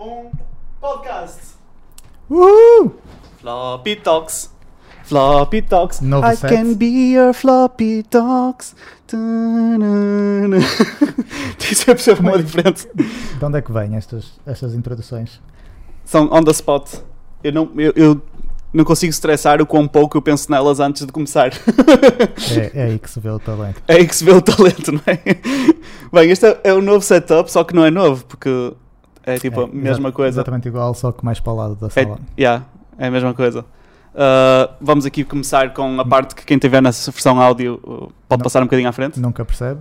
um podcast. Uhul! Floppy Talks. Floppy Talks. Novo I set. can be your Floppy Talks. Tanana. Isso é perceber uma diferente. De onde é que vêm estas, estas introduções? São on the spot. Eu não, eu, eu não consigo estressar o quão pouco eu penso nelas antes de começar. É, é aí que se vê o talento. É aí que se vê o talento, não é? Bem, este é, é um novo setup, só que não é novo, porque é tipo a É, mesma exa- coisa. Exatamente igual, só que mais para o lado da É, sala. yeah, é a mesma coisa. Uh, vamos aqui começar com a parte que quem tiver nessa versão áudio uh, pode Não. passar um bocadinho à frente. Nunca percebe?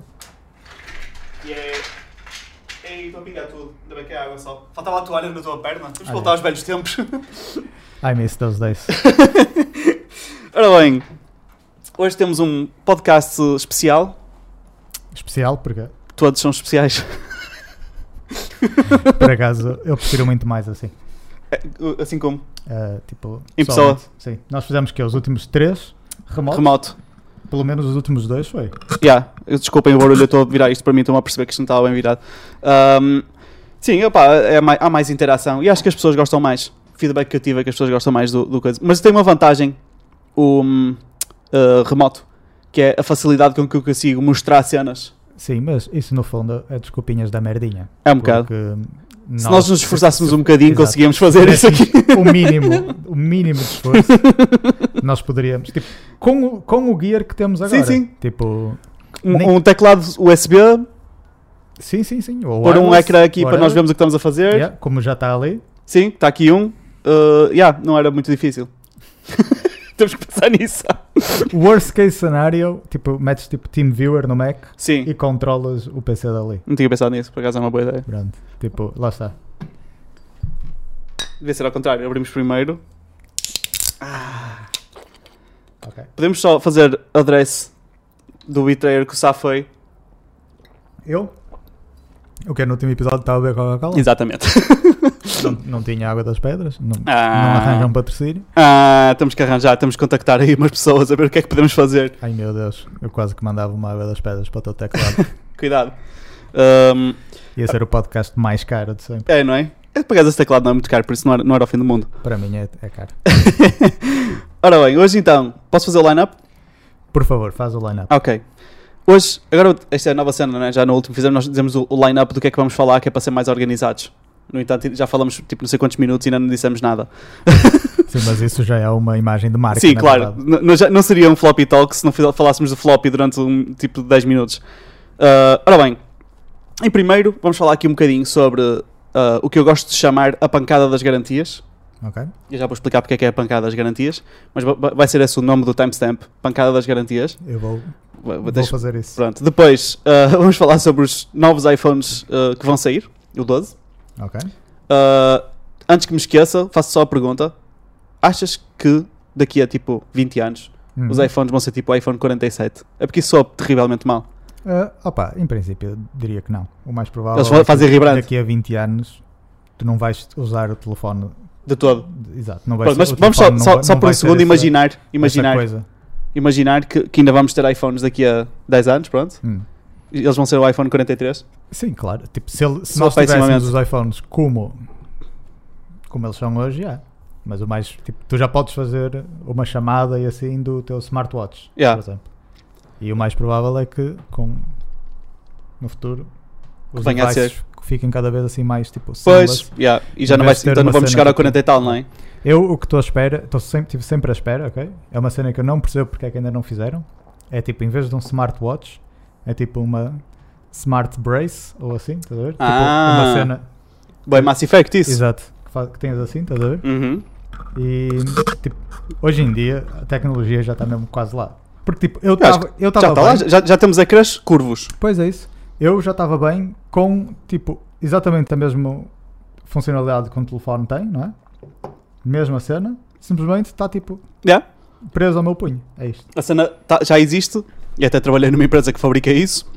E é. Ei, estou a pingar tudo. Ainda bem que é água só. Faltava a toalha na tua perna. Temos que voltar aos velhos tempos. I miss those days. Ora bem, hoje temos um podcast especial. Especial, porque Todos são especiais. por acaso eu prefiro muito mais assim. É, Assim como Uh, tipo, Em pessoa. Sim. Nós fizemos que os últimos três remotos, remoto. pelo menos os últimos dois foi. Yeah, desculpem o barulho, eu estou a virar isto para mim, estou a perceber que isto não estava bem virado. Um, sim, opá, é mais- há mais interação e acho que as pessoas gostam mais. Feedback que eu tive é que as pessoas gostam mais do, do coisa. Mas tem uma vantagem, o hum, uh, remoto, que é a facilidade com que eu consigo mostrar cenas. Sim, mas isso no fundo é desculpinhas da merdinha. É um bocado. Porque Se nós nos esforçássemos um bocadinho, Exato. conseguíamos fazer isso aqui. o mínimo, o mínimo de esforço, nós poderíamos, tipo, com, o- com o gear que temos agora. sim. Tipo, Um, Nem- um teclado USB, sim, sim, sim. ou pôr um ecrã aqui para nós vermos o que estamos a fazer. Yeah, como já está ali. Sim, está aqui um. Uh, yeah, não era muito difícil. Temos que pensar nisso. Worst case scenario, tipo, metes tipo TeamViewer no Mac Sim. e controlas o PC dali. Não tinha pensado nisso, por acaso é uma boa ideia. Pronto, tipo, lá está. Devia ser ao contrário, abrimos primeiro. Ok. Podemos só fazer address do Betrayer que o Sá foi. Eu? O que no último episódio estava a ver Coca-Cola? Exatamente. Não, não tinha água das pedras? Não, Ah. não arranjam patrocínio? Ah, temos que arranjar, temos que contactar aí umas pessoas a ver o que é que podemos fazer. Ai meu Deus, eu quase que mandava uma água das pedras para o teu teclado. Cuidado. Ahm, Ia ser o podcast mais caro de sempre. é, não é? É, acaso esse teclado não é muito caro, por isso não era, não era o fim do mundo. Para mim é, é caro. Ora bem, hoje então, posso fazer o line-up? Por favor, faz o line-up. Ok. Hoje, agora esta é a nova cena, né? já no último fizemos, nós dizemos o, o line-up do que é que vamos falar, que é para ser mais organizados. No entanto, já falamos tipo não sei quantos minutos e ainda não dissemos nada. Sim, mas isso já é uma imagem de marca. Sim, claro. Não, seria um floppy talk se não falássemos do floppy durante um tipo de 10 minutos. Ah, ora bem, em primeiro, vamos falar aqui um bocadinho sobre ah, o que eu gosto de chamar a pancada das garantias. Ok. Eu já vou explicar porque é que é a pancada das garantias, mas va- va- vai ser esse o nome do timestamp, pancada das garantias. Eu vou, vou deixa- fazer isso. Pronto, depois ah, vamos falar sobre os novos iPhones ah, que vão sair, o 12. Ok. Ah, antes que me esqueça, faço só a pergunta: achas que daqui a tipo 20 anos Hum. os iPhones vão ser tipo o iPhone 47? É porque isso soa terrivelmente mal. Ah, opa, em princípio, diria que não. O mais provável Eles é que rebrand. daqui a 20 anos tu não vais usar o telefone. De todo. Exato, não vais Pronto, mas vamos só, só, só por um segundo essa- imaginar, essa imaginar, coisa. Imaginar que, que ainda vamos ter iPhones daqui a 10 anos, pronto. Hum. Eles vão ser o iPhone 43. Sim, claro. Tipo, se, ele- se Só nós tivéssemos os iPhones como, como eles são hoje, já. Mas o mais, tipo, tu já podes fazer uma chamada e assim do teu smartwatch, Yeah. por exemplo. E o mais provável é que com no futuro os venha a devices fiquem cada vez assim mais tipo Pois, yeah, e já não, vai, então não vamos chegar ao tipo- 40 e tal, não é? Eu o que estou à espera, estou sempre, estive sempre à espera, ok? É uma cena que eu não percebo porque é que ainda não fizeram. É tipo, em vez de um smartwatch, é tipo uma smart brace ou assim, estás a ver? Tipo, Ah. uma cena Bem, Mass Effect isso. Exato. Que, faz, que tens assim, estás a ver? Uhum. E tipo, hoje em dia a tecnologia já está mesmo quase lá. Porque tipo, eu estava. Já está lá, já, já temos ecrãs curvos. Pois é isso. Eu já estava bem com tipo exatamente a mesma funcionalidade que um telefone tem, não é? Mesma cena, simplesmente está tipo Yeah. preso ao meu punho. É isto. A cena tá- já existe, e até trabalhei numa empresa que fabrica isso.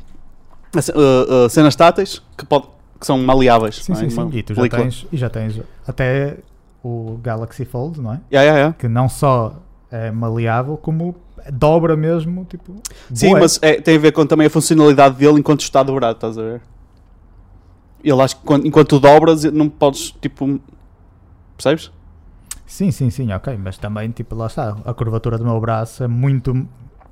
Uh, uh, cenas táteis que, pode, que são maleáveis. Sim, é? sim, sim. E tu já tens, e já tens até o Galaxy Fold, não é? Yeah, yeah, yeah. Que não só é maleável, como dobra mesmo, tipo. Sim, bué. mas é- tem a ver com também a funcionalidade dele enquanto está dobrado, estás a ver? Ele acho que quando- enquanto dobras, não podes, tipo. Percebes? Sim, sim, sim, ok. Mas também, tipo, lá está. A curvatura do meu braço é muito.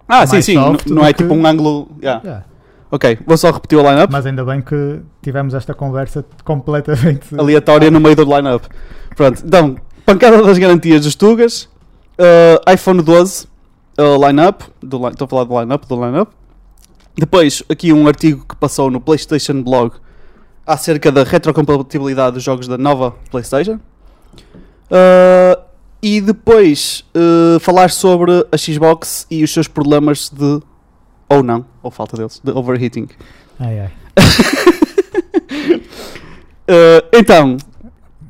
Ah, sim, Mais sim. Não, não é que- tipo um ângulo. yeah. Yeah. Ok, vou só repetir o line-up. Mas ainda bem que tivemos esta conversa completamente. aleatória no meio do line-up. Pronto, então, pancada das garantias dos Tugas, uh, iPhone 12, uh, line-up, estou a falar do line-up, do line-up. Depois, aqui um artigo que passou no PlayStation Blog acerca da retrocompatibilidade dos jogos da nova PlayStation. Uh, e depois, uh, falar sobre a Xbox e os seus problemas de, ou não, ou falta deles, de overheating. Ai, ai. Uh, então,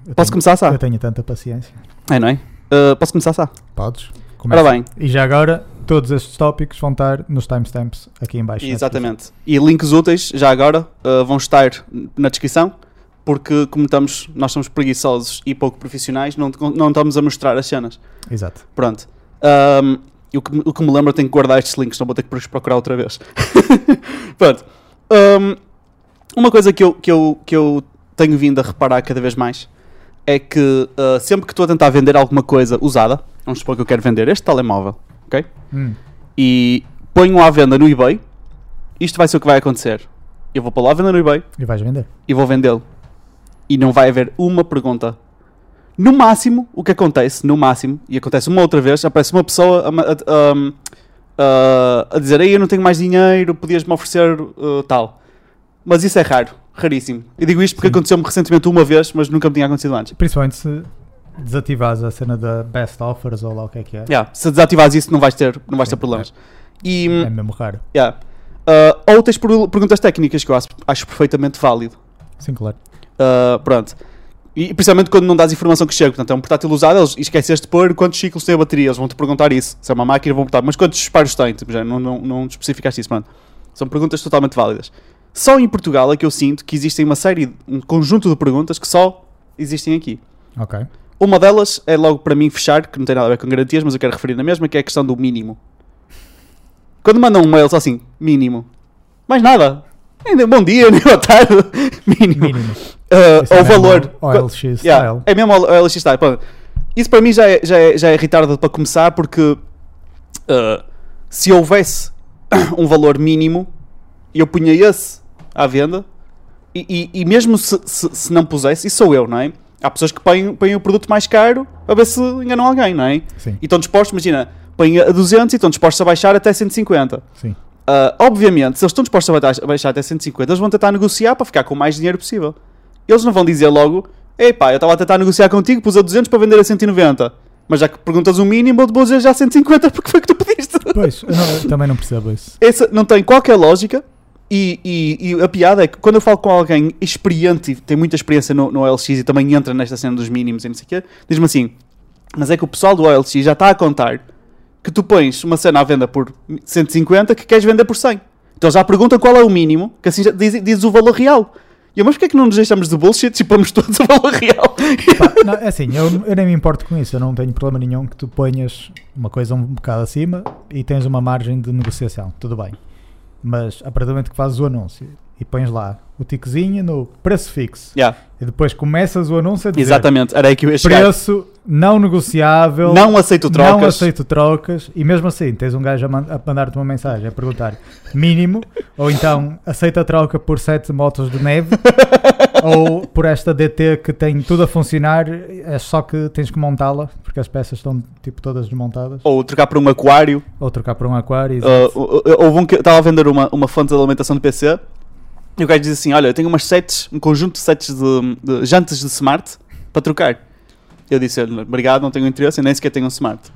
Eu posso tenho- começar, Sá? Eu tenho tanta paciência. É, não é? Uh, posso começar, Sá? Podes? Ora bem, E já agora, todos estes tópicos vão estar nos timestamps aqui em baixo. exatamente. E links úteis, já agora, vão estar na descrição, porque como estamos, nós somos preguiçosos e pouco profissionais, não, não estamos a mostrar as cenas. Exato. Pronto. Um, o, que, o que me lembro, tenho que guardar estes links, não vou ter que procurar outra vez. Pronto. Um, uma coisa que eu, que, eu, que eu tenho vindo a reparar cada vez mais é que uh, sempre que estou a tentar vender alguma coisa usada, vamos supor que eu quero vender este telemóvel, ok? Hum, e ponho à venda no eBay, isto vai ser o que vai acontecer. Eu vou pôr lá à venda no eBay E vais vender. e vou vendê-lo. E não vai haver uma pergunta. No máximo, o que acontece, no máximo, e acontece uma outra vez, aparece uma pessoa a, a- a- a dizer Ei, eu não tenho mais dinheiro, podias-me oferecer uh, tal. Mas isso é raro, raríssimo. Eu digo isto porque aconteceu-me recentemente uma vez, mas nunca me tinha acontecido antes. Principalmente se desativares a cena da best offers ou lá o que é que é. Yeah, se desativares isso, não vais ter, não vais ter Sim, problemas. E, É mesmo raro. Yeah. Uh, ou tens per- perguntas técnicas que eu acho, acho perfeitamente válido. Sim, claro. Uh, pronto. E principalmente quando não dás informação que chega. Portanto, é um portátil usado, eles esqueceste de pôr quantos ciclos tem a bateria. Eles vão-te perguntar isso. Se é uma máquina, vão perguntar. Mas quantos disparos tem? Tipo, já não, não, não te especificaste isso, mano. São perguntas totalmente válidas. Só em Portugal é que eu sinto que existem uma série, um conjunto de perguntas que só existem aqui. Ok. Uma delas é logo para mim fechar, que não tem nada a ver com garantias, mas eu quero referir na mesma, que é a questão do mínimo. Quando mandam um mail só assim, mínimo. Mais nada. Bom dia, nem boa tarde. Mínimo. Mínimo. Uh, Isso é valor. OLX Yeah, style. é mesmo o LX style. Pronto. Isso para mim já é, já é, já é retardado para começar, porque uh, se houvesse um valor mínimo, eu punha esse à venda, e, e- e mesmo se, se, se não pusesse, isso sou eu, não é? Há pessoas que põem, põem o produto mais caro a ver se enganam alguém, não é? Sim, E estão dispostos, imagina, põem a 200 e estão dispostos a baixar até 150. sim. Uh, obviamente, se eles estão dispostos a baixar até 150, eles vão tentar negociar para ficar com o mais dinheiro possível. Eles não vão dizer logo, epá, eu estava a tentar negociar contigo, pus a 200 para vender a 190. Mas já que perguntas o mínimo, eu vou dizer já 150 porque foi que tu pediste. Pois, eu, não- também não percebo isso. Essa não tem qualquer lógica. E, e- e a piada é que quando eu falo com alguém experiente e tem muita experiência no, no OLX e também entra nesta cena dos mínimos e não sei o quê, diz-me assim: Mas é que o pessoal do OLX já está a contar que tu pões uma cena à venda por 150 que queres vender por 100. Então já pergunta qual é o mínimo, que assim já diz, diz o valor real. E eu, mas porquê é que não nos deixamos de bullshit e pomos todos o valor real? Pá, não, é assim, eu, eu nem me importo com isso. Eu não tenho problema nenhum que tu ponhas uma coisa um bocado acima e tens uma margem de negociação. Tudo bem. Mas a partir do momento que fazes o anúncio e pões lá o tiquezinho no preço fixo Yeah, e depois começas o anúncio a dizer exatamente, era aí que eu ia chegar. preço não negociável. Não aceito trocas. Não aceito trocas e mesmo assim tens um gajo a, man- a mandar-te uma mensagem a perguntar mínimo ou então aceita a troca por 7 motos de neve ou por esta DT que tem tudo a funcionar é só que tens que montá-la porque as peças estão tipo todas desmontadas Ou trocar por um aquário. ou trocar por um aquário Uh, exato. houve um que estava a vender uma, uma fonte de alimentação do PC e o gajo diz assim: Olha, eu tenho umas sets, um conjunto de sets de, de jantes de smart para trocar. Eu disse: Obrigado, não tenho interesse, nem sequer tenho um smart.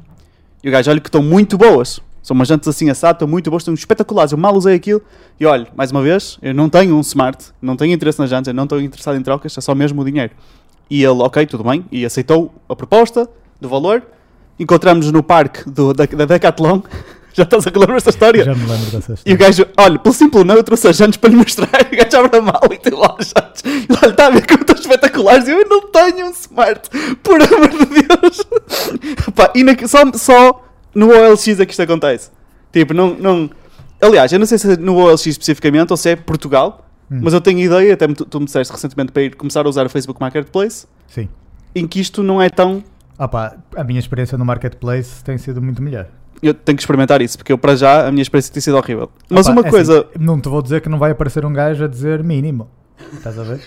E o gajo, olha, que estão muito boas. São umas jantes assim assado, estão muito boas, estão espetaculares. Eu mal usei aquilo. E olha, mais uma vez, eu não tenho um smart, não tenho interesse nas jantes, eu não estou interessado em trocas, é só mesmo o dinheiro. E ele, ok, tudo bem, e aceitou a proposta do valor. Encontramos-nos no parque do, da, da Decathlon. Já estás a lembrar esta história? já me lembro dessa E o história gajo, olha, pelo simples não, eu trouxe as jantes para lhe mostrar. O gajo abre a mala e tem lá as jantes. E olha, está a ver como estão espetaculares. E eu não tenho um smart. Por amor de Deus. Pá, e na- só, só no OLX é que isto acontece. Tipo, não, não. Aliás, eu não sei se é no OLX especificamente ou se é Portugal. Hum. Mas eu tenho ideia, até me- tu, tu me disseste recentemente para ir começar a usar o Facebook Marketplace, Sim. em que isto não é tão. Ah pá, a minha experiência no Marketplace tem sido muito melhor. Eu tenho que experimentar isso, porque eu, para já, a minha experiência tem sido horrível. Mas pá, uma é coisa. assim, não te vou dizer que não vai aparecer um gajo a dizer mínimo. Estás a ver?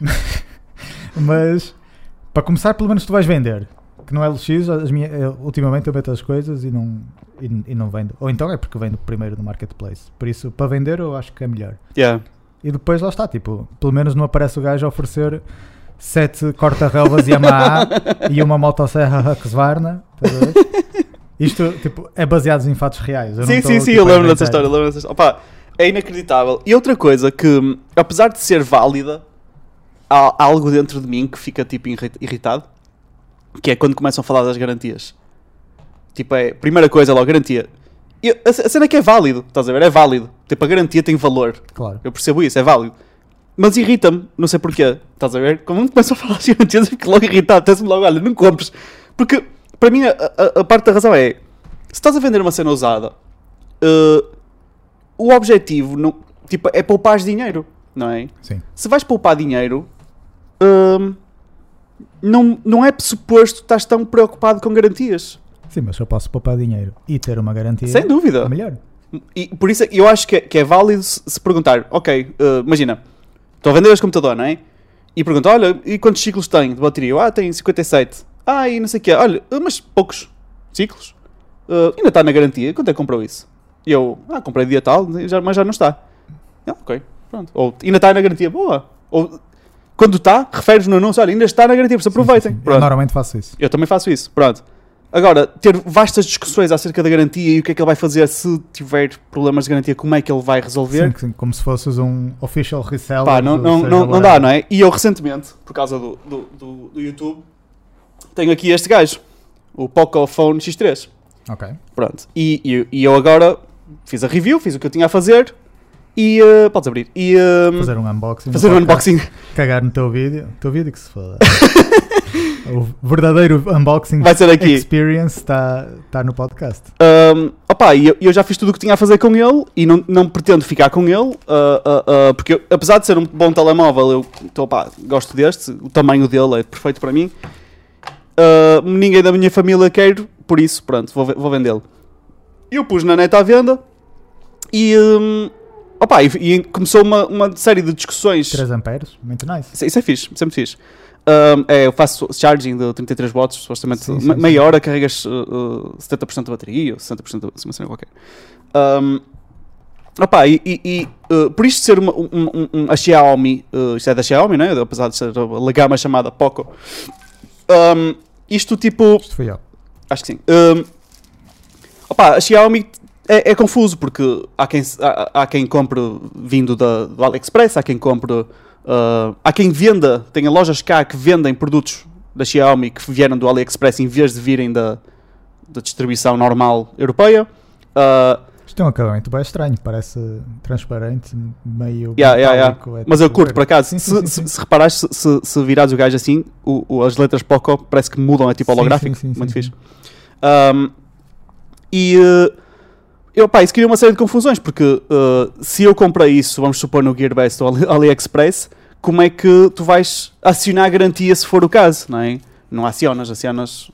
Mas para começar, pelo menos tu vais vender. Que no LX, as minha, eu, ultimamente eu meto as coisas e não, e, e não vendo. Ou então é porque vendo primeiro no Marketplace. Por isso, para vender, eu acho que é melhor. Yeah. E depois lá está, tipo, pelo menos não aparece o gajo a oferecer sete corta-relvas Yamaha e uma motosserra Husqvarna. Isto, tipo, é baseado em fatos reais. eu Sim, sim, sim, tipo, eu a lembro dessa história. Lembro dessa história. Opa, é inacreditável. E outra coisa que, apesar de ser válida, há algo dentro de mim que fica tipo irri- irritado, que é quando começam a falar das garantias. Tipo, é, primeira coisa logo, garantia. E a, a cena é que é válido, estás a ver? É válido. Tipo, a garantia tem valor. Claro. Eu percebo isso, é válido. Mas irrita-me, não sei porquê. Estás a ver? Quando começam a falar de garantias, eu fico logo irritado. Até-se-me logo, olha, não compres. Porque, para mim, a, a- a parte da razão é: se estás a vender uma cena usada, eh, o objetivo não, tipo, é poupar dinheiro, não é? Sim. Se vais poupar dinheiro, hum, não, não é suposto estás tão preocupado com garantias. Sim, mas se eu posso poupar dinheiro e ter uma garantia, Sem dúvida. é melhor. E por isso é- eu acho que é, que é válido se, perguntar, ok, eh, imagina, estou a vender este computador, não é? E pergunta, olha, e quantos ciclos tem de bateria? Ah, tem 57. Ah, e não sei o quê. Olha, eh, mas poucos ciclos. Eh, ainda está na garantia. Quanto é que comprou isso? E eu, ah, comprei dia tal, mas já não está. Ah, ok, pronto. Ou ainda está na garantia, boa. Ou quando está, referes no anúncio, olha, ainda está na garantia, por isso aproveitem. Sim, sim. Eu normalmente faço isso. Eu também faço isso, pronto. Agora, ter vastas discussões acerca da garantia e o que é que ele vai fazer se tiver problemas de garantia, como é que ele vai resolver, Sim, sim, como se fosses um official reseller. pá, não, não, não, não dá, não é? E eu recentemente, por causa do, do, do, do YouTube, tenho aqui este gajo, o Poco Phone X3. Ok. Pronto. E, e, e eu agora fiz a review, fiz o que eu tinha a fazer e. eh, podes abrir. E. eh, Fazer um unboxing. fazer um unboxing. Cagar no teu vídeo. O teu vídeo que se foda. o verdadeiro unboxing Vai ser aqui. experience está tá no podcast. Um, opa, e eu, eu já fiz tudo o que tinha a fazer com ele e não, não pretendo ficar com ele, ah, ah, ah, porque eu- apesar de ser um bom telemóvel, eu tô, opá, gosto deste, o tamanho dele é perfeito para mim. Ah, ninguém da minha família quer, por isso, pronto, vou, vou vendê-lo. Eu pus na net à venda e, hum, opa, e, e começou uma, uma série de discussões. 3 amperes, muito nice. Isso, isso é fixe, sempre fixe. Um, é, eu faço charging de 33 watts, supostamente Sim, sim, me- sim. meia hora carregas uh, uh, 70% da bateria ou 60% da uma cena qualquer. Um, opá, e, e- e, uh, por isto ser uma, um, um- um- a Xiaomi, uh, isto é da Xiaomi, né? apesar de ser a gama chamada Poco, um, isto tipo Isto fui eu. Acho que sim. Hum, opa, a Xiaomi é, é confuso porque há quem, há, há quem compre vindo da, do AliExpress, há quem compre. ah, há quem venda, tem lojas cá que vendem produtos da Xiaomi que vieram do AliExpress em vez de virem da, da distribuição normal europeia. Ah, Isto é um acabamento bem estranho, parece transparente, meio. Yeah, yeah, yeah. é mas eu curto, por acaso. Sim, se, sim, se, sim. se reparares, se, se, virares o gajo assim, o, o- as letras Poco parece que mudam, é tipo holográfico. sim, sim, muito fixe. Um, e eh, eu, pá, isso cria uma série de confusões, porque eh, se eu comprei isso, vamos supor, no Gearbest ou Ali- AliExpress, como é que tu vais acionar a garantia se for o caso, não é? Não acionas, acionas.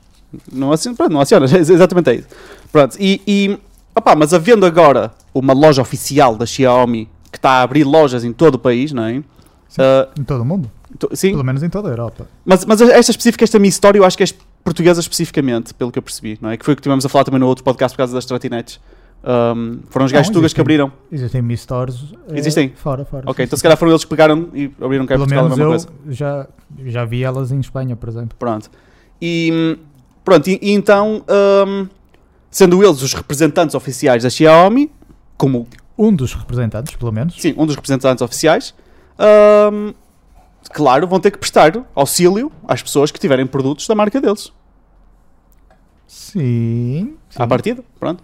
Não acionas, pronto, não acionas, é exatamente é isso. Pronto, e, e opá, mas havendo agora uma loja oficial da Xiaomi que está a abrir lojas em todo o país, não é? Sim. Ah, Em todo o mundo, sim, pelo menos em toda a Europa. mas, mas esta específica, esta minha história, eu acho que é portuguesa especificamente, pelo que eu percebi, não é? Que foi o que tivemos a falar também no outro podcast por causa das trotinetes. Um, foram os gajos tugas que abriram. Existem Mi Stores. eh, Existem? Fora, fora. Ok, sim, então sim. se calhar foram eles que pegaram e abriram cá em Portugal a menos mesma eu coisa. já, já vi elas em Espanha, por exemplo. Pronto. E, pronto, e, e então, um, sendo eles os representantes oficiais da Xiaomi, como, Um dos representantes, pelo menos. sim, um dos representantes oficiais, um, claro, vão ter que prestar auxílio às pessoas que tiverem produtos da marca deles. Sim. sim. À partida, pronto.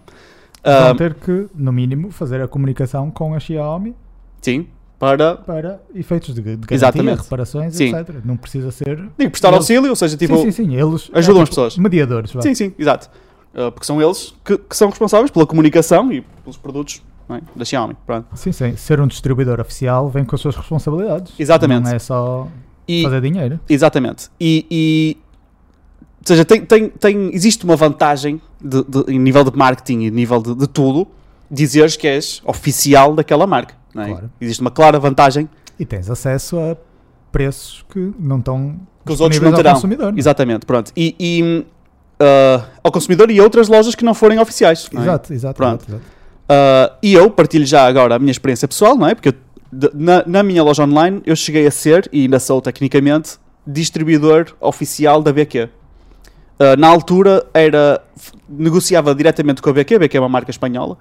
Vão Um, ter que, no mínimo, fazer a comunicação com a Xiaomi sim, para para efeitos de, de garantia, Exatamente. reparações, Sim. etc. Não precisa ser. Digo, prestar Eles- auxílio, ou seja, tipo. sim, sim, sim. Eles ajudam é, as pessoas. Mediadores, vá. Sim, sim, exato. Uh, porque são eles que, que são responsáveis pela comunicação e pelos produtos é? da Xiaomi. Pronto. Sim, sim. Ser um distribuidor oficial vem com as suas responsabilidades. Exatamente. Não é só E, fazer dinheiro. Exatamente. E, e- ou seja, tem, tem, tem, existe uma vantagem de, de- em nível de marketing e nível de, de tudo, dizeres que és oficial daquela marca. É? Claro. Existe uma clara vantagem E tens acesso a preços que não estão que os outros não terão. não é? Exatamente, pronto. E, e, ah, ao consumidor e outras lojas que não forem oficiais. não é? Exato, exato, Pronto. exato, exato. Uh, e eu partilho já agora a minha experiência pessoal, não é? Porque eu, de- na, na minha loja online eu cheguei a ser, e ainda sou tecnicamente, distribuidor oficial da BQ. Uh, na altura era negociava diretamente com a BQ, a BQ é uma marca espanhola.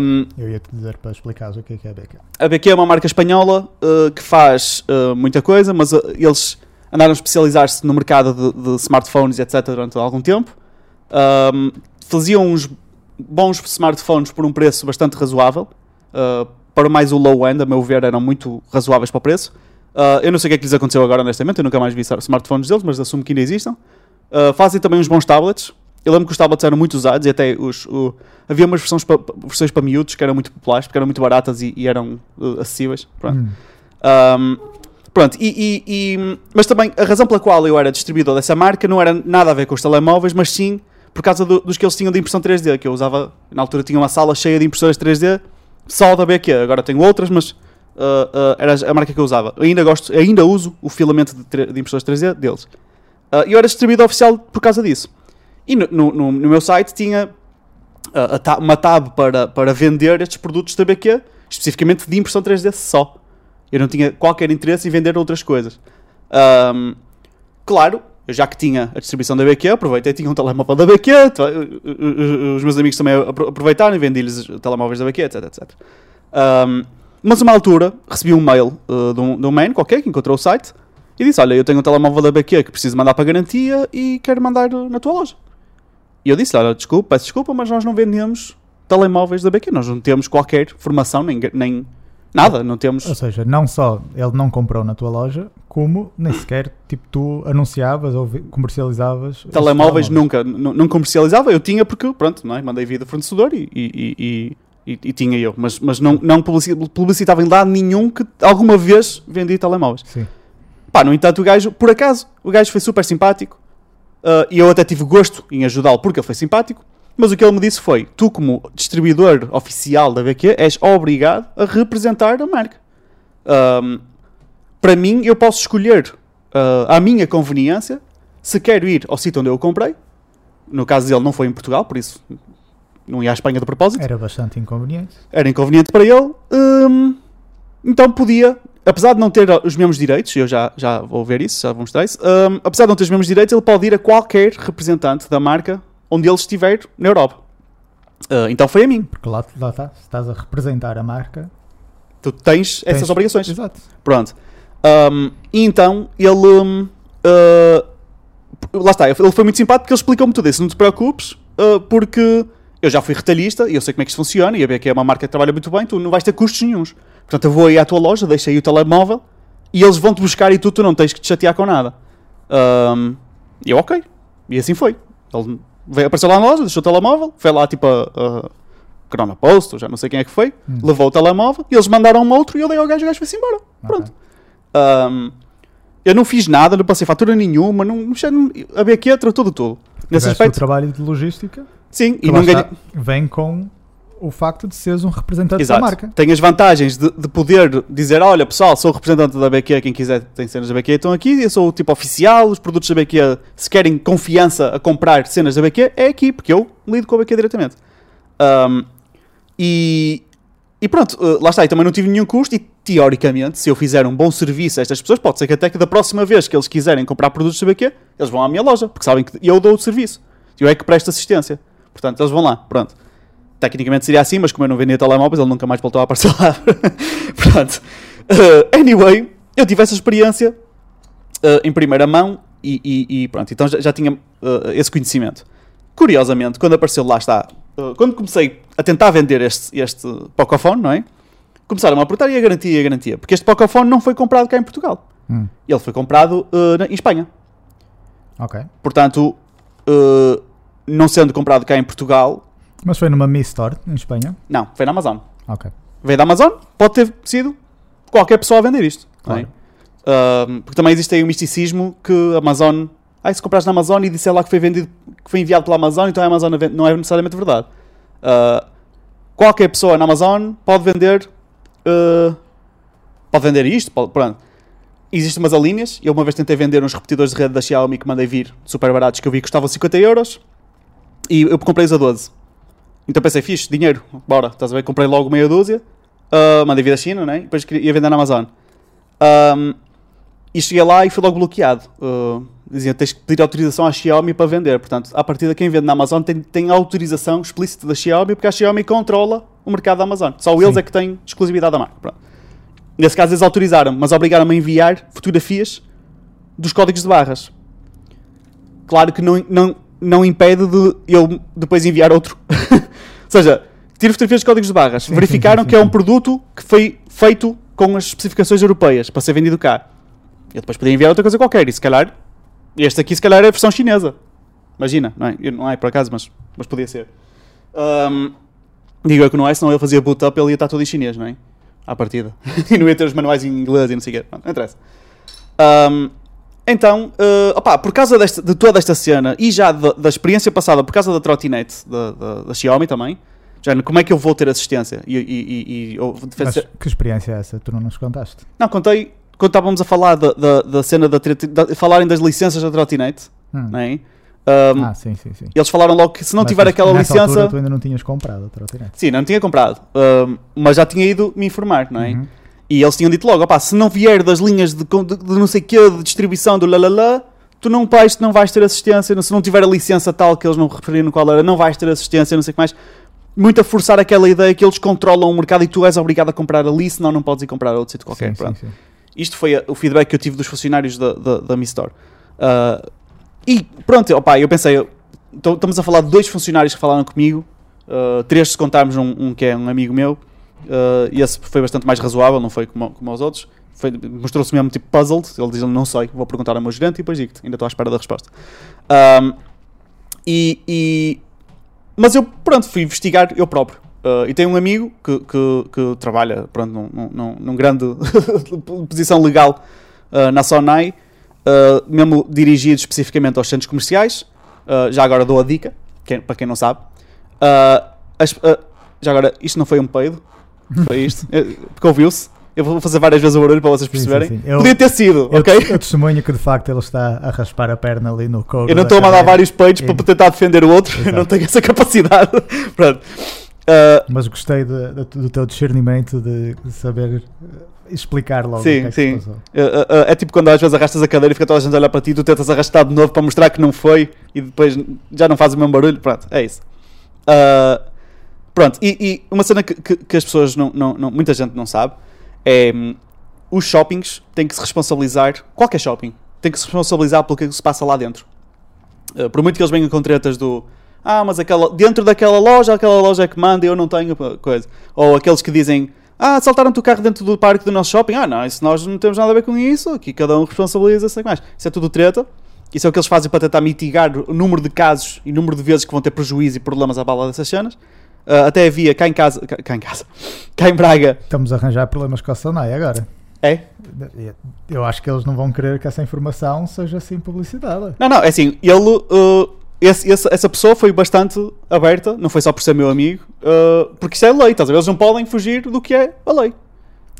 Um, Eu ia te dizer para explicares o que é que é BK. a BQ é uma marca espanhola uh, que faz uh, muita coisa, mas uh, eles andaram a especializar-se no mercado de, de smartphones etc. durante algum tempo. Um, faziam uns bons smartphones por um preço bastante razoável. Uh, para mais o low end, a meu ver, eram muito razoáveis para o preço. Uh, eu não sei o que é que lhes aconteceu agora, honestamente. Eu nunca mais vi smartphones deles, mas assumo que ainda existam. Uh, fazem também uns bons tablets. Eu lembro que os tablets eram muito usados e até os, o- havia umas versões para, versões para miúdos que eram muito populares, porque eram muito baratas e, e eram acessíveis. Pronto. Hum. Um, pronto, e, e- e- mas também a razão pela qual eu era distribuidor dessa marca não era nada a ver com os telemóveis, mas sim por causa do- dos que eles tinham de impressão 3D, que eu usava, na altura tinha uma sala cheia de impressoras 3D, só da BQ, agora tenho outras, mas uh, uh, era a marca que eu usava. Eu ainda, gosto, ainda uso o filamento de, de impressoras 3D deles. Uh, eu era distribuidor oficial por causa disso. E no, no- no- meu site tinha uh, ta- uma tab para, para vender estes produtos da BQ, especificamente de impressão 3D só. Eu não tinha qualquer interesse em vender outras coisas. Ahm, claro, eu já que tinha a distribuição da BQ, aproveitei, tinha um telemóvel da BQ, t- os meus amigos também apro- aproveitaram e vendi-lhes telemóveis da BQ, etc, etc. Ahm, mas uma altura recebi um mail uh, de, um, de um man qualquer que encontrou o site e disse: Olha, eu tenho um telemóvel da BQ que preciso mandar para garantia e quero mandar na tua loja. E eu disse: Olha, desculpa, peço desculpa, mas nós não vendemos telemóveis da BQ, nós não temos qualquer formação, nem, nem nada, não temos. Ou seja, não só ele não comprou na tua loja, como nem sequer tipo, tu anunciavas ou comercializavas. Telemóveis nunca, não comercializava, eu tinha porque, pronto, não é? mandei vir do fornecedor e, e, e, e- tinha eu, mas, mas não, não publici- publicitava em lado nenhum que alguma vez vendi telemóveis. Sim. Pá, no entanto, o gajo, por acaso, o gajo foi super simpático ah, e eu até tive gosto em ajudá-lo porque ele foi simpático. Mas o que ele me disse foi: tu, como distribuidor oficial da BQ, és obrigado a representar a marca. Ahm, para mim, eu posso escolher ah, à minha conveniência se quero ir ao sítio onde eu comprei. No caso dele, não foi em Portugal, por isso não ia à Espanha de propósito Era bastante inconveniente. era inconveniente para ele, hum, então podia, apesar de não ter os mesmos direitos, eu já, já vou ver isso, já vou mostrar isso, hum, apesar de não ter os mesmos direitos, ele pode ir a qualquer representante da marca onde ele estiver na Europa. Ah, então foi a mim. Porque lá, lá está, se estás a representar a marca. Tu tens, essas tens- obrigações. Exato. Pronto. Um, e então ele. um, uh, lá está, ele foi muito simpático porque ele explicou-me tudo isso. Não te preocupes, uh, porque eu já fui retalhista e eu sei como é que isto funciona. E a BQ é uma marca que trabalha muito bem, tu não vais ter custos nenhuns. Portanto, eu vou aí à tua loja, deixo aí o telemóvel e eles vão-te buscar e tu, tu não tens que te chatear com nada. Um, e eu, ok. E assim foi. Ele veio, apareceu lá na loja, deixou o telemóvel, foi lá tipo a. a ou já não sei quem é que foi, Hum. levou o telemóvel e eles mandaram um outro e eu dei ao gajo e o gajo foi-se embora. Pronto. Ok. Um, eu não fiz nada, não passei fatura nenhuma, não, não, a BQ tratou de tudo. Nesse aspecto, o trabalho de logística sim, e não ganhei. vem com o facto de seres um representante Exato. da marca. Tem as vantagens de, de poder dizer: olha pessoal, sou representante da BQ, quem quiser tem cenas da BQ, estão aqui, eu sou o tipo oficial, os produtos da BQ, se querem confiança a comprar cenas da BQ, é aqui, porque eu lido com a BQ diretamente. Um, e, e pronto, uh, lá está, e também não tive nenhum custo, e teoricamente, se eu fizer um bom serviço a estas pessoas, pode ser que até que da próxima vez que eles quiserem comprar produtos da BQ, eles vão à minha loja, porque sabem que eu dou o serviço, eu é que presto assistência. Portanto, eles vão lá, pronto. Tecnicamente seria assim, mas como eu não vendia telemóveis, ele nunca mais voltou a aparecer lá. Pronto. Uh, anyway, eu tive essa experiência uh, em primeira mão e, e- e pronto, então já, já tinha uh, esse conhecimento. Curiosamente, quando apareceu lá está, quando comecei a tentar vender este, este Pocophone, não é? Começaram a apertar e a garantia e a garantia, porque este Pocophone não foi comprado cá em Portugal. Hum, Ele foi comprado na- em Espanha. ok. Portanto, não sendo comprado cá em Portugal, Mas foi numa Mi Store em Espanha. não, foi na Amazon. Ok. Veio da Amazon, pode ter sido qualquer pessoa a vender isto. é? Claro. Porque também existe aí um misticismo que a Amazon. Ah, se compraste na Amazon e disser lá que foi vendido, que foi enviado pela Amazon, então a Amazon a vende- não é necessariamente verdade. Ah, qualquer pessoa na Amazon pode vender. ah, pode vender isto, pode, pronto. Existem umas linhas. Eu uma vez tentei vender uns repetidores de rede da Xiaomi que mandei vir super baratos que eu vi que custavam 50 euros e eu comprei-os a 12. Então pensei, fixe, dinheiro, bora, estás a ver? Comprei logo meia dúzia, ah, mandei vir da China, né? E depois ia vender na Amazon. Ahm, e cheguei lá e fui logo bloqueado. Uh, dizia tens que pedir autorização à Xiaomi para vender. Portanto, a partir de quem vende na Amazon tem, tem autorização explícita da Xiaomi porque a Xiaomi controla o mercado da Amazon. Só eles Sim. é que têm exclusividade da marca. Pronto. Nesse caso, eles autorizaram, mas obrigaram-me a enviar fotografias dos códigos de barras. Claro que não, não, não impede de eu depois enviar outro. Ou seja, tiro fotografias dos códigos de barras. Sim, verificaram sim, sim, que é um produto que foi feito com as especificações europeias para ser vendido cá. Eu depois podia enviar outra coisa qualquer e se calhar este aqui se calhar é a versão chinesa. Imagina, não é? Eu- Não é por acaso, mas, mas podia ser. Ahm, digo eu que não é, senão ele fazia boot up ele ia estar todo em chinês, não é? À partida. e não ia ter os manuais em inglês e não sei o quê. Pronto, não interessa. Ahm, então, opá, por causa desta- de toda esta cena e já da, da experiência passada, por causa da trotinete da, da, da Xiaomi também, já como é que eu vou ter assistência? E, e, e, e Mas que experiência é essa? Tu não nos contaste? não, contei quando estávamos a falar da, da, da cena da, da falarem das licenças da trotinete, Hum. não é? Ahm, Ah, sim, sim, sim. Eles falaram logo que se não Mas tiver aquela licença. altura tu ainda não tinhas comprado a trotinete. Sim, não tinha comprado, ahm, mas já tinha ido me informar, não é? Uhum. E eles tinham dito logo: opá, se não vier das linhas de, de, de não sei o quê, de distribuição do lalala, tu não vais, não vais ter assistência. Se não tiver a licença tal que eles não referiram qual era, não vais ter assistência, não sei o que mais. Muito a forçar aquela ideia que eles controlam o mercado e tu és obrigado a comprar ali, senão não podes ir comprar a outro sítio qualquer. Sim, sim, sim. Isto foi a- o feedback que eu tive dos funcionários da, da, da Mi Store. Ah, e pronto, opa, eu pensei, eu- estamos a falar de dois funcionários que falaram comigo, ah, três se contarmos um, um que é um amigo meu, e esse foi bastante mais razoável, não foi como, como os outros. Mostrou-se mesmo tipo puzzled, ele diz, não sei, vou perguntar ao meu gerente e depois digo-te, ainda estou à espera da resposta. Ahm, e, e- mas eu, pronto, fui investigar eu próprio. Uh, e tenho um amigo que, que, que trabalha pronto, num, num- num, grande posição legal uh, na Sonai, uh, mesmo dirigido especificamente aos centros comerciais. Uh, já agora dou a dica, quem- para quem não sabe. Uh, as- uh, já agora, isto não foi um peido, foi isto, Eh, porque ouviu-se. Eu vou fazer várias vezes o barulho para vocês Sim, sim, perceberem. sim. Eu- Podia ter sido, Eu, ok? eu testemunho que de facto ele está a raspar a perna ali no couro. Eu não estou a mandar vários peitos E- para tentar defender o outro, eu Exato. não tenho essa capacidade. Pronto. Uh, Mas gostei de- de- do teu discernimento de saber eh, explicar logo Sim, que é sim. passou. É, é- é tipo quando às vezes arrastas a cadeira e fica toda a gente a olhar para ti, tu tentas arrastar de novo para mostrar que não foi e depois já não faz o mesmo barulho. Pronto, é isso. Ah, pronto, e, e uma cena que, que- que as pessoas não, não- não- muita gente não sabe é hum, os shoppings têm que se responsabilizar, qualquer shopping, tem que se responsabilizar pelo que se passa lá dentro. Ah, por muito que eles venham com tretas do ah, mas aquela, dentro daquela loja, aquela loja é que manda e eu não tenho coisa. Ou aqueles que dizem ah, assaltaram-te o carro dentro do parque do nosso shopping. Ah, não, isso nós não temos nada a ver com isso. Aqui cada um responsabiliza-se. mais. Isso é tudo treta. Isso é o que eles fazem para tentar mitigar o número de casos e número de vezes que vão ter prejuízo e problemas à bala dessas cenas. Ah, até havia cá em casa, cá, cá em casa, cá em Braga. Estamos a arranjar problemas com a Sonai agora. É? Eu acho que eles não vão querer que essa informação seja assim publicitada. Não, não, é assim, ele. uh, esse- esse- essa pessoa foi bastante aberta, não foi só por ser meu amigo, uh, porque isso é lei, estás a ver? Eles não podem fugir do que é a lei.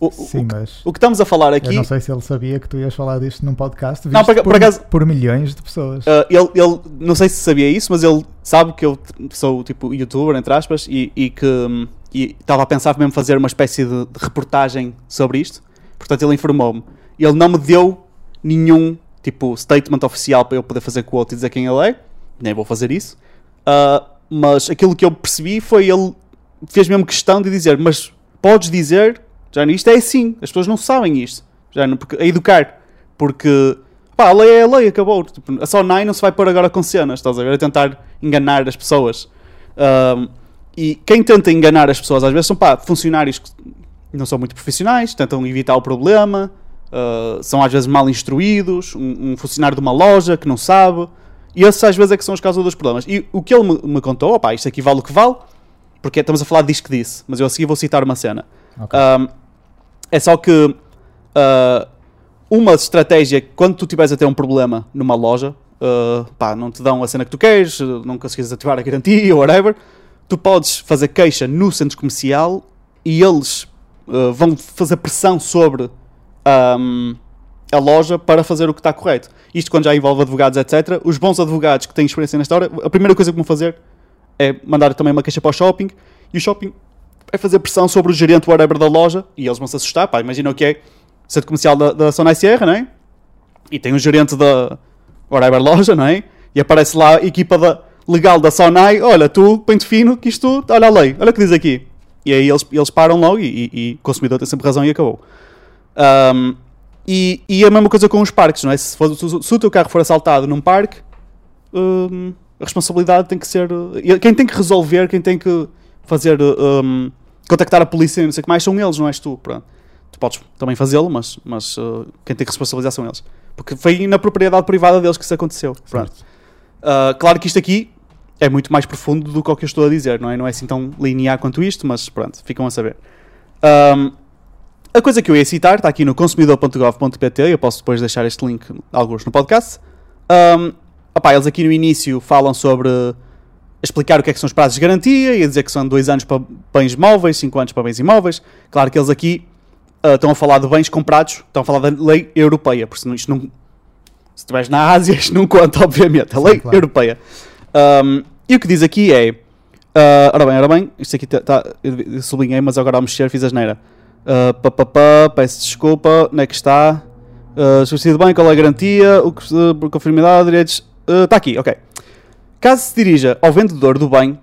O, Sim, o, mas o que estamos a falar eu aqui. não sei se ele sabia que tu ias falar disto num podcast Não, por- por por, acaso- por milhões de pessoas. Uh, ele, ele, não sei se sabia isso, mas ele sabe que eu sou tipo youtuber, entre aspas, e, e que hum, e estava a pensar mesmo fazer uma espécie de, de reportagem sobre isto. Portanto, ele informou-me. Ele não me deu nenhum tipo statement oficial para eu poder fazer quote e dizer quem ele é, nem vou fazer isso. Uh, mas aquilo que eu percebi foi ele fez mesmo questão de dizer: Mas podes dizer, já isto é assim, as pessoas não sabem isto, já não, porque, a educar, porque pá, a lei é a lei, acabou. Tipo, a Sonai não se vai pôr agora com cenas, estás a ver? A tentar enganar as pessoas. Um, e quem tenta enganar as pessoas às vezes são pá, funcionários que não são muito profissionais, tentam evitar o problema, uh, são às vezes mal instruídos, um, um funcionário de uma loja que não sabe, e esses às vezes é que são os causadores dos problemas. E o que ele me, me contou, opá, isto aqui vale o que vale, porque estamos a falar disto que disse, mas eu a seguir vou citar uma cena. Ok. Um, é só que uh, uma estratégia, quando tu estiveres a ter um problema numa loja, uh, pá, não te dão a cena que tu queres, não consegues ativar a garantia, whatever, tu podes fazer queixa no centro comercial e eles uh, vão fazer pressão sobre um, a loja para fazer o que está correto. Isto quando já envolve advogados, etc. Os bons advogados que têm experiência nesta hora, a primeira coisa que vão fazer é mandar também uma queixa para o shopping e o shopping vai fazer pressão sobre o gerente whatever da loja e eles vão se assustar. Pá, imagina o que é centro comercial da, da Sonai Sierra, não é? E tem o gerente da whatever loja, não é? E aparece lá a equipa da, legal da Sonai: olha, tu, pente fino, que isto, olha a lei, olha o que diz aqui. E aí eles, eles param logo e, o consumidor tem sempre razão e acabou. Um, e, e a mesma coisa com os parques, não é? Se, for- se- se o teu carro for assaltado num parque, hum, a responsabilidade tem que ser. e Quem tem que resolver, quem tem que fazer. hum, contactar a polícia e não sei o que mais, são eles, não és tu. Pronto. Tu podes também fazê-lo, mas, mas uh, quem tem que responsabilizar são eles. Porque foi na propriedade privada deles que isso aconteceu. Pronto. Uh, claro que isto aqui é muito mais profundo do que o que eu estou a dizer, não é? Não é assim tão linear quanto isto, mas pronto, ficam a saber. Um, a coisa que eu ia citar está aqui no consumidor.gov.pt, eu posso depois deixar este link, alguns no podcast. Um, opá, eles aqui no início falam sobre explicar o que é que são os prazos de garantia e a dizer que são dois anos para bens móveis, cinco anos para bens imóveis. Claro que eles aqui uh, estão a falar de bens comprados, estão a falar da lei europeia, porque senão isto não, se estiveres na Ásia, isto não conta, obviamente. A Sim, lei claro. europeia. Um, e o que diz aqui é. ah, ora bem, ora bem, isto aqui está. eu sublinhei, mas agora ao mexer fiz a geneira. Uh, pá, pá, pá, peço desculpa, onde é que está? Uh, Estabelecido bem, qual é a garantia? O que, uh, conformidade, direitos. Está aqui, ok. Caso se dirija ao vendedor do bem.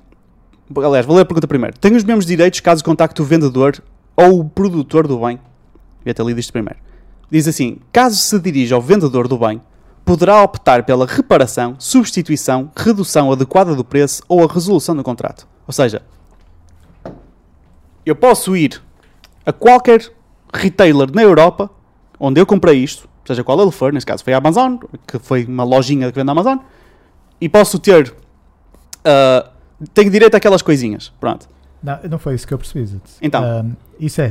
Aliás, vou ler a pergunta primeiro. Tem os mesmos direitos caso contacte o vendedor ou o produtor do bem? Devia ter lido isto primeiro. Diz assim: caso se dirija ao vendedor do bem, poderá optar pela reparação, substituição, redução adequada do preço ou a resolução do contrato. Ou seja, eu posso ir a qualquer retailer na Europa onde eu comprei isto, seja qual ele for, neste caso foi a Amazon, que foi uma lojinha que vende a Amazon, e posso ter. ah, tenho direito àquelas coisinhas. Pronto. Não, não foi isso que eu percebi. Então. Ahm, isso é,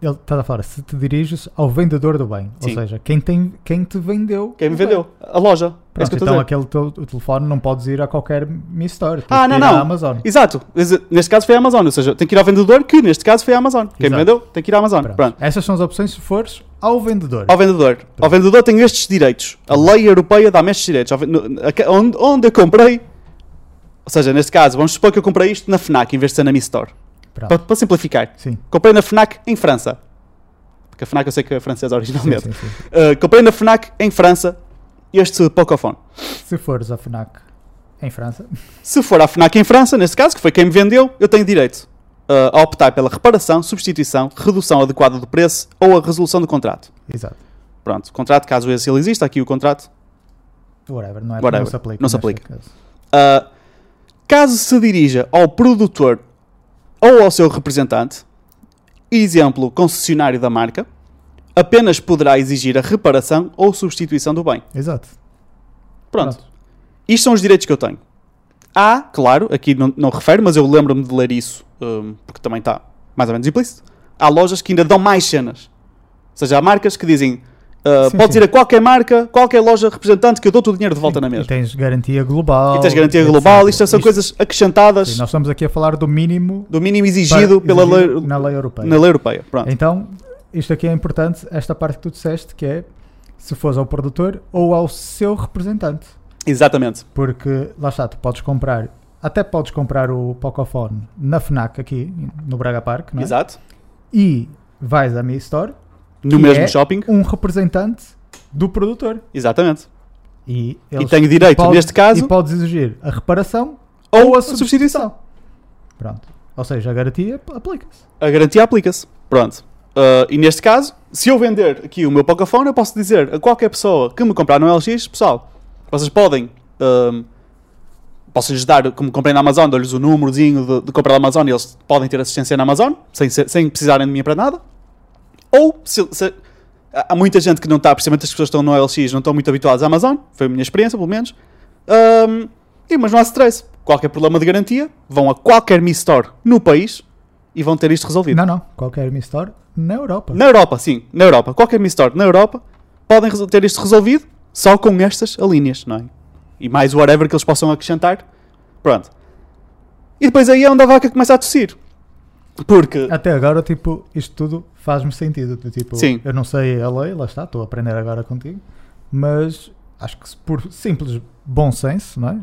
ele está a falar, se te diriges ao vendedor do bem, Sim. ou seja, quem, tem, quem te vendeu. Quem me o bem. vendeu? A loja. é Pronto, a então aquele teu o telefone não podes ir a qualquer Mi Store. Ah, não, não. Amazon. Exato. Ex- Neste caso foi a Amazon. Ou seja, tem que ir ao vendedor, que neste caso foi a Amazon. Quem me Exato. vendeu tem que ir à Amazon. Pronto. Pronto. Essas são as opções se fores ao vendedor. Ao vendedor. Ao vendedor tenho estes direitos. A lei europeia dá-me estes direitos. Onde, onde eu comprei. Ou seja, neste caso, vamos supor que eu comprei isto na FNAC em vez de ser na Mi Store. Pronto. Para, para simplificar. Sim. Comprei na FNAC em França. Porque a FNAC eu sei que é francesa Sim, originalmente. sim, sim. Uh, comprei na FNAC em França este Pocophone. Se fores à FNAC em França, Se for à FNAC em França, nesse caso, que foi quem me vendeu, eu tenho direito a optar pela reparação, substituição, redução adequada do preço ou a resolução do contrato. exato. Pronto, contrato, caso esse ele exista, aqui o contrato. Whatever, não, é, Whatever, não se aplica. não se neste aplica. caso. Uh, caso se dirija ao produtor ou ao seu representante, exemplo, concessionário da marca, apenas poderá exigir a reparação ou substituição do bem. Exato. Pronto. Isto são os direitos que eu tenho. Há, claro, aqui não, não refere, mas eu lembro-me de ler isso, hum, porque também está mais ou menos implícito. Há lojas que ainda dão mais cenas. Ou seja, há marcas que dizem: uh, Sim, podes sim. ir a qualquer marca, qualquer loja representante que eu dou-te o dinheiro de volta na E mesma. tens garantia global. E tens garantia etc. global, isto são Isto- coisas acrescentadas nós estamos aqui a falar do mínimo do mínimo exigido para- pela exigido lei, na lei europeia. na lei europeia. Pronto. Então, isto aqui é importante, esta parte que tu disseste, que é se fores ao produtor ou ao seu representante. Exatamente. Porque, lá está, tu podes comprar, até podes comprar o Pocophone na FNAC aqui, no Braga Park, não é? Exato. E vais à Mi Store, No mesmo é shopping. um representante do produtor. Exatamente. E, E tenho direito, neste caso, E podes exigir a reparação ou ou a a substituição. substituição. Pronto. Ou seja, a garantia aplica-se. a garantia aplica-se. Pronto. Uh, e neste caso, se eu vender aqui o meu Pocophone, eu posso dizer a qualquer pessoa que me comprar no LX, pessoal, vocês podem. Um, Posso-lhes dar, como comprei na Amazon, dou-lhes o númerozinho de, de comprar na Amazon e eles podem ter assistência na Amazon, sem, sem precisarem de mim para nada. Ou, se, se- há muita gente que não está, precisamente as pessoas que estão no LX, não estão muito habituadas à Amazon, foi a minha experiência, pelo menos. Um, e, mas não há stress. qualquer problema de garantia, vão a qualquer Mi Store no país e vão ter isto resolvido. Não, não. Qualquer Mi Store na Europa. Na Europa, sim, na Europa. Qualquer Mi Store na Europa podem ter isto resolvido só com estas alíneas, não é? E mais whatever que eles possam acrescentar. Pronto. E depois aí é onde a vaca começa a tossir. Porque, Até agora, tipo, isto tudo faz-me sentido. do Tipo, Sim. eu não sei a lei, lá está, estou a aprender agora contigo. Mas acho que por simples bom senso, não é?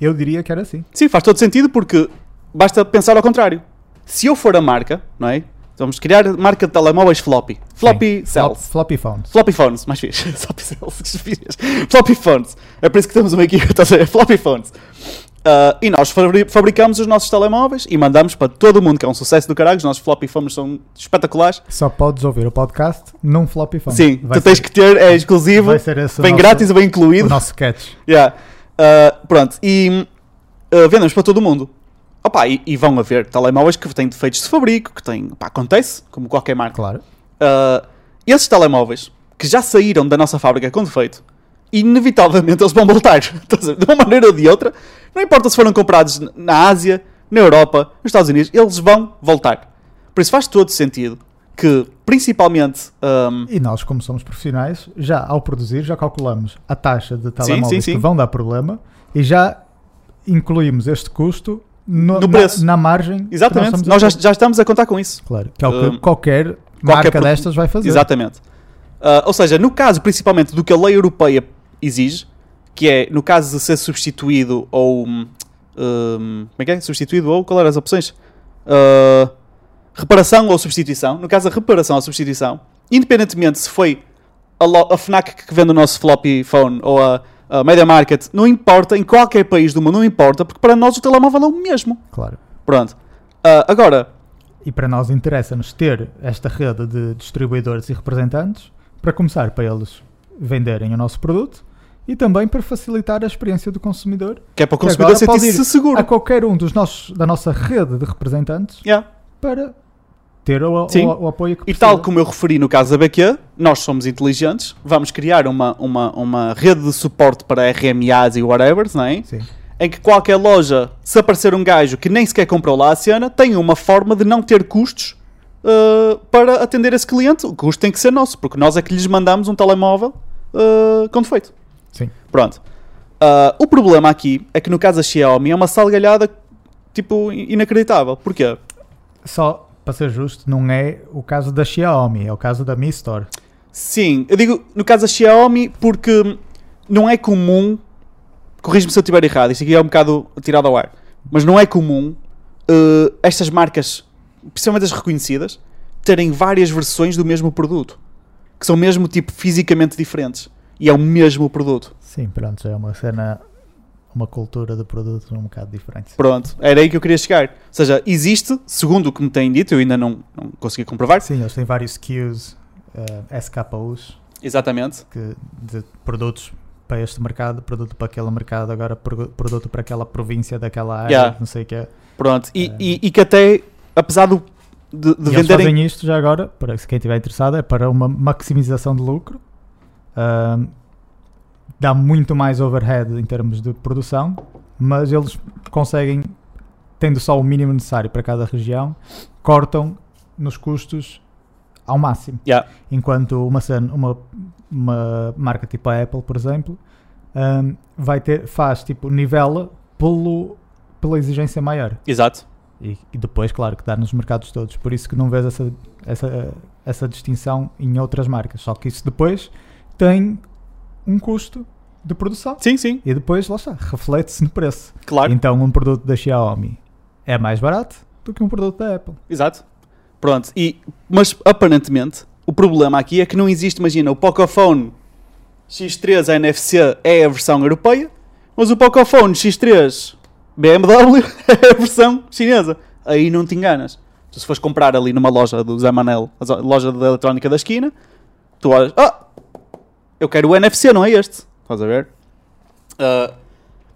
Eu diria que era assim. sim, faz todo sentido porque basta pensar ao contrário. Se eu for a marca, não é? Vamos criar marca de telemóveis floppy. Floppy Sim. cells. Flop- floppy phones. Floppy phones, mais fixe. Floppy cells. Floppy phones. É por isso que temos uma equipa, estás a ver? Floppy phones. Ah, e nós fabri- fabricamos os nossos telemóveis e mandamos para todo o mundo, que é um sucesso do caralho. Os nossos floppy phones são espetaculares. Só podes ouvir o podcast num floppy phone. Sim, vai tu tens ser, que ter, é exclusivo, vai ser esse o bem nosso- grátis e bem o incluído. nosso sketch. Yeah. Ah, pronto, e ah, vendemos para todo o mundo. Opa, e, e vão haver telemóveis que têm defeitos de fabrico, que têm, pá, acontece, como qualquer marca. Claro. Uh, esses telemóveis que já saíram da nossa fábrica com defeito, inevitavelmente eles vão voltar. De uma maneira ou de outra, não importa se foram comprados na Ásia, na Europa, nos Estados Unidos, eles vão voltar. Por isso faz todo sentido que, principalmente, um, E nós, como somos profissionais, já ao produzir, já calculamos a taxa de telemóveis sim, que sim. vão dar problema e já incluímos este custo no, No na- preço. Na, margem. exatamente, a nós já, já estamos a contar com isso. Claro, que é o que Um, qualquer marca pro- destas vai fazer. Exatamente. Uh, ou seja, no caso principalmente do que a lei europeia exige, que é no caso de ser substituído ou. hum, hum, como é que é? Substituído ou qual eram as opções? Uh, reparação ou substituição. No caso da reparação ou substituição, independentemente se foi a, a FNAC que vende o nosso floppy phone ou a, a Media Market, não importa, em qualquer país do mundo não importa, porque para nós o telemóvel é o mesmo. Claro. Pronto. Uh, agora, E para nós interessa-nos ter esta rede de distribuidores e representantes para começar para eles venderem o nosso produto e também para facilitar a experiência do consumidor que é para o consumidor sentir-se ir seguro. a qualquer um dos nossos, da nossa rede de representantes Yeah. para ter o, Sim. o- o apoio que E precisa. tal como eu referi no caso da BQ, nós somos inteligentes, vamos criar uma, uma, uma rede de suporte para RMAs e whatever, não é? Sim. Em que qualquer loja, se aparecer um gajo que nem sequer comprou lá a cena, tem uma forma de não ter custos uh, para atender esse cliente. O custo tem que ser nosso, porque nós é que lhes mandamos um telemóvel uh, com defeito. Sim. Pronto. Uh, o problema aqui é que no caso da Xiaomi é uma salgalhada tipo inacreditável. Porquê? Só para ser justo, não é o caso da Xiaomi, é o caso da Mi Store. Sim, eu digo no caso da Xiaomi porque não é comum, corrijo-me se eu estiver errado, isto aqui é um bocado tirado ao ar, mas não é comum eh, estas marcas, principalmente as reconhecidas, terem várias versões do mesmo produto, que são mesmo tipo fisicamente diferentes e é o mesmo produto. Sim, pronto, é uma cena, uma cultura de produtos um bocado diferente. Pronto, era aí que eu queria chegar. Ou seja, existe, segundo o que me têm dito, eu ainda não, não consegui comprovar, Sim, eles têm vários SKUs, eh, SKUs, exatamente, que, de produtos para este mercado, produto para aquele mercado, agora pro- produto para aquela província daquela área, Yeah. não sei o que é. pronto, e, Eh. e, e que até, apesar do, de, de venderem... fazem isto já agora, para quem estiver interessado, é para uma maximização de lucro. Ahm, dá muito mais overhead em termos de produção, mas eles conseguem, tendo só o mínimo necessário para cada região, cortam nos custos ao máximo. Yeah. Enquanto uma, uma, uma marca tipo a Apple, por exemplo, ahm, vai ter, faz tipo nivela pelo, pela exigência maior. Exato. E, e depois, claro, que dá nos mercados todos. Por isso que não vês essa, essa, essa distinção em outras marcas. Só que isso depois tem um custo de produção. Sim, sim, E depois, lá está, reflete-se no preço. claro. Então, um produto da Xiaomi é mais barato do que um produto da Apple. Exato. Pronto. E, mas aparentemente o problema aqui é que não existe, imagina, o Pocophone X3 NFC é a versão europeia, mas o Pocophone X3 BMW é a versão chinesa. Aí não te enganas. Tu se fores comprar ali numa loja do Zé Manel, loja da eletrónica da esquina, tu olhas, ah, eu quero o NFC, não é este. Estás a ver? Ah,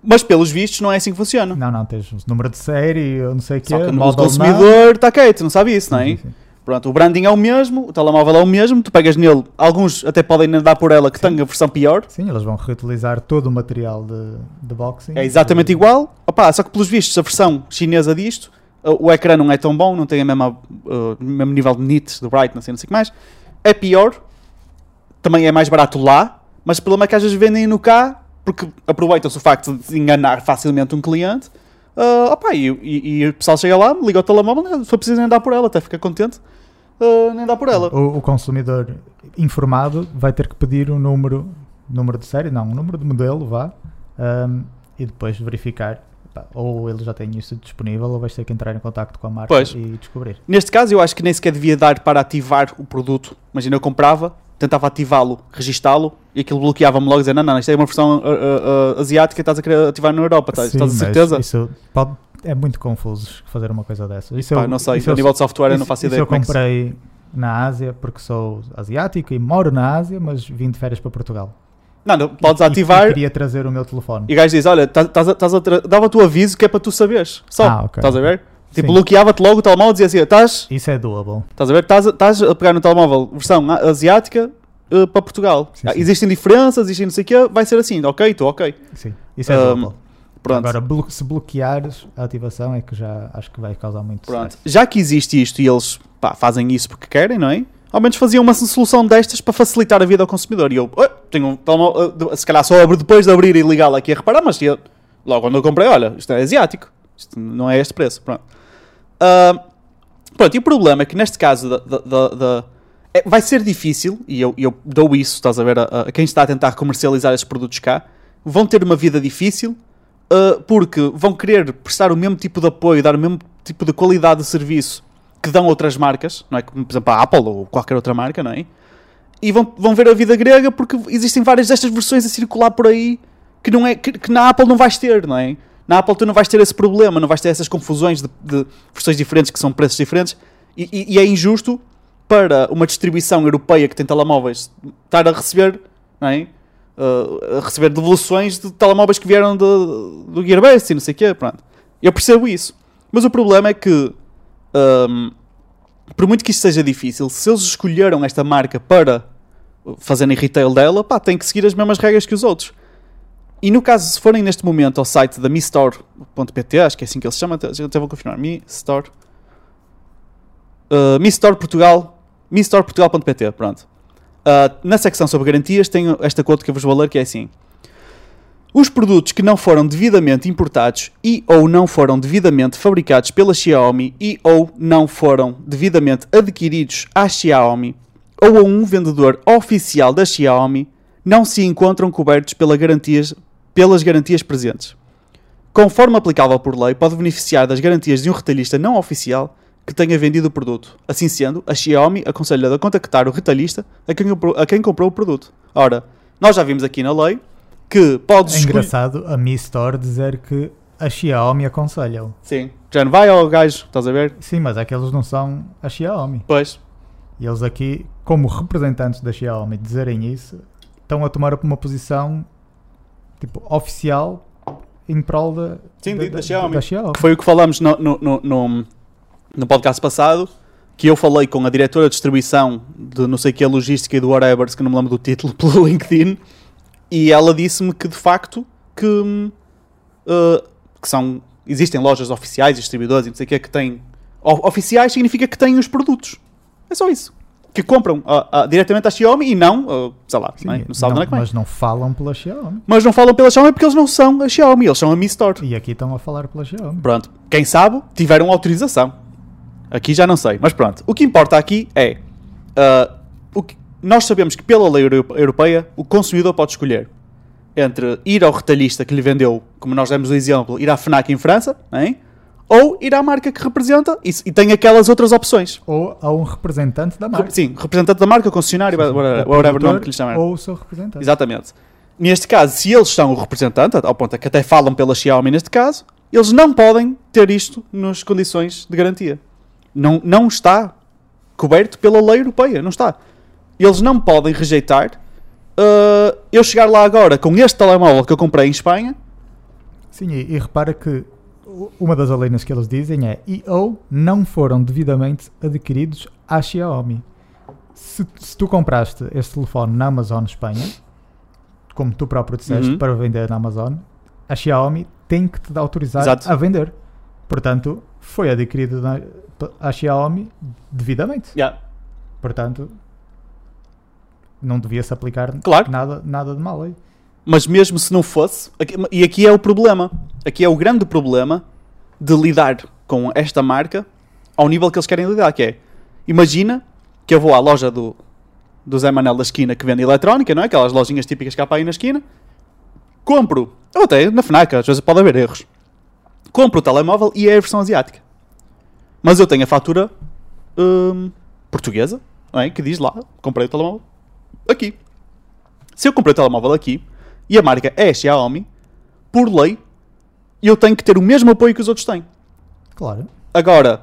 mas pelos vistos não é assim que funciona. Não, não, tens o número de série, eu não sei o que Só que o model consumidor está quieto, não sabe isso, não é? Sim, sim. Pronto, o branding é o mesmo, o telemóvel é o mesmo, tu pegas nele, alguns até podem andar por ela que tem a versão pior, Sim, eles vão reutilizar todo o material de, de boxing. é exatamente igual, Opa, só que pelos vistos a versão chinesa disto, o ecrã não é tão bom, não tem uh, o mesmo nível de nits, de brightness e não sei o que mais, é pior, também é mais barato lá, mas o problema é que às vezes vendem no cá, porque aproveitam-se o facto de enganar facilmente um cliente, uh, opa, e, e- e o pessoal chega lá, liga o telemóvel, se for preciso nem dá por ela, até fica contente, uh, nem dá por ela. O, o consumidor informado vai ter que pedir um número, número de série, não, um número de modelo, vá, ahm, e depois verificar. Ou ele já tem isso disponível, ou vais ter que entrar em contato com a marca Pois. e descobrir. Neste caso, eu acho que nem sequer devia dar para ativar o produto. Imagina, eu comprava, tentava ativá-lo, registá-lo e aquilo bloqueava-me logo, dizendo: Não, não, isto é uma versão uh, uh, uh, asiática, estás a querer ativar na Europa, estás, Sim, estás a certeza? Isso pode- é muito confuso fazer uma coisa dessas. Isso Pá, eu- não sei, isso a eu- nível de software eu não isso- faço isso ideia eu como é comprei na Ásia porque sou asiático e moro na Ásia, mas vim de férias para Portugal. Não, não, podes E- ativar E queria trazer o meu telefone. e o gajo diz: Olha, estás- estás a- a dava-te o aviso que é para tu saberes. Só, Ah, ok. estás a ver? Tipo, bloqueava-te logo o telemóvel e dizia assim: Estás Isso é doable. estás a ver? Estás a- pegar no telemóvel versão a- asiática uh, para Portugal. Sim, Ah, sim. Existem diferenças, existem não sei o quê, vai ser assim, ok, estou ok. Sim, isso é doable. Pronto. Agora, se bloqueares a ativação é que já acho que vai causar muito Pronto. stress. Já que existe isto e eles pá, fazem isso porque querem, não é? Ao menos faziam uma solução destas para facilitar a vida ao consumidor. E eu, "Ah, tenho um telemóvel, ah, se calhar só abro depois de abrir e ligá-lo aqui a reparar, mas eu, logo quando eu comprei, olha, isto é asiático. Isto não é este preço. Pronto. Ah, pronto, e o problema é que neste caso da, é- vai ser difícil, e eu, eu dou isso, estás a ver, a, a quem está a tentar comercializar esses produtos cá, vão ter uma vida difícil Uh, porque vão querer prestar o mesmo tipo de apoio, dar o mesmo tipo de qualidade de serviço que dão outras marcas, não é? Como, por exemplo, a Apple ou qualquer outra marca, não é? E vão, vão ver a vida grega porque existem várias destas versões a circular por aí que, não é, que, que na Apple não vais ter, não é? Na Apple tu não vais ter esse problema, não vais ter essas confusões de, de versões diferentes que são preços diferentes e, e- e é injusto para uma distribuição europeia que tem telemóveis estar a receber, não é? Uh, a receber devoluções de telemóveis que vieram do, do Gearbest e não sei o quê, pronto. Eu percebo isso. Mas o problema é que, um, por muito que isto seja difícil, se eles escolheram esta marca para fazerem retail dela, pá, tem que seguir as mesmas regras que os outros. E no caso, se forem neste momento ao site da mistore.pt, acho que é assim que eles se chama, até vou confirmar, mistore, uh, mistore Portugal, mistoreportugal.pt, pronto. Uh, na secção sobre garantias tenho esta quote que eu vos vou ler que é assim. Os produtos que não foram devidamente importados e ou não foram devidamente fabricados pela Xiaomi e ou não foram devidamente adquiridos à Xiaomi ou a um vendedor oficial da Xiaomi não se encontram cobertos pela garantias, pelas garantias presentes. Conforme aplicável por lei, pode beneficiar das garantias de um retalhista não oficial que tenha vendido o produto. Assim sendo, a Xiaomi aconselha a contactar o retalhista a quem, comprou- a quem comprou o produto. Ora, nós já vimos aqui na lei que podes É engraçado a Mi Store dizer que a Xiaomi aconselha-o. Sim. Já não vai ao gajo, estás a ver? Sim, mas é que eles não são a Xiaomi. Pois. E eles aqui, como representantes da Xiaomi, dizerem isso, estão a tomar uma posição tipo oficial em prol da, Sim, da- da Xiaomi. da Xiaomi. Que foi o que falámos no, no, no, no, podcast passado, que eu falei com a diretora de distribuição de não sei que a logística e do whatever, que não me lembro do título, pelo LinkedIn, e ela disse-me que de facto que, uh, que são, existem lojas oficiais, distribuidores e não sei o que que têm. Oficiais significa que têm os produtos. É só isso. Que compram ah, ah, diretamente à Xiaomi e não, ah, sei lá, Sim, não, é? não sabe não, onde é mas não falam pela Xiaomi. Mas não falam pela Xiaomi porque eles não são a Xiaomi, eles são a Mi Store. E aqui estão a falar pela Xiaomi. Pronto, quem sabe tiveram autorização. Aqui já não sei, mas pronto. O que importa aqui é. o que- nós sabemos que pela lei euro- europeia o consumidor pode escolher entre ir ao retalhista que lhe vendeu, como nós demos o exemplo, ir à Fnac em França, hein? Ou ir à marca que representa e, s- e tem aquelas outras opções. Ou a um representante da marca. Sim, representante da marca, concessionário, whatever, whatever nome que lhe chamar. Ou o seu representante. Exatamente. Neste caso, se eles são o representante, ao ponto é que até falam pela Xiaomi neste caso, eles não podem ter isto nas condições de garantia. Não, não está coberto pela lei europeia, não está. Eles não podem rejeitar uh, eu chegar lá agora com este telemóvel que eu comprei em Espanha, Sim, e, e repara que uma das alíneas que eles dizem é e ou não foram devidamente adquiridos à Xiaomi. Se, se tu compraste este telefone na Amazon Espanha, como tu próprio disseste, Uhum. para vender na Amazon, a Xiaomi tem que te autorizar Exato. a vender. Portanto, foi adquirido na, à Xiaomi devidamente. Yeah. Portanto, não devia-se aplicar Claro. nada, nada de mal aí. Mas mesmo se não fosse, aqui- e aqui é o problema, aqui é o grande problema de lidar com esta marca ao nível que eles querem lidar, que é, imagina que eu vou à loja do, do Zé Manel da esquina que vende eletrónica, não é? Aquelas lojinhas típicas que há para aí na esquina, compro, ou até na FNAC, às vezes pode haver erros, compro o telemóvel e é a versão asiática. Mas eu tenho a fatura hum, portuguesa, é? Que diz lá, comprei o telemóvel aqui. Se eu comprei o telemóvel aqui e a marca é Xiaomi, por lei, eu tenho que ter o mesmo apoio que os outros têm. Claro. Agora,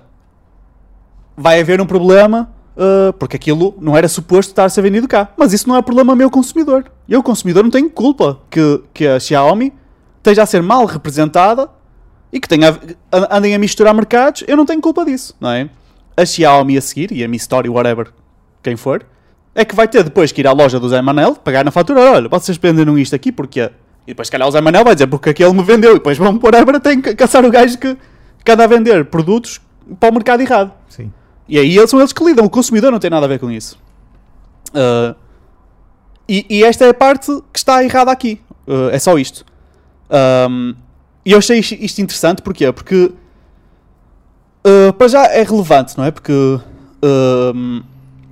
vai haver um problema uh, porque aquilo não era suposto estar a ser vendido cá. Mas isso não é problema meu consumidor. Eu, consumidor, não tenho culpa que, que a Xiaomi esteja a ser mal representada e que tenha, a- andem a misturar mercados. Eu não tenho culpa disso, não é? A Xiaomi a seguir, e a Mi Story, whatever, quem for, é que vai ter depois que ir à loja do Zé Manel, pagar na fatura, olha, vocês venderam isto aqui porque... E depois, se calhar, o Zé Manel vai dizer porque aquele me vendeu. E depois vão pôr a tem que caçar o gajo que, que anda a vender produtos para o mercado errado. Sim. E aí eles são eles que lidam, o consumidor não tem nada a ver com isso. Ah, e, e esta é a parte que está errada aqui. Ah, é só isto. Ahm, e eu achei isto interessante porquê? porque ah, para já é relevante, não é? Porque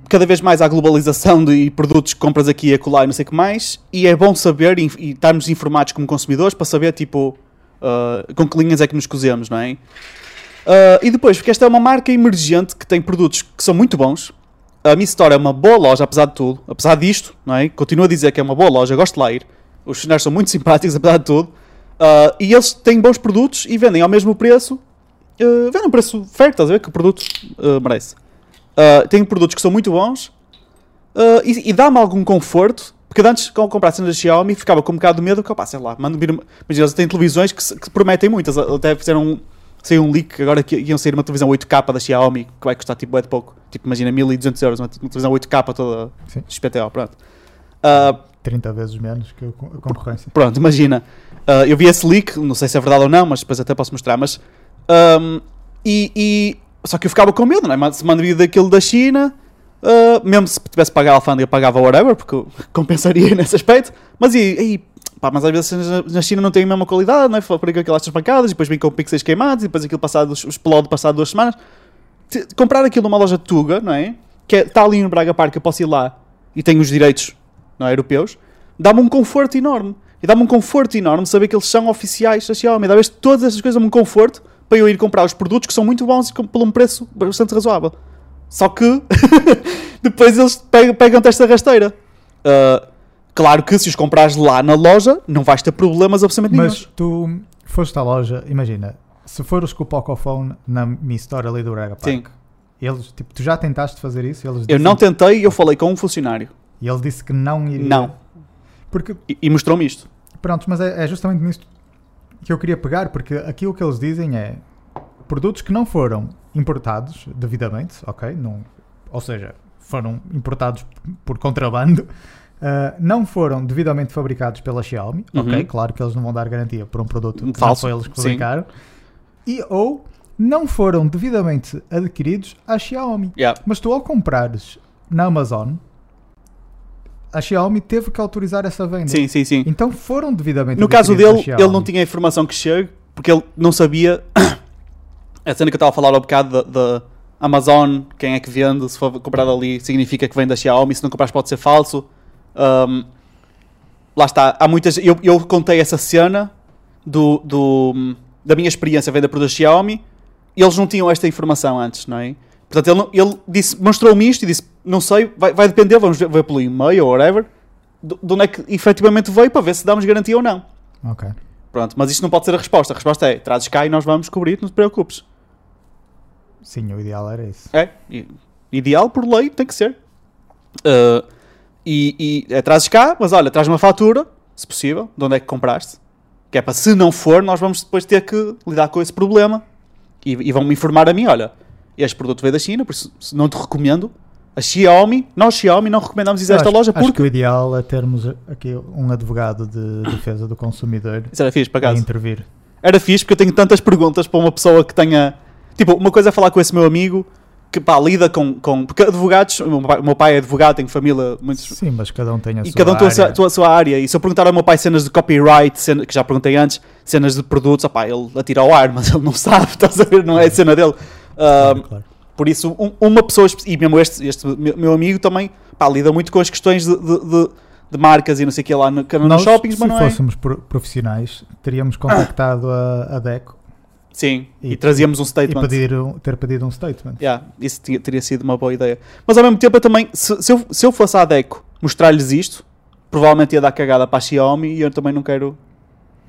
cada vez mais há globalização de produtos que compras aqui e acolá e não sei o que mais, e é bom saber e, e estarmos informados como consumidores para saber tipo ah, com que linhas é que nos cozemos, não é? Uh, e depois, porque esta é uma marca emergente que tem produtos que são muito bons. A Mi Store é uma boa loja, apesar de tudo. Apesar disto, não é? Continuo a dizer que é uma boa loja, gosto de lá ir. Os funcionários são muito simpáticos, apesar de tudo. Uh, e eles têm bons produtos e vendem ao mesmo preço. Uh, vendem um preço fair, estás a ver? Que o produto uh, merece. Uh, têm produtos que são muito bons uh, e, e dá-me algum conforto. Porque antes, quando comprasse na Xiaomi, ficava com um bocado de medo que, opá, sei lá, mando vir. Mas eles têm televisões que, se- que prometem muitas. Até fizeram um, saiu um leak agora que iam sair uma televisão 8K da Xiaomi que vai custar tipo é de pouco. Tipo, imagina 1200 euros, uma, uma televisão 8K toda Sim. XPTO, pronto. Ah, 30 vezes menos que a con- a concorrência. pronto, imagina. Ah, eu vi esse leak, não sei se é verdade ou não, mas depois até posso mostrar, mas ahm, e, e- só que eu ficava com medo, não é? Se manda vir daquilo da China, ah, mesmo se tivesse pagar a alfândega, pagava whatever, porque compensaria nesse aspecto. Mas e, e pá, mas às vezes na- na China não tem a mesma qualidade, não é? Por aquelas pancadas, depois vem com pixels queimados, e depois aquilo passado, explode passado duas semanas. Comprar aquilo numa loja de Tuga, não é? Que está ali no Braga Park, eu posso ir lá e tenho os direitos não é, europeus, dá-me um conforto enorme. E dá-me um conforto enorme saber que eles são oficiais da Xiaomi. Dá-me todas essas coisas dão-me um conforto para eu ir comprar os produtos que são muito bons e por um preço bastante razoável. Só que depois eles pegam- pegam-te esta rasteira. Ah, claro que se os comprares lá na loja, não vais ter problemas absolutamente Mas nenhum. tu foste à loja, imagina, se fores com o Pocophone na Mi Store ali do Braga Park, Sim. eles, tipo, tu já tentaste fazer isso? Eles Eu não tentei, eu falei com um funcionário. E ele disse que não iria. Não. Porque, E, e mostrou-me isto. pronto, mas é, é justamente nisto que eu queria pegar, porque aqui o que eles dizem é produtos que não foram importados devidamente, ok? Não, ou seja, foram importados por contrabando, ah, não foram devidamente fabricados pela Xiaomi, ok? Uhum. Claro que eles não vão dar garantia por um produto que não Falso, foi eles que sim. fabricaram. E ou não foram devidamente adquiridos à Xiaomi. Yeah. Mas tu ao comprares na Amazon, a Xiaomi teve que autorizar essa venda. Sim, sim, sim. Então foram devidamente No caso dele, ele não tinha a informação que chega, porque ele não sabia. a cena que eu estava a falar há bocado da, Amazon, quem é que vende, se for comprado ali, significa que vem da Xiaomi, se não comprares pode ser falso. Um, lá está, há muitas. Eu, eu contei essa cena do, do- da minha experiência a vender produtos Xiaomi e eles não tinham esta informação antes, não é? Portanto, ele, não- ele disse, mostrou-me isto e disse: Não sei, vai, vai depender, vamos ver, ver pelo e-mail ou whatever, de, de onde é que efetivamente veio para ver se damos garantia ou não. Ok. Pronto, mas isto não pode ser a resposta. A resposta é: trazes cá e nós vamos cobrir, não te preocupes. Sim, o ideal era isso. É, ideal por lei tem que ser. Uh, e e é, trazes cá, mas olha, traz uma fatura, se possível, de onde é que compraste. Que é para se não for, nós vamos depois ter que lidar com esse problema. E, e vão-me informar a mim: olha, este produto veio da China, por isso não te recomendo. A Xiaomi, nós Xiaomi não recomendamos ir a esta acho, loja acho porque... que o ideal é termos aqui um advogado de defesa do consumidor Isso era fixe, por a acaso. intervir. Era fixe porque eu tenho tantas perguntas para uma pessoa que tenha... Tipo, uma coisa é falar com esse meu amigo que, pá, lida com... com porque advogados... O meu pai, o meu pai é advogado, tenho família... Muitos, Sim, mas cada um tem a e sua cada um tem a sua, área. tem a sua área. E se eu perguntar ao meu pai cenas de copyright, cena- que já perguntei antes, cenas de produtos, opá, ele atira ao ar, mas ele não sabe, estás a ver? Não é a cena dele. Claro, Ah, claro. por isso, um- uma pessoa, e mesmo este, este meu, amigo também, pá, lida muito com as questões de, de, de- de marcas e não sei o que lá no, nos Nós, shoppings, se é. fôssemos pro- profissionais, teríamos contactado a, a DECO Sim, e, E- trazíamos um e statement. pedir um- ter pedido um statement. Yeah, isso tinha- teria sido uma boa ideia. Mas ao mesmo tempo, eu também, se, se, eu, se eu fosse à Deco mostrar-lhes isto, provavelmente ia dar cagada para a Xiaomi e eu também não quero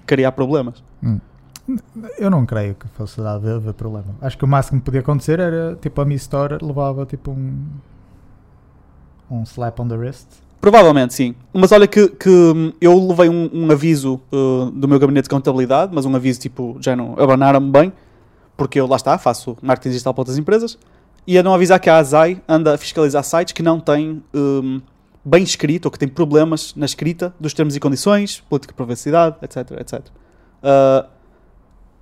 criar problemas. Hum. Eu não creio que fosse dar haver, problema. Acho que o máximo que podia acontecer era tipo a Mi Store levava tipo um um slap on the wrist. Provavelmente sim. Mas olha que, que hum, eu levei um, um aviso uh, do meu gabinete de contabilidade, mas um aviso tipo, já não abanaram-me bem, porque eu lá está, faço marketing digital para outras empresas, e a não avisar que a ASAI anda a fiscalizar sites que não têm hum, bem escrito ou que têm problemas na escrita dos termos e condições, política de privacidade, etc, etc. Uh,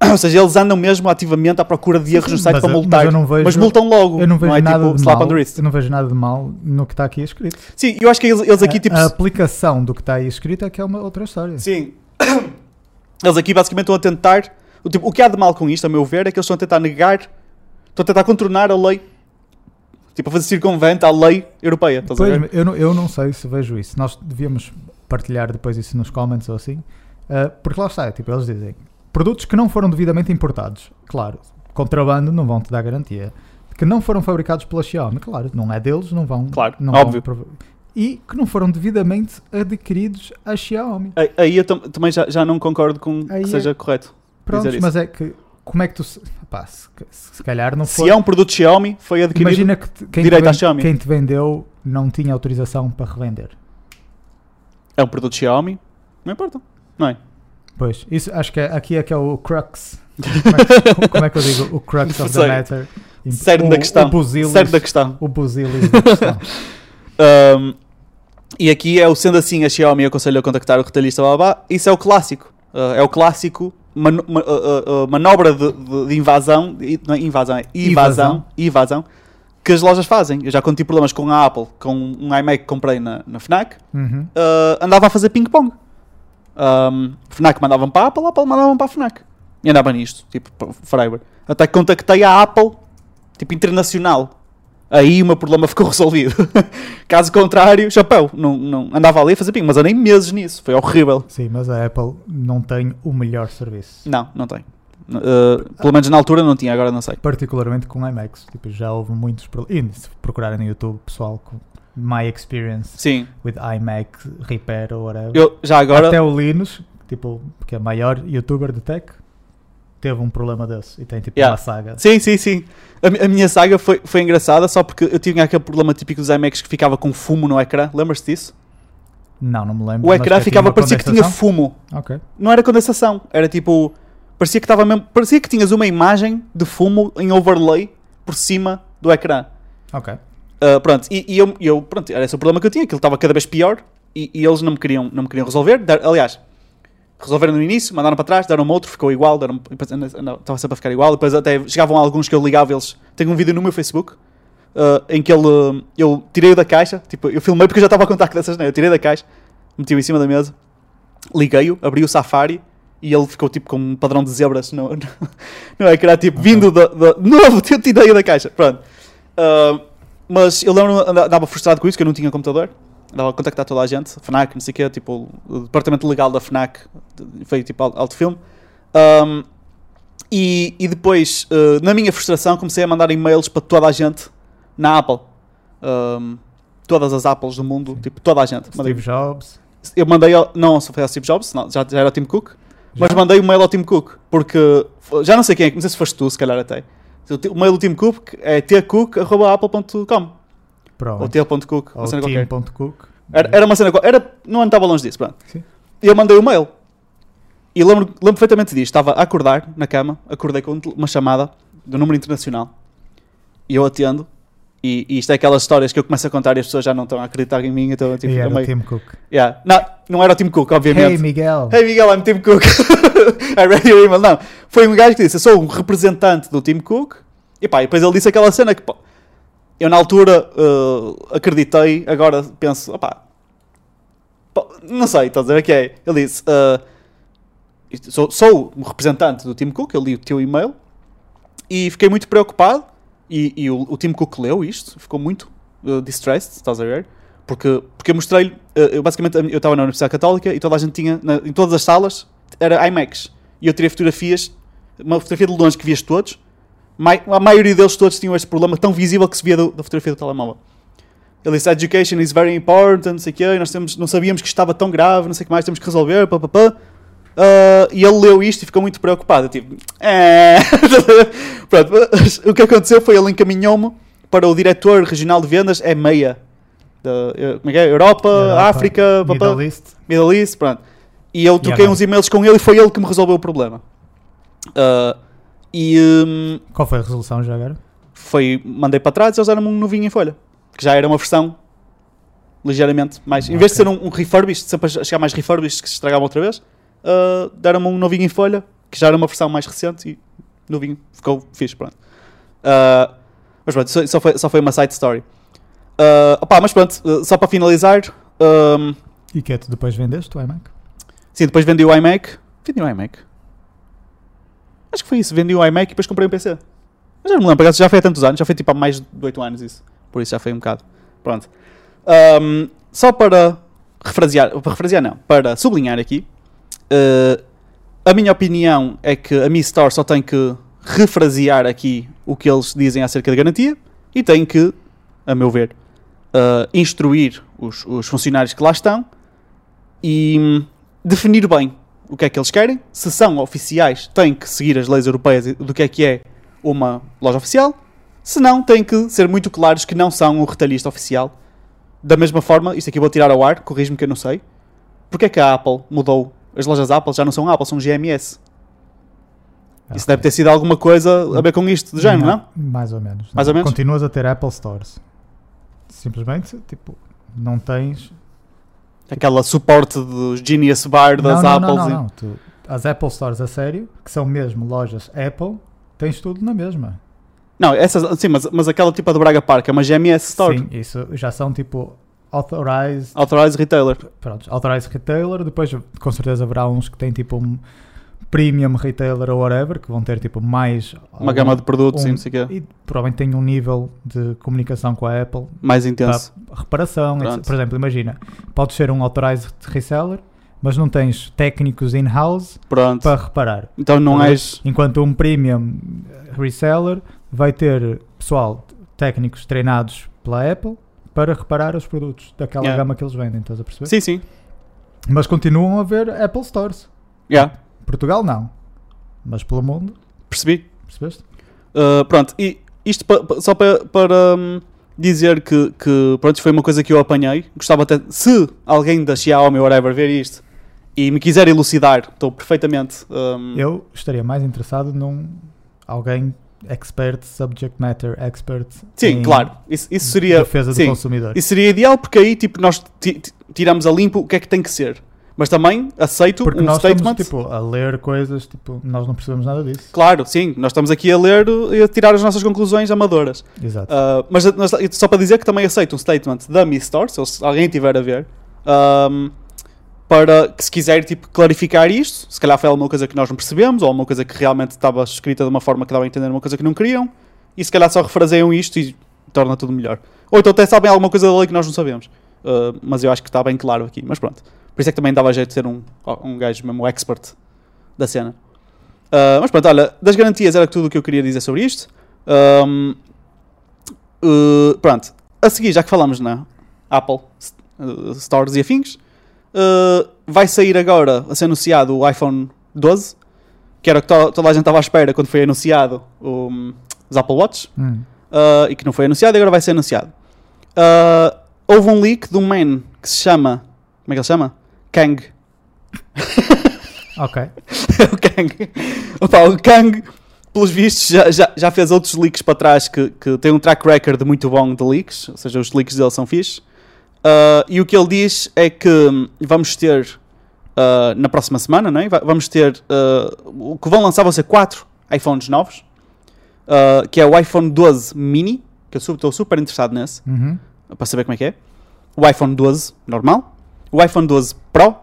ou seja, eles andam mesmo ativamente à procura de erros no site mas, para multar. mas não vejo, Mas multam logo. eu não vejo é nada tipo de slap mal. on the wrist. Eu não vejo nada de mal no que está aqui escrito. Sim, eu acho que eles, eles aqui a, tipo. a aplicação do que está aí escrito é que é uma outra história. Sim. Eles aqui basicamente estão a tentar. O, tipo, o que há de mal com isto, a meu ver, é que eles estão a tentar negar. Estão a tentar contornar a lei. Tipo, a fazer circunvento à lei europeia. Estás a Pois, ver? eu, não, eu não sei se vejo isso. Nós devíamos partilhar depois isso nos comments ou assim. Uh, porque lá está, tipo, eles dizem produtos que não foram devidamente importados. Claro, contrabando não vão te dar garantia. Que não foram fabricados pela Xiaomi, claro, não é deles, não vão. Claro, não óbvio. Vão, e que não foram devidamente adquiridos a Xiaomi. Aí- Aí eu tam- também já, já não concordo com Aí que é- seja correto. Pronto, mas é que como é que tu. se- Pá, se, se calhar não Se foi. é um produto Xiaomi, foi adquirido. Imagina que te- quem, te direito à ven- Xiaomi. quem te vendeu não tinha autorização para revender. É um produto Xiaomi, não importa. Não é? Pois, isso acho que é, aqui é que é o crux. Como é, que- como é que eu digo? O crux of the matter. Cerne o, da questão. O buzilis, Certo da questão. o buzilis da questão. Um, e aqui é o sendo assim, a Xiaomi aconselho a contactar o retalhista, blá, blá, blá. Isso é o clássico. Uh, é o clássico mano- ma- uh, uh, uh, manobra de, de- de invasão, não é invasão, é invasão, invasão, que as lojas fazem. Eu já quando tive problemas com a Apple, com um iMac que comprei na, na FNAC, Uhum. uh, andava a fazer ping-pong. Um, FNAC mandavam para a Apple, a Apple mandavam para a FNAC. E andava nisto, tipo, forever. Até que contactei a Apple, tipo, internacional. Aí o meu problema ficou resolvido. Caso contrário, chapéu, não, não, andava ali a fazer ping, mas andei meses nisso, foi horrível. Sim, mas a Apple não tem o melhor serviço. Não, não tem. Uh, pelo menos na altura não tinha, agora não sei. Particularmente com iMacs. Tipo, já houve muitos problemas. E se procurarem no YouTube, pessoal, com My Experience Sim, with iMac Repair ou whatever. eu já agora. Até o Linus, tipo, que é o maior youtuber de tech, teve um problema desse e tem tipo Yeah. uma saga. Sim, sim, sim. A, a minha saga foi, foi engraçada só porque eu tinha aquele problema típico dos iMacs que ficava com fumo no ecrã. Lembras-te disso? Não, não me lembro. O ecrã que ficava, uma parecia que tinha fumo. Ok. Não era condensação, era tipo. Parecia que estava mesmo. Parecia que tinhas uma imagem de fumo em overlay por cima do ecrã. Ok. Uh, pronto, e, e eu, eu, pronto, era esse o problema que eu tinha, que ele estava cada vez pior e, e eles não me queriam, não me queriam resolver. Dar- aliás, resolveram no início, mandaram para trás, deram-me outro, ficou igual, deram estava sempre a ficar igual. Depois até chegavam alguns que eu ligava, eles. Tenho um vídeo no meu Facebook uh, em que ele, eu tirei-o da caixa, tipo, eu filmei porque eu já estava a contar com dessas, né? Eu tirei da caixa, meti-o em cima da mesa, liguei-o, abri o Safari. E ele ficou tipo com um padrão de zebras no, no, no ecrã, tipo, vindo da, da. Novo, eu tirei da caixa. Pronto. Uh, mas eu lembro, anda- andava frustrado com isso, que eu não tinha computador. Andava a contactar toda a gente, FNAC, não sei o quê, tipo, o departamento legal da FNAC veio tipo al- alto filme. Um, e, e depois, uh, na minha frustração, comecei a mandar e-mails para toda a gente na Apple. Um, todas as Apples do mundo, tipo, toda a gente. Mandei- Steve Jobs. eu mandei, ao- não só foi ao Steve Jobs, não, já, já era o Tim Cook, Já? mas mandei o mail ao Tim Cook, porque já não sei quem é, não sei se foste tu, se calhar até. O mail do Tim Cook é tcook.apple.com Pronto. ou t.cook, Ou. Era, era uma cena era Não estava longe disso, pronto. Sim. E eu mandei o mail. E lembro, lembro perfeitamente disto. Estava a acordar na cama, acordei com uma chamada do número internacional. E eu atendo. E, e isto é aquelas histórias que eu começo a contar e as pessoas já não estão a acreditar em mim. Então, tipo, e era o meio- Tim Cook. Yeah. Não, não era o Tim Cook, obviamente. Hey, Miguel. Hey Miguel, I'm Tim Cook. I read your email. Não, foi um gajo que disse: Eu sou um representante do Tim Cook. E pá, e depois ele disse aquela cena que pá, eu na altura uh, acreditei, agora penso: opá, pá, não sei, estás a ver o que é? Ele disse: uh, sou, sou um representante do Tim Cook, eu li o teu e-mail e fiquei muito preocupado. E, e o, o Tim Cook leu isto, ficou muito uh, distressed, estás a ver? Porque, porque eu mostrei-lhe, uh, eu basicamente eu estava na Universidade Católica e toda a gente tinha, na- em todas as salas, era IMAX. E eu tirei fotografias, uma fotografia de longe que vias todos. Mai- a maioria deles todos tinham este problema tão visível que se via do- da fotografia do telemóvel. Ele disse: Education is very important, não sei o quê, nós temos, não sabíamos que estava tão grave, não sei o que mais, temos que resolver, pá, pá, pá. Ah, e ele leu isto e ficou muito preocupado. Tipo, é. Pronto, o que aconteceu foi ele encaminhou-me para o diretor regional de vendas, é meia. Da, eh, como é que é? Europa, Europa, África, Middle East. Middle East, pronto. E eu troquei uns e-mails com ele e foi ele que me resolveu o problema. Ah, e hum, Qual foi a resolução já agora? foi, mandei para trás e eles deram-me um novinho em folha. Que já era uma versão ligeiramente mais. Em vez de ser um, um refurbished, sempre a chegar mais refurbished que se estragavam outra vez, ah, deram-me um novinho em folha, que já era uma versão mais recente e novinho, ficou fixe, pronto. Ah, mas pronto, só, só foi, só foi uma side story. Ah, opá, mas pronto, só para finalizar, hum, E que é tu depois vendeste o iMac? sim, depois vendi o iMac. Vendi o iMac. Acho que foi isso, vendi o iMac e depois comprei um PC. Mas já não me lembro, já foi há tantos anos, já foi tipo há mais de 8 anos isso. Por isso já foi um bocado. Pronto. Ahm, só para refrasear, para refrasear não, para sublinhar aqui, eh, a minha opinião é que a Mi Store só tem que refrasear aqui o que eles dizem acerca da garantia e tem que, a meu ver, eh, instruir os, os funcionários que lá estão e hum, definir bem o que é que eles querem. Se são oficiais, têm que seguir as leis europeias do que é que é uma loja oficial. Se não, têm que ser muito claros que não são um retalhista oficial. Da mesma forma, isto aqui vou tirar ao ar, corrijo-me que eu não sei. Porque é que a Apple mudou? As lojas Apple já não são Apple, são GMS. Isso deve ter sido alguma coisa a ver com isto, do género, não? Mais ou menos. Mais ou menos? Continuas a ter Apple Stores. Simplesmente, tipo, não tens. Aquela suporte dos Genius Bar das não, não, Apples. não, e- não, não. Tu, as Apple Stores a sério, que são mesmo lojas Apple, tens tudo na mesma. Não, essas, sim, mas, mas aquela tipo de Braga Park é uma GMS Store. Sim, isso já são tipo authorized, Authorized Retailer. pronto, authorized retailer. Depois, com certeza, haverá uns que têm tipo um premium retailer ou whatever, que vão ter tipo mais. Uma gama de produtos e um- não sei o quê. E provavelmente têm um nível de comunicação com a Apple Mais intenso. para reparação. etc. Por exemplo, imagina, podes ser um authorized reseller, mas não tens técnicos in-house para reparar. Então não bem? és. Enquanto um premium reseller vai ter pessoal, técnicos treinados pela Apple para reparar os produtos daquela Yeah. gama que eles vendem, estás a perceber? Sim, sim. Mas continuam a haver Apple Stores. Yeah, Portugal não. Mas pelo mundo, percebi. percebeste? Uh, pronto, e isto pa- pa- só para, para hum, dizer que, que pronto, foi uma coisa que eu apanhei. Gostava até, se alguém da Xiaomi ou whatever ver isto e me quiser elucidar, estou perfeitamente. hum, Eu estaria mais interessado num alguém expert, subject matter expert. sim, claro. Isso, isso seria. defesa do sim, consumidor. isso seria ideal porque aí tipo, nós ti- ti- tiramos a limpo o que é que tem que ser. Mas também aceito Porque um nós statement. estamos tipo, a ler coisas, tipo, nós não percebemos nada disso. Claro, sim, nós estamos aqui a ler e a tirar as nossas conclusões amadoras. Exato. Uh, mas, só para dizer que também aceito um statement da Mi Store, se alguém tiver a ver, um, para que se quiser tipo, clarificar isto, se calhar foi alguma coisa que nós não percebemos, ou alguma coisa que realmente estava escrita de uma forma que dava a entender uma coisa que não queriam, e se calhar só refraseiam isto e torna tudo melhor. Ou então até sabem alguma coisa da lei que nós não sabemos. Uh, mas eu acho que está bem claro aqui. Mas pronto. Por isso é que também dava jeito de ter um, um gajo mesmo expert da cena. Uh, mas pronto, olha, das garantias era tudo o que eu queria dizer sobre isto. Um, uh, pronto, a seguir, já que falamos na Apple uh, Stores e afins, uh, vai sair agora a ser anunciado o iPhone 12, que era o que to- toda a gente estava à espera quando foi anunciado o- os Apple Watch, Hum. uh, e que não foi anunciado, e agora vai ser anunciado. Uh, houve um leak de um man que se chama. Como é que ele se chama? Kang. Ok. o Kang. Opa, o Kang pelos vistos, já, já, já fez outros leaks para trás que, que tem um track record muito bom de leaks, ou seja, os leaks dele são fixe. Uh, e o que ele diz é que vamos ter uh, na próxima semana, não é? Va- vamos ter uh, o que vão lançar vão ser 4 iPhones novos, que é o iPhone 12 mini, que eu estou super interessado nesse, Uhum. para saber como é que é. O iPhone 12 normal, o iPhone 12 Pro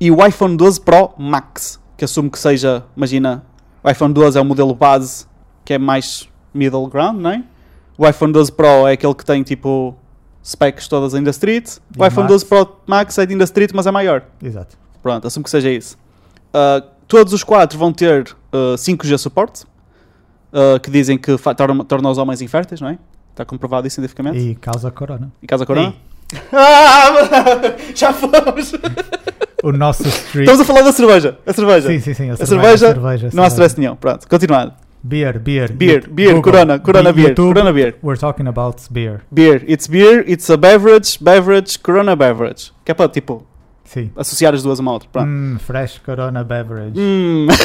e o iPhone 12 Pro Max, que assumo que seja, imagina, o iPhone 12 é o modelo base que é mais middle ground, não é? O iPhone 12 Pro é aquele que tem tipo specs todas ainda street. E O iPhone Max? 12 Pro Max é ainda street, mas é maior. Exato. Pronto, assumo que seja isso. Uh, todos os quatro vão ter uh, 5G suporte, uh, que dizem que torna, torna os homens inférteis, não é? Está comprovado isso cientificamente. E causa corona. E caso a corona? Ah, já fomos! O nosso street. Estamos a falar da cerveja. A cerveja. Sim, sim, sim. A, A cerveja, cerveja, a cerveja, Não há stress nenhum. Pronto, continuando. Beer, beer. Beer, beer, Google. corona, corona Be- beer, YouTube, corona beer. We're talking about beer. Beer, it's beer, it's a beverage, beverage, corona beverage. Que é para, tipo, Sim. associar as duas uma à outra. Pronto. Hum, fresh corona beverage. Hum.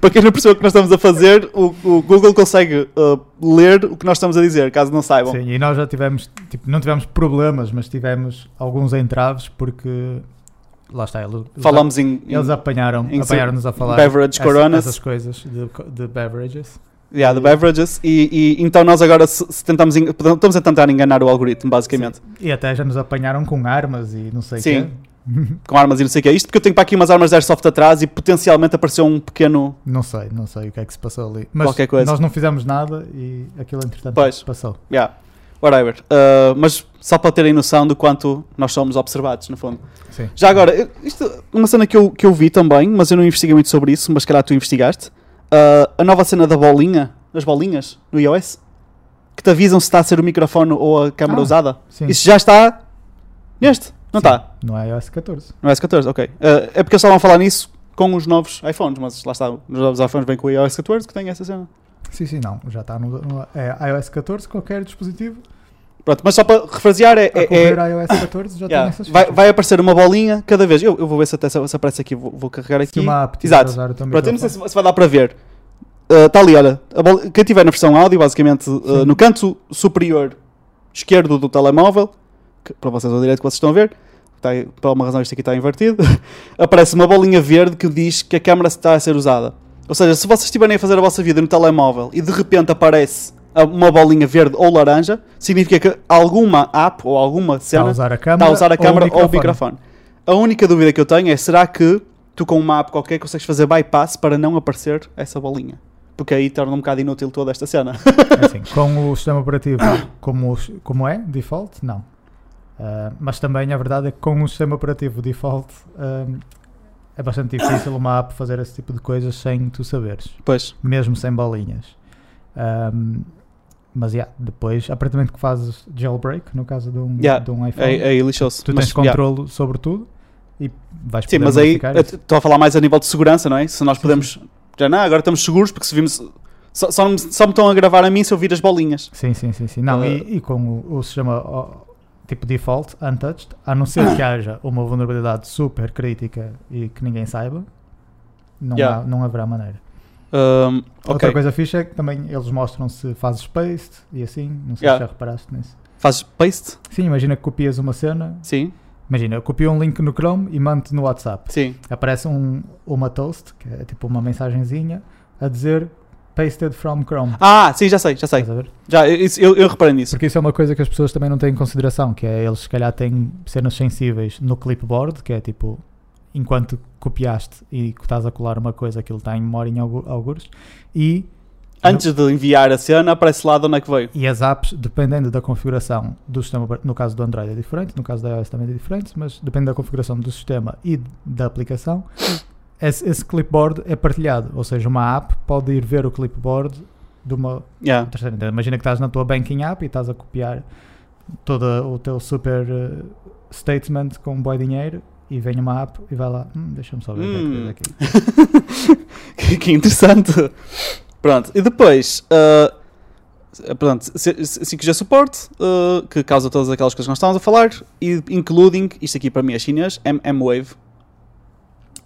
para quem não percebeu o que nós estamos a fazer, o, o Google consegue uh, ler o que nós estamos a dizer, caso não saibam. Sim, e nós já tivemos, tipo, não tivemos problemas, mas tivemos alguns entraves porque lá está, eles, Falamos em, eles apanharam, apanharam-nos a falar beverage essa- coronas. essas coisas de, de beverages. yeah, the beverages e, e então nós agora se, se tentamos en- estamos a tentar enganar o algoritmo, basicamente. Sim. E até já nos apanharam com armas e não sei o quê. com armas e não sei o que é isto, porque eu tenho para aqui umas armas de airsoft atrás e potencialmente apareceu um pequeno. Não sei, não sei o que é que se passou ali. Mas Qualquer coisa. nós não fizemos nada e aquilo entretanto Pois. passou. Yeah, whatever. Uh, mas só para terem noção do quanto nós somos observados, no fundo. Sim. Já agora, eu- isto uma cena que eu, que eu vi também, mas eu não investiguei muito sobre isso, mas calhar tu investigaste. Uh, a nova cena da bolinha, das bolinhas no iOS, que te avisam se está a ser o microfone ou a câmera Ah, usada. Sim. Isso já está neste, não está? No iOS 14. No iOS 14, ok. Uh, é porque eles estavam a falar nisso com os novos iPhones, mas lá está, os novos iPhones vêm com o iOS 14 que tem essa cena. Sim, sim, não. Já está no, no é, iOS 14, qualquer dispositivo. Pronto, mas só para refrasear, é, é- é- iOS 14 já tem yeah, essas vai, vai aparecer uma bolinha cada vez. Eu, eu vou ver se até se, se aparece aqui, vou, vou carregar aqui. Uma Exato. Pronto, eu não sei se, se vai dar para ver. Está ali, olha. a bol- quem tiver na versão áudio, basicamente, uh, no canto superior esquerdo do telemóvel, que, para vocês ao direito que vocês estão a ver, está por alguma razão isto aqui está invertido, aparece uma bolinha verde que diz que a câmera está a ser usada. Ou seja, se vocês estiverem a fazer a vossa vida no telemóvel e de repente aparece uma bolinha verde ou laranja, significa que alguma app ou alguma Está a cena usar a câmera, a usar a câmera ou o microfone. microfone. A única dúvida que eu tenho é: será que tu com uma app qualquer consegues fazer bypass para não aparecer essa bolinha? Porque aí torna um bocado inútil toda esta cena. É assim, com o sistema operativo como, como é, default, não. Ah, mas também a verdade é que com o sistema operativo default ah, é bastante difícil uma app fazer esse tipo de coisas sem tu saberes, Pois, mesmo sem bolinhas. Ah, mas yeah, depois, aparentemente que fazes jailbreak, no caso de um, Yeah, de um iPhone, aí, aí lixou-se. tu Mas, tens yeah. controle sobre tudo e vais Sim, mas aí estou a falar mais a nível de segurança, não é? Se nós Sim, podemos. Já não, agora estamos seguros porque se vimos. Só, só, me, só me estão a gravar a mim se eu vir as bolinhas. Sim, sim, sim. sim. Não, Ah. e, e com o, o sistema ó, tipo default, untouched, a não ser que haja uma vulnerabilidade super crítica e que ninguém saiba, não, Yeah. há, não haverá maneira. Um, Outra ok. coisa fixa é que também eles mostram se fazes paste e assim, não sei Yeah. se já reparaste nisso. Fazes paste? Sim, imagina que copias uma cena, Sim, imagina, eu copio um link no Chrome e mando no WhatsApp. sim. Aparece um, uma toast, que é tipo uma mensagenzinha, a dizer pasted from Chrome. Ah, sim, já sei, já sei. Já, eu, isso- eu, eu reparei nisso. Porque isso é uma coisa que as pessoas também não têm em consideração, que é eles se calhar têm cenas sensíveis no clipboard, que é tipo, enquanto copiaste e estás a colar uma coisa, aquilo está em memória em algu- algures, e, Antes de enviar a cena, aparece lá de onde é que veio. e as apps, dependendo da configuração do sistema, no caso do Android é diferente, no caso da iOS também é diferente, mas depende da configuração do sistema e da aplicação, esse, esse clipboard é partilhado, ou seja, uma app pode ir ver o clipboard de uma Yeah. terceira. Então, imagina que estás na tua banking app e estás a copiar todo o teu super eh, statement com um boi dinheiro e vem uma app e vai lá, "Hum, deixa-me só ver o que é que Hum. aqui. que, que interessante. Pronto, e depois, ah, pronto, C- C- 5G suporte, ah, que causa todas aquelas coisas que nós estávamos a falar, e including, isto aqui para mim é chinês, M- M-Wave.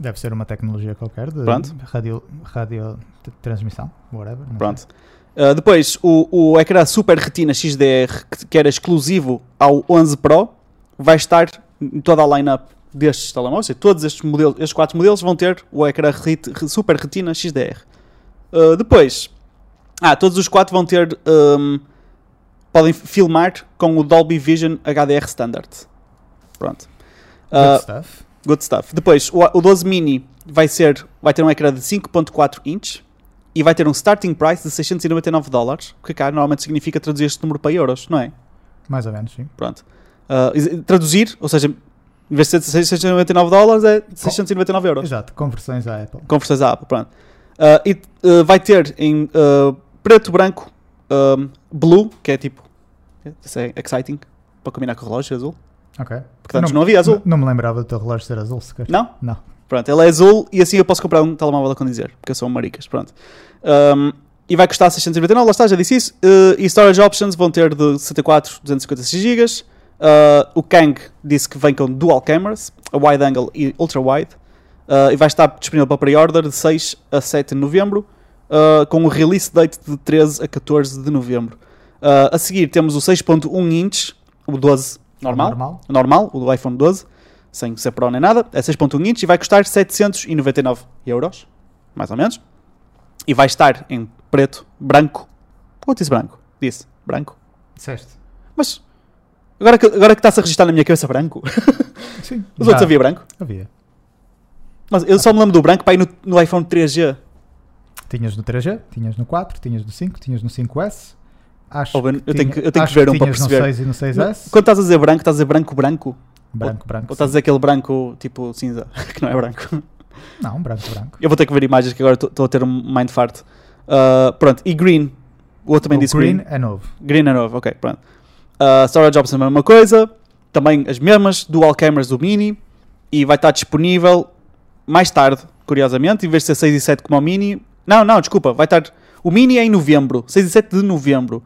Deve ser uma tecnologia qualquer de Pronto. radio, radio transmissão, whatever. Pronto. Uh, depois, o, o ecrã Super Retina XDR, que, que era exclusivo ao 11 Pro, vai estar em toda a line-up destes telemóveis. Ou seja, Todos estes, modelos, estes quatro modelos vão ter o ecrã ret- Super Retina XDR. Uh, depois, ah, todos os quatro vão ter. um, podem filmar com o Dolby Vision HDR Standard. Pronto. sei. Good Uh, stuff. Good stuff. Depois, o, o 12 mini vai, ser, vai ter um ecrã de 5.4 inch e vai ter um starting price de 699 dólares, o que cá normalmente significa traduzir este número para euros, não é? Mais ou menos, sim. Pronto. Uh, traduzir, ou seja, em vez de ser 699 dólares, é 699 euros. Exato, conversões à Apple. Conversões à Apple, pronto. Uh, e uh, vai ter em preto, branco, um, blue, que é tipo, isso é exciting, para combinar com o relógio azul, Ok. porque antes não, havia azul. Não, não me lembrava do teu relógio ser azul sequer. Não? Não. Pronto, ele é azul e assim eu posso comprar um telemóvel a condizer, porque eu sou um maricas, pronto. Um, e vai custar 699, lá está, já disse isso. Uh, e storage options vão ter de 64, 256 GB. Uh, o Kang disse que vem com dual cameras, a wide angle e ultra wide. Uh, e vai estar disponível para pre-order de 6 a 7 de novembro, uh, com o release date de 13 a 14 de novembro. Uh, a seguir temos o 6.1 inch, o 12 normal Normal. normal, o do iPhone 12, sem ser Pro nem nada, é 6.1 inch e vai custar 799 euros, mais ou menos. E vai estar em preto, branco. Quanto disse branco? Disse branco. Disseste. Mas agora que, agora que está-se a registrar na minha cabeça branco, Sim. os já outros havia branco. Havia. Mas eu só me lembro do branco para ir no, no iPhone 3G. Tinhas no 3G, tinhas no 4, tinhas no 5, tinhas no 5S. Acho Ben, eu que tenho eu tenho que ver um para perceber. no 6 e no 6S. Quando estás a dizer branco, estás a dizer branco, branco? Branco, branco. Ou estás a dizer aquele branco tipo cinza, que não é branco? Não, branco, branco. Eu vou ter que ver imagens que agora estou a ter um mindfart. Uh, pronto, e green. O outro também o disse green green. é novo. Green é novo, ok, pronto. Uh, storage options a mesma coisa. Também as mesmas, dual cameras do Mini. E vai estar disponível mais tarde, curiosamente, em vez de ser 6 e 7 como o Mini. Não, não, desculpa, vai estar. O Mini é em novembro, 6 e 7 de novembro.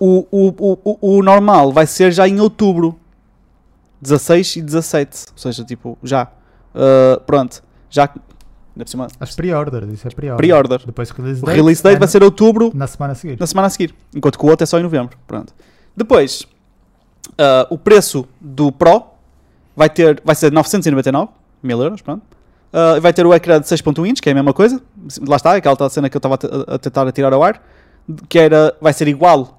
O, o, o, o, o normal vai ser já em outubro, 16 e 17. Ou seja, tipo, já. Uh, pronto, já. As pre-orders, isso é pre-order. Pre-order. Depois o release O date, release date é vai no- ser outubro na semana a seguir. na semana a seguir, enquanto que o outro é só em novembro. Pronto. Depois, ah, o preço do Pro vai, ter, vai ser 999 mil euros. Pronto. Ah, vai ter o ecrã de 6.1 inch, que é a mesma coisa. Lá está, aquela cena que eu estava a, a tentar tirar ao ar. Que era, vai ser igual,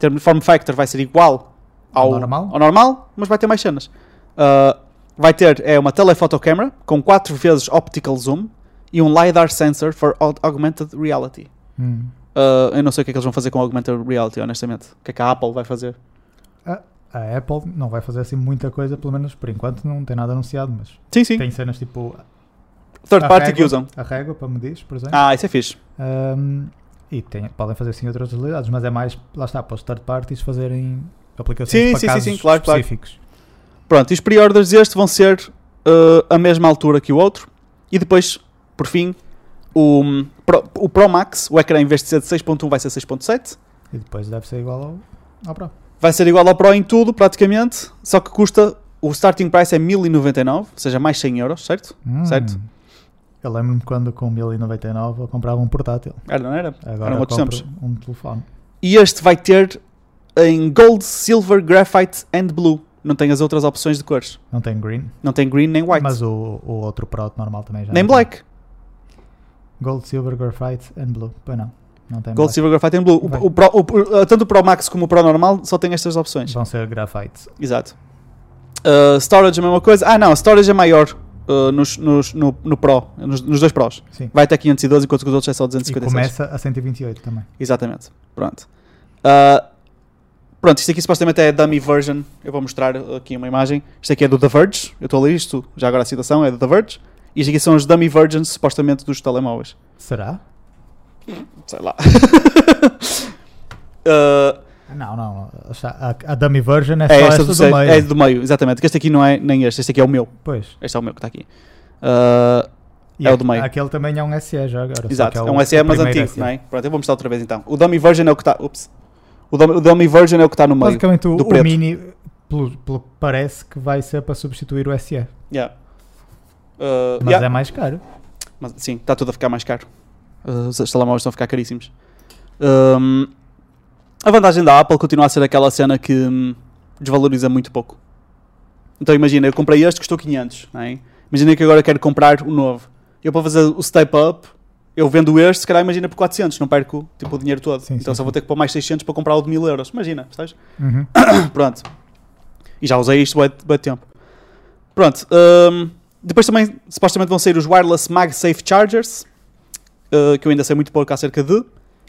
em termos de form factor, vai ser igual ao, Ao normal? ao normal, mas vai ter mais cenas. Ah, vai ter é uma telephoto camera com 4 vezes optical zoom e um LiDAR sensor for aug- augmented reality. Hum. Uh, eu não sei o que é que eles vão fazer com augmented reality, honestamente. O que é que a Apple vai fazer? A Apple não vai fazer assim muita coisa, pelo menos por enquanto não tem nada anunciado, mas Sim, sim. tem cenas tipo Third a party que usam. a régua para medir, por exemplo. Ah, isso é fixe. Um, e tem- podem fazer sim outras utilidades, mas é mais, lá está, para os third parties fazerem aplicações Sim, para sim, sim, casos sim, claro, claro. específicos. Pronto, e os pre-orders deste vão ser uh, a mesma altura que o outro. E depois, por fim, o, um, Pro, o Pro Max, o ecrã em vez de ser de 6.1 vai ser 6.7. E depois deve ser igual ao, ao Pro. Vai ser igual ao Pro em tudo, praticamente. Só que custa, o starting price é 1099, ou seja, mais 100 euros, certo? Hum. Certo. Eu lembro-me quando com 1099 eu comprava um portátil. Era, não era? Agora Eram outros tempos. um telefone. E este vai ter em Gold, Silver, Graphite and Blue. Não tem as outras opções de cores. Não tem green, Não tem green nem white. mas o, o outro Pro normal também já nem não tem. black. Gold, Silver, Graphite and Blue. Pois não, não tem Gold, black. Silver, Graphite and Blue. O, o Pro- o- uh, tanto o Pro Max como o Pro normal só tem estas opções. Vão ser Graphite. Exato. Uh, storage a mesma coisa. Ah, não, storage é maior uh, nos, nos- no, no Pro, nos, nos dois Pros. Sim. Vai até 512, enquanto que os outros é só E 256. começa a 128 também. Exatamente. Pronto. Uh, pronto, isto aqui supostamente é a dummy version. Eu vou mostrar aqui uma imagem. Isto aqui é do The Verge. Eu estou a ler isto, já agora a citação é do The Verge. E isto aqui são os dummy versions, supostamente, dos telemóveis. Será? Sei lá. Uh, Não, não. A, a dummy version é, é só esta esta do, do, meio. é do meio, exatamente. Que este aqui não é nem este, este aqui é o meu. Pois. Este é o meu que está aqui. Uh, É o do meio. Aquele também é um SE já agora. só exato, é, o- um SE mais antigo, SE. não é? Pronto, eu vou mostrar outra vez então. O dummy version é o que está. Ups. O dummy, o dummy version é o que está no meio. Basicamente o, o. Mini, pelo, pelo que parece que vai ser para substituir o SE. Yeah. Uh, Mas yeah, é mais caro. mas, sim, está tudo a ficar mais caro. Uh, os telemóveis estão a ficar caríssimos. Um, a vantagem da Apple continua a ser aquela cena que hum, desvaloriza muito pouco. Então imagina, eu comprei este, custou 500, não é? Imagina que agora quero comprar o novo. Eu para fazer o step up, eu vendo este, se calhar imagina por 400, não perco tipo, o dinheiro todo. Sim, então sim, só vou sim. ter que pôr mais 600 para comprar o de 1000 euros. Imagina, percebes? Uhum. Pronto. E já usei isto bué, bué tempo. Pronto. hum, depois também, supostamente, vão sair os Wireless MagSafe Chargers, uh, que eu ainda sei muito pouco acerca de,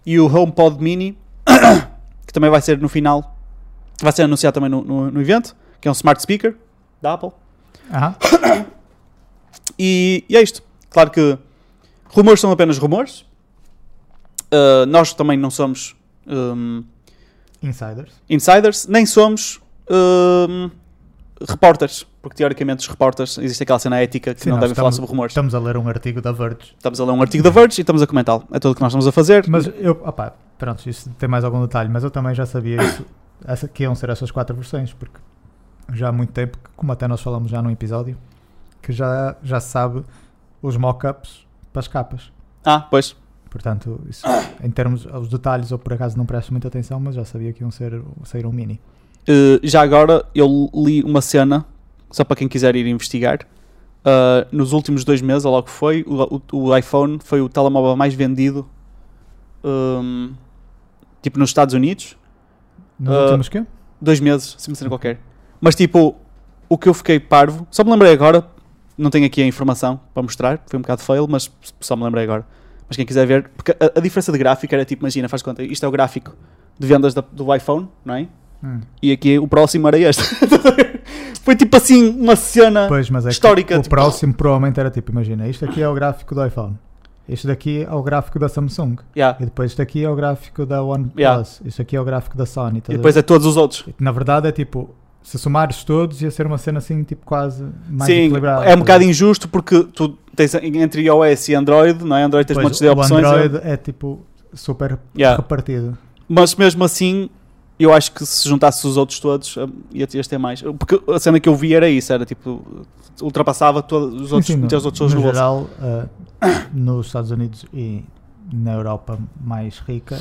e o HomePod Mini, que também vai ser no final, vai ser anunciado também no, no, no evento, que é um Smart Speaker da Apple. E, e é isto. Claro que rumores são apenas rumores. Uh, nós também não somos hum, Insiders. insiders, nem somos hum, repórteres, porque teoricamente os repórteres existe aquela cena ética que Sim, não devem falar estamos- sobre rumores. Estamos a ler um artigo da Verge. Estamos a ler um artigo da Verge e estamos a comentá-lo. É tudo o que nós estamos a fazer. Mas eu, opá, pronto, isso tem mais algum detalhe, mas eu também já sabia isso, essa, que iam ser essas quatro versões, porque já há muito tempo, como até nós falamos já num episódio, que já, já se sabe os mock-ups para as capas. Ah, pois. Portanto, isso, em termos aos detalhes, eu por acaso não presto muita atenção, mas já sabia que iam ser, sair um mini. Uh, já agora eu li uma cena, só para quem quiser ir investigar. Uh, nos últimos dois meses, ou logo que foi, o, o- o iPhone foi o telemóvel mais vendido, hum, tipo nos Estados Unidos. Nos Ah, últimos quê? dois meses, se me cena qualquer. Mas tipo, o que eu fiquei parvo, só me lembrei agora, não tenho aqui a informação para mostrar, foi um bocado fail, mas só me lembrei agora. Mas quem quiser ver, porque a, a diferença de gráfico era tipo, imagina, faz conta, isto é o gráfico de vendas da- do iPhone, não é? Hum. E aqui o próximo era este. foi tipo assim, uma cena. Pois, mas é Histórica, o tipo- próximo provavelmente era tipo, imagina, isto aqui é o gráfico do iPhone, isto daqui é o gráfico da Samsung, Yeah. e depois isto aqui é o gráfico da OnePlus, Yeah. isto aqui é o gráfico da Sony. E depois é todos os outros. Na verdade é tipo, se somares todos ia ser uma cena assim, tipo quase mais Sim, equilibrada. é um bocado injusto porque tu tens entre iOS e Android, não é? Android tens Pois, montes de o opções. Android é tipo super Yeah. repartido. Mas mesmo assim, eu acho que se juntasse os outros todos, hum, ia ter mais. Porque a cena que eu vi era isso, era tipo, ultrapassava todos os outros, Sim, sim, meter os outros no no geral, uh, nos Estados Unidos e na Europa mais rica,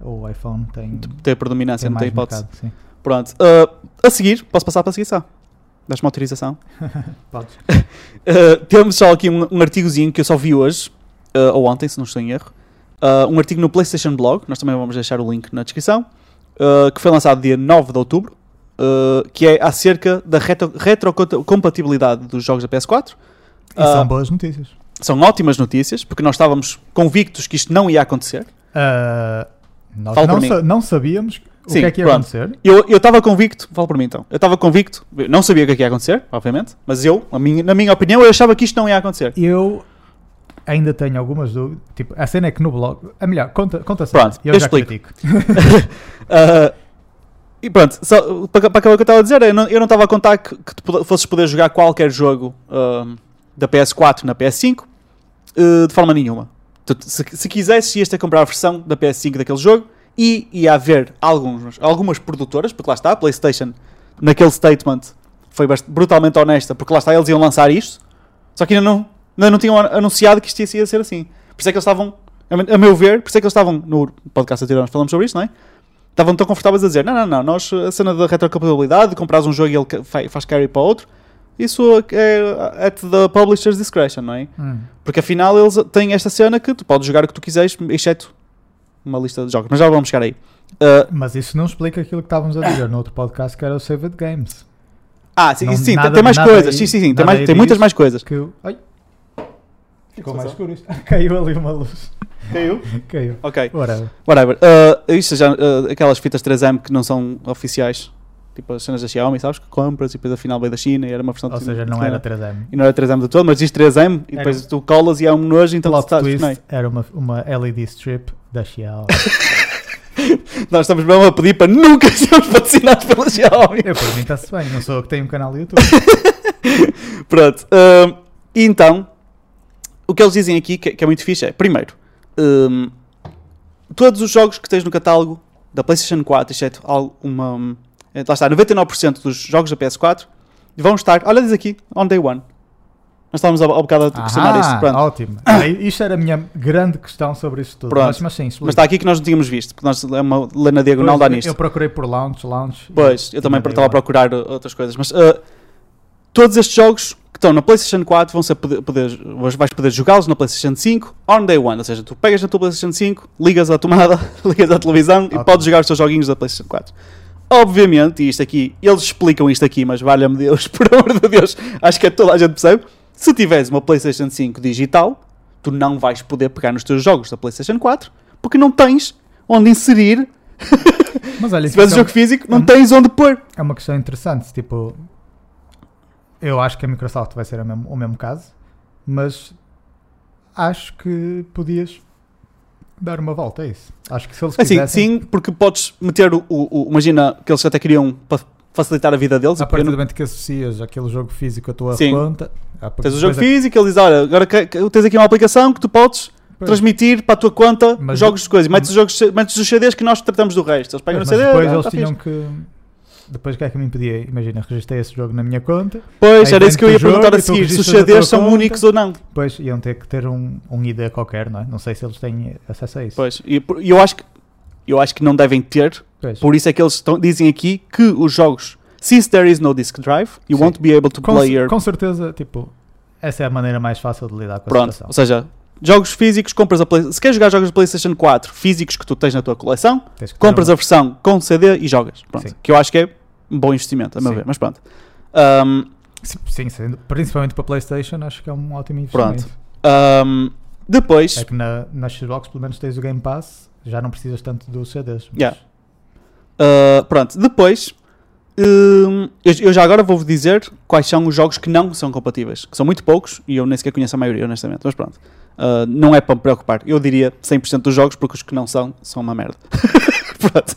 o iPhone tem, Ter predominância, tem não tem hipótese. mercado. Pronto. Uh, a seguir, posso passar para a seguição? Dás-me autorização? Podes. Uh, temos só aqui um, um artigozinho que eu só vi hoje, uh, ou ontem, se não estou em erro. Um artigo no PlayStation Blog, nós também vamos deixar o link na descrição, uh, que foi lançado dia 9 de outubro, uh, que é acerca da retro- retrocompatibilidade dos jogos da PS4. E são boas notícias. são ótimas notícias, porque nós estávamos convictos que isto não ia acontecer. Uh, nós não, sa- não sabíamos o Sim, que é que ia pronto. acontecer. Eu eu estava convicto, fala por mim então, eu estava convicto, não sabia o que, é que ia acontecer, obviamente, mas eu, minha- na minha opinião, eu achava que isto não ia acontecer. Eu ainda tenho algumas dúvidas. Tipo, a cena é que no blog. É melhor, conta, conta só. Pronto, eu, eu já explico. Ah, e pronto, só, para, para acabar o que eu estava a dizer, eu não eu não estava a contar que, que tu fosses poder jogar qualquer jogo ahm, da PS4 na PS5 eh, de forma nenhuma. Tu- se, se quisesses, ias ter que comprar a versão da PS5 daquele jogo e ia haver alguns, algumas produtoras, porque lá está, a PlayStation, naquele statement, foi brutalmente honesta, porque lá está, eles iam lançar isto, só que ainda não, ainda não tinham anunciado que isto ia ser assim. Por isso é que eles estavam, a me- a meu ver, por isso é que eles estavam no podcast anterior, nós falamos sobre isso, não é? estavam tão confortáveis a dizer: não, não, não, nós, a cena da retrocompatibilidade, de comprares um jogo e ele faz carry para outro, isso é at the publisher's discretion, não é? Hum. Porque afinal eles têm esta cena que tu podes jogar o que tu quiseres, exceto uma lista de jogos. Mas já vamos chegar aí. Uh, Mas isso não explica aquilo que estávamos a dizer no outro podcast que era o Saved Games. ah, sim, Não- sim, tem- nada- tem mais coisas. aí- sim, sim, sim, tem, mais, tem muitas mais coisas. Que eu... Ai, ficou mais escuro isto. Caiu ali uma luz. Caiu? Caiu. Ok, Whatever. whatever. Uh, isto já, uh, aquelas fitas 3M que não são oficiais, tipo as cenas da Xiaomi, sabes? Que compras e depois afinal veio da China e era uma versão Ou de- seja, não de- era 3M. E não era 3M de todo, mas diz 3M e depois tu colas e é um nojo, então tu Plot estás. twist não era uma, uma LED strip da Xiaomi. Nós estamos mesmo a pedir para nunca sermos patrocinados pela Xiaomi. eu, por mim está-se bem, não sou eu que tenho um canal do YouTube. Pronto. e então, o que eles dizem aqui, que, que é muito fixe, é: primeiro, hum, todos os jogos que tens no catálogo da PlayStation 4, exceto uma. é, lá está, 99% dos jogos da PS4 vão estar, olha, diz aqui, on day one. Nós estávamos há há bocado a questionar Ah, isto. Pronto. ótimo. Isto era a minha grande questão sobre isto tudo. Pronto. Mas, mas sim, explica. Mas está aqui que nós não tínhamos visto, porque nós, é uma lena diagonal Pois, dá eu- nisto. Eu procurei por launch, launch. Pois, eu também estava a procurar outras coisas. Mas uh, todos estes jogos que estão na PlayStation 4 vão ser poder, poder- vais poder jogá-los na PlayStation 5 on day one. Ou seja, tu pegas na tua PlayStation 5, ligas à tomada, ligas à televisão e Ótimo. podes jogar os teus joguinhos da PlayStation 4. Obviamente, e isto aqui, eles explicam isto aqui, mas valha-me Deus, por amor de Deus, acho que toda a gente percebe. Se tiveres uma PlayStation 5 digital, tu não vais poder pegar nos teus jogos da PlayStation 4 porque não tens onde inserir. Mas olha, Se tiveres é, o jogo físico, não Hum. tens onde pôr. é uma questão interessante. Tipo, eu acho que a Microsoft vai ser o mesmo, o mesmo caso, mas acho que podias dar uma volta a isso. Acho que se eles Assim, quisessem, sim, porque podes meter o, o- Imagina que eles até queriam para facilitar a vida deles. a partir do momento que associas aquele jogo físico à tua Sim. conta, ah, Tens o jogo é- físico, ele diz: Olha, agora que- que- tens aqui uma aplicação que tu podes pois, transmitir para a tua conta Mas- jogos de coisas. Metes os, jogos, metes os CDs que nós tratamos do resto. Eles pegam mas CD. depois ah, eles tá tinham fixe. que. Depois o que é que me impedia? Imagina, registrei esse jogo na minha conta, Pois, era isso que eu ia perguntar a tu seguir: se os a CDs são conta. únicos ou não. depois iam ter que ter um, um ID qualquer, não é? Não sei se eles têm acesso a isso. Pois, e eu acho que. Eu acho que não devem ter, Pois. por isso é que eles estão- dizem aqui que os jogos, since there is no disk drive, you Sim. won't be able to com, play your com certeza, tipo, essa é a maneira mais fácil de lidar com a Pronto, situação. ou seja, jogos físicos, compras a Play... se queres jogar jogos de PlayStation 4 físicos que tu tens na tua coleção, compras uma- a versão com CD e jogas. Pronto, Sim. que eu acho que é um bom investimento, a meu Sim. ver, mas pronto. Ahm, Sim, principalmente para PlayStation, acho que é um ótimo investimento. Pronto. ahm, depois, É que na, na Xbox, pelo menos, tens o Game Pass, já não precisas tanto dos CDs. mas- Yeah. ah, pronto, depois hum, eu, eu já agora vou-vos dizer quais são os jogos que não são compatíveis, que são muito poucos e eu nem sequer conheço a maioria, honestamente, mas pronto. Ah, não é para me preocupar. Eu diria 100% dos jogos, porque os que não são, são uma merda. Pronto.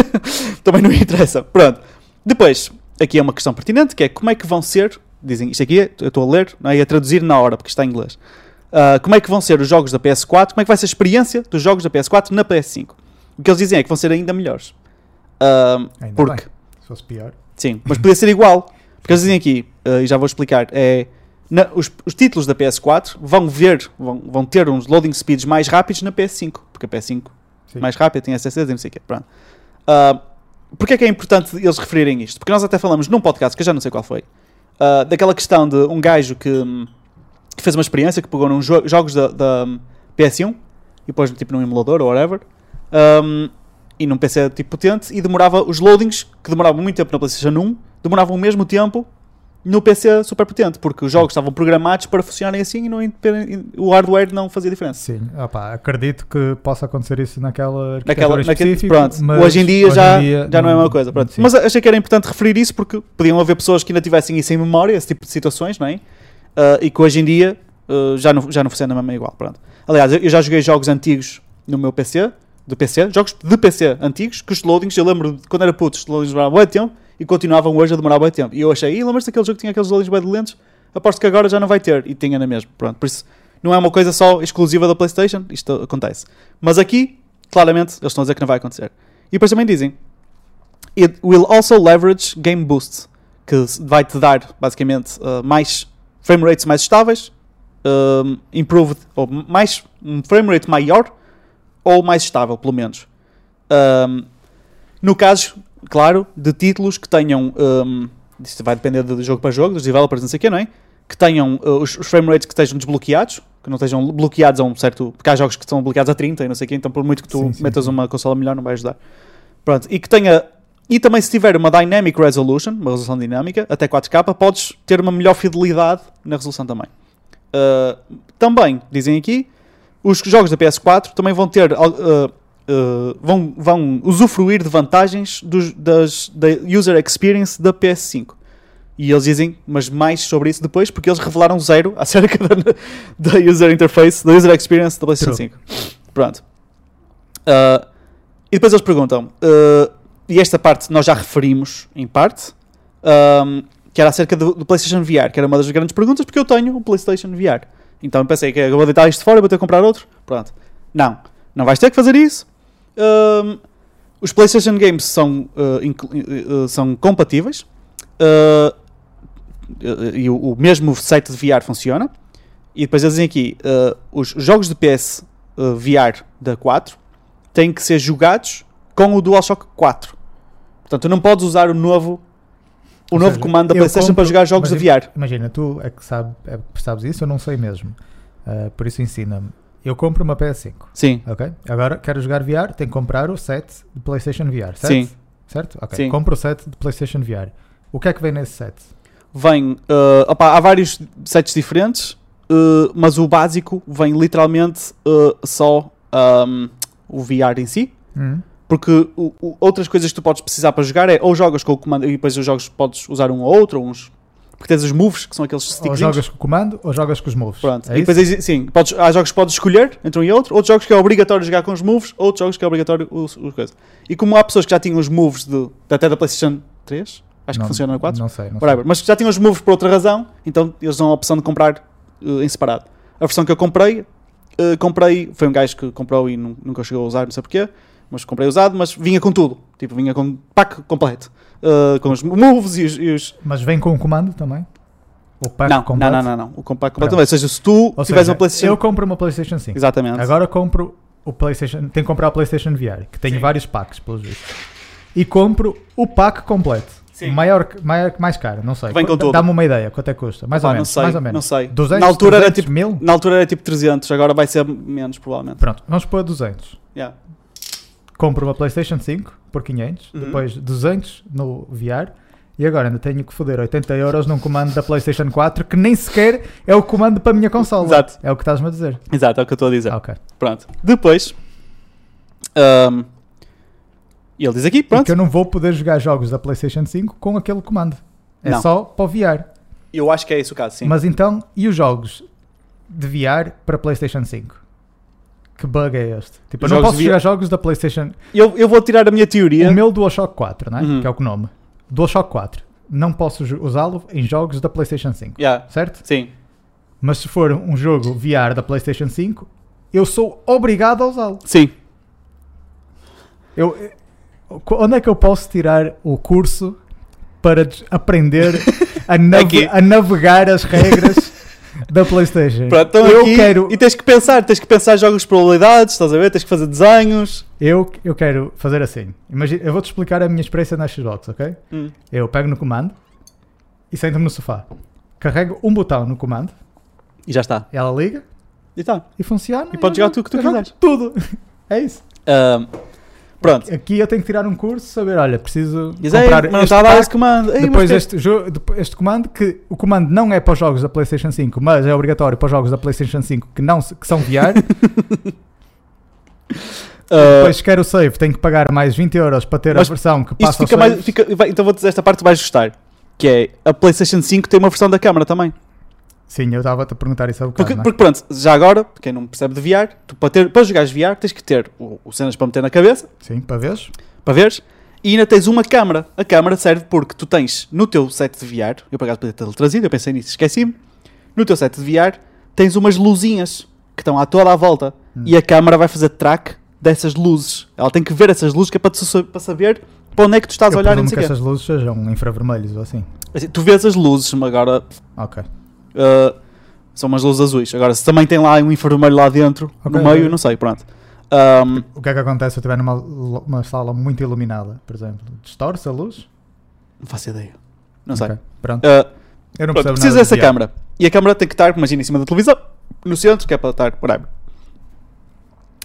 Também não interessa. Pronto. Depois, aqui é uma questão pertinente, que é como é que vão ser, dizem, isto aqui é, eu estou a ler, não é? E a traduzir na hora, porque está em inglês. Ah, como é que vão ser os jogos da PS4, como é que vai ser a experiência dos jogos da PS4 na PS5. O que eles dizem é que vão ser ainda melhores. Ah, Ainda porque, bem. Se fosse pior. sim, mas podia ser igual. Porque eles dizem aqui, ah, e já vou explicar, é, na- os, os títulos da PS4 vão ver, vão, vão ter uns loading speeds mais rápidos na PS5, porque a PS5 Sim. mais rápida, tem SSDs e não sei o quê. Pronto. Ah, Porquê é que é importante eles referirem isto? Porque nós até falamos num podcast, que eu já não sei qual foi, ah, daquela questão de um gajo que, hum, que fez uma experiência, que pegou nos jo- jogos da, da, hum, PS1 e pôs tipo num emulador ou whatever, hum, e num PC tipo potente, e demorava os loadings, que demoravam muito tempo na PlayStation 1, demoravam o mesmo tempo no PC super potente, porque os jogos estavam programados para funcionarem assim e não, o hardware não fazia diferença. Sim, opá, acredito que possa acontecer isso naquela Naquela, naquele, pronto, mas hoje em dia, hoje já, em dia já não é a mesma coisa. Pronto. sim. Mas achei que era importante referir isso porque podiam haver pessoas que ainda tivessem isso em memória, esse tipo de situações, não é? Ah, e que hoje em dia ah, já, não, já não funciona mesmo igual. Pronto. Aliás, eu já joguei jogos antigos no meu PC, do PC, jogos de PC antigos, que os loadings, eu lembro de quando era puto, os loadings muito tempo e continuavam hoje a demorar muito tempo. E eu achei, e lembras-te daquele jogo que tinha aqueles loadings bem lentos? Aposto que agora já não vai ter. E tinha na mesma. Pronto, por isso não é uma coisa só exclusiva da PlayStation, isto acontece. Mas aqui, claramente, eles estão a dizer que não vai acontecer. E depois também dizem: It will also leverage game boost, que vai-te dar basicamente uh, mais frame rates mais estáveis, um, improved, ou mais, um frame rate maior ou mais estável, pelo menos. Um, no caso, claro, de títulos que tenham. Um, isto vai depender de jogo para jogo, dos developers, não sei o quê, não é? Que tenham uh, os, os frame rates que estejam desbloqueados, que não estejam bloqueados a um certo. Porque há jogos que estão bloqueados a 30 e não sei o quê, então por muito que tu Sim, sim, metas sim. uma consola melhor, não vai ajudar. Pronto, e que tenha. E também, se tiver uma Dynamic Resolution, uma resolução dinâmica, até 4K, podes ter uma melhor fidelidade na resolução também. Uh, também, dizem aqui, os jogos da PS4 também vão ter. uh, uh, vão, vão usufruir de vantagens dos, das, da user experience da PS5. E eles dizem, mas mais sobre isso depois, porque eles revelaram zero acerca da, da user interface, da user experience da PlayStation True. 5. Pronto. Uh, e depois eles perguntam, uh, e esta parte nós já referimos em parte, um, que era acerca do, do PlayStation VR, que era uma das grandes perguntas, porque eu tenho um PlayStation VR. Então eu pensei que eu vou deitar isto fora e vou ter que comprar outro. Pronto. Não, não vais ter que fazer isso. Um, os PlayStation Games são, uh, uh, uh, são compatíveis. Uh, eh, e o, o mesmo site de VR funciona. E depois eles dizem aqui: eh, os jogos de PS VR da 4 têm que ser jogados com o DualShock 4. Portanto, tu não podes usar o novo, o novo seja, comando da PlayStation compro- para jogar jogos de imagina- VR. Imagina, tu é que sabe, é que sabes isso, eu não sei mesmo. Ah, por isso ensina-me. Eu compro uma PS5, Sim, ok? Agora quero jogar VR, tenho que comprar o set de PlayStation VR, certo? Sim. Certo? Ok. Sim. Compro o set de PlayStation VR. O que é que vem nesse set? vem. eh, opá, há vários sets diferentes, eh, mas o básico vem literalmente eh, só ahm, o VR em si. Hum? Porque o- o- outras coisas que tu podes precisar para jogar é ou jogas com o comando e depois os jogos podes usar um ou outro, ou uns. Porque tens os moves, que são aqueles Ou sticks. jogas com o comando ou jogas com os moves. Pronto. É e depois, isso? sim, podes, há jogos que podes escolher entre um e outro, outros jogos que é obrigatório jogar com os moves, outros jogos que é obrigatório os, os coisas. E como há pessoas que já tinham os moves de, até da PlayStation 3, acho Não- que funciona na 4, Não sei, não whatever, mas que já tinham os moves por outra razão, então eles dão a opção de comprar eh, em separado. A versão que eu comprei, eh, comprei, foi um gajo que comprou e nu- nunca chegou a usar, não sei porquê, mas comprei usado, mas vinha com tudo, tipo, vinha com pack completo, eh, com os moves e os. e os-. Mas vem com o comando também? O pack Não, não, completo? não, não, não, o compact completo, Pronto. ou seja, se tu Ou tiveres seja, uma PlayStation. eu compro uma PlayStation 5. Exatamente. Agora compro o PlayStation. Tenho que comprar o PlayStation VR, que tem Sim. vários packs, pelos vistos. E compro o pack completo. Sim. Maior, maior, mais caro, não sei. Vem com tudo. Dá-me uma ideia, quanto é que custa? Mais ou não menos. sei, mais ou menos. não sei. 200, Na altura era 300 tipo- mil? Na altura era tipo 300, agora vai ser menos, provavelmente. Pronto, vamos pôr 200. Yeah. Compro uma PlayStation 5 por 500, Uhum. depois 200 no VR. E agora ainda tenho que foder 80 euros num comando da PlayStation 4 que nem sequer é o comando para a minha consola. Exato. É o que estás-me a dizer. Exato, é o que eu estou a dizer. Ok. Pronto. Depois. e ele diz aqui, pronto. Porque eu não vou poder jogar jogos da PlayStation 5 com aquele comando. É Não. só para o VR. Eu acho que é esse o caso, sim. Mas então, e os jogos de VR para PlayStation 5? Que bug é este? Tipo, eu não posso de jogar jogos da PlayStation. Eu, eu vou tirar a minha teoria. O meu DualShock 4, né? Uhum. que é o nome. DualShock 4. Não posso usá-lo em jogos da PlayStation 5. Yeah, Certo? sim. Mas se for um jogo VR da PlayStation 5, eu sou obrigado a usá-lo. Sim. Eu, eu- onde é que eu posso tirar o curso para aprender a, nave- Aqui. a navegar as regras da PlayStation? Pronto, então eu aqui- quero, E tens que pensar, tens que pensar jogos de probabilidades, estás a ver? Tens que fazer desenhos. eu, eu quero fazer assim. Imagina, eu vou-te explicar a minha experiência na Xbox, ok? Hum. Eu pego no comando e sento-me no sofá. Carrego um botão no comando, E já está. ela liga E tá. e funciona. E podes eu jogar tudo o que tu quiseres. Tudo. É isso. Ahm, pronto. Aqui eu tenho que tirar um curso, saber, olha, preciso Diz comprar mas não este pack, esse comando. Ei, Depois mas que- este, este comando, que o comando não é para os jogos da PlayStation 5, mas é obrigatório para os jogos da PlayStation 5 que, não, que são VR. Ah, depois, se quer o save, tem que pagar mais 20 euros para ter Mas a versão que passa fica mais. Fica, vai- então vou dizer esta parte que vais gostar. Que é a PlayStation 5 tem uma versão da câmara também. Sim, eu estava-te a perguntar isso há bocado. Porque, é? porque pronto, já agora, quem não percebe de VR, tu para, ter, para jogares VR tens que ter o, o cenas para meter na cabeça, Sim, para veres? para veres, e ainda tens uma câmara. A câmara serve porque tu tens no teu set de VR, eu acaso podia ter trazido, eu pensei nisso, esqueci-me. No teu set de VR tens umas luzinhas que estão à toda à volta Hum. e a câmara vai fazer track dessas luzes. Ela tem que ver essas luzes que é para, sa- para saber para onde é que tu estás Eu a olhar e não sei que quê. essas luzes sejam infravermelhos ou assim. Assim, Tu vês as luzes, agora Ok. Uh, são umas luzes azuis. Agora, se também tem lá um infravermelho lá dentro, Ok, no meio, não sei, pronto. Um, O que é que acontece se eu estiver numa uma sala muito iluminada, por exemplo? Distorce a luz? não faço ideia. Não sei. Ok, Pronto. Uh, Eu não pronto, precisa dessa de câmara. E a câmara tem que estar, imagina, em cima da televisão, no centro, que é para estar por aí.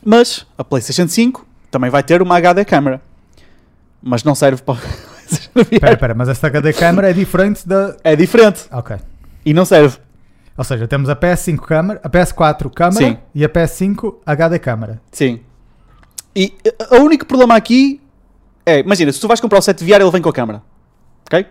Mas a PlayStation 5 também vai ter uma HD câmara. Mas não serve para. Espera, espera, mas esta HD câmara é diferente da. é diferente. Ok. E não serve. Ou seja, temos a PS5 câmara, a PS4 câmara Sim. e a PS5 HD câmara. Sim. E o único problema aqui é, imagina, se tu vais comprar o set VR, ele vem com a câmara. Ok?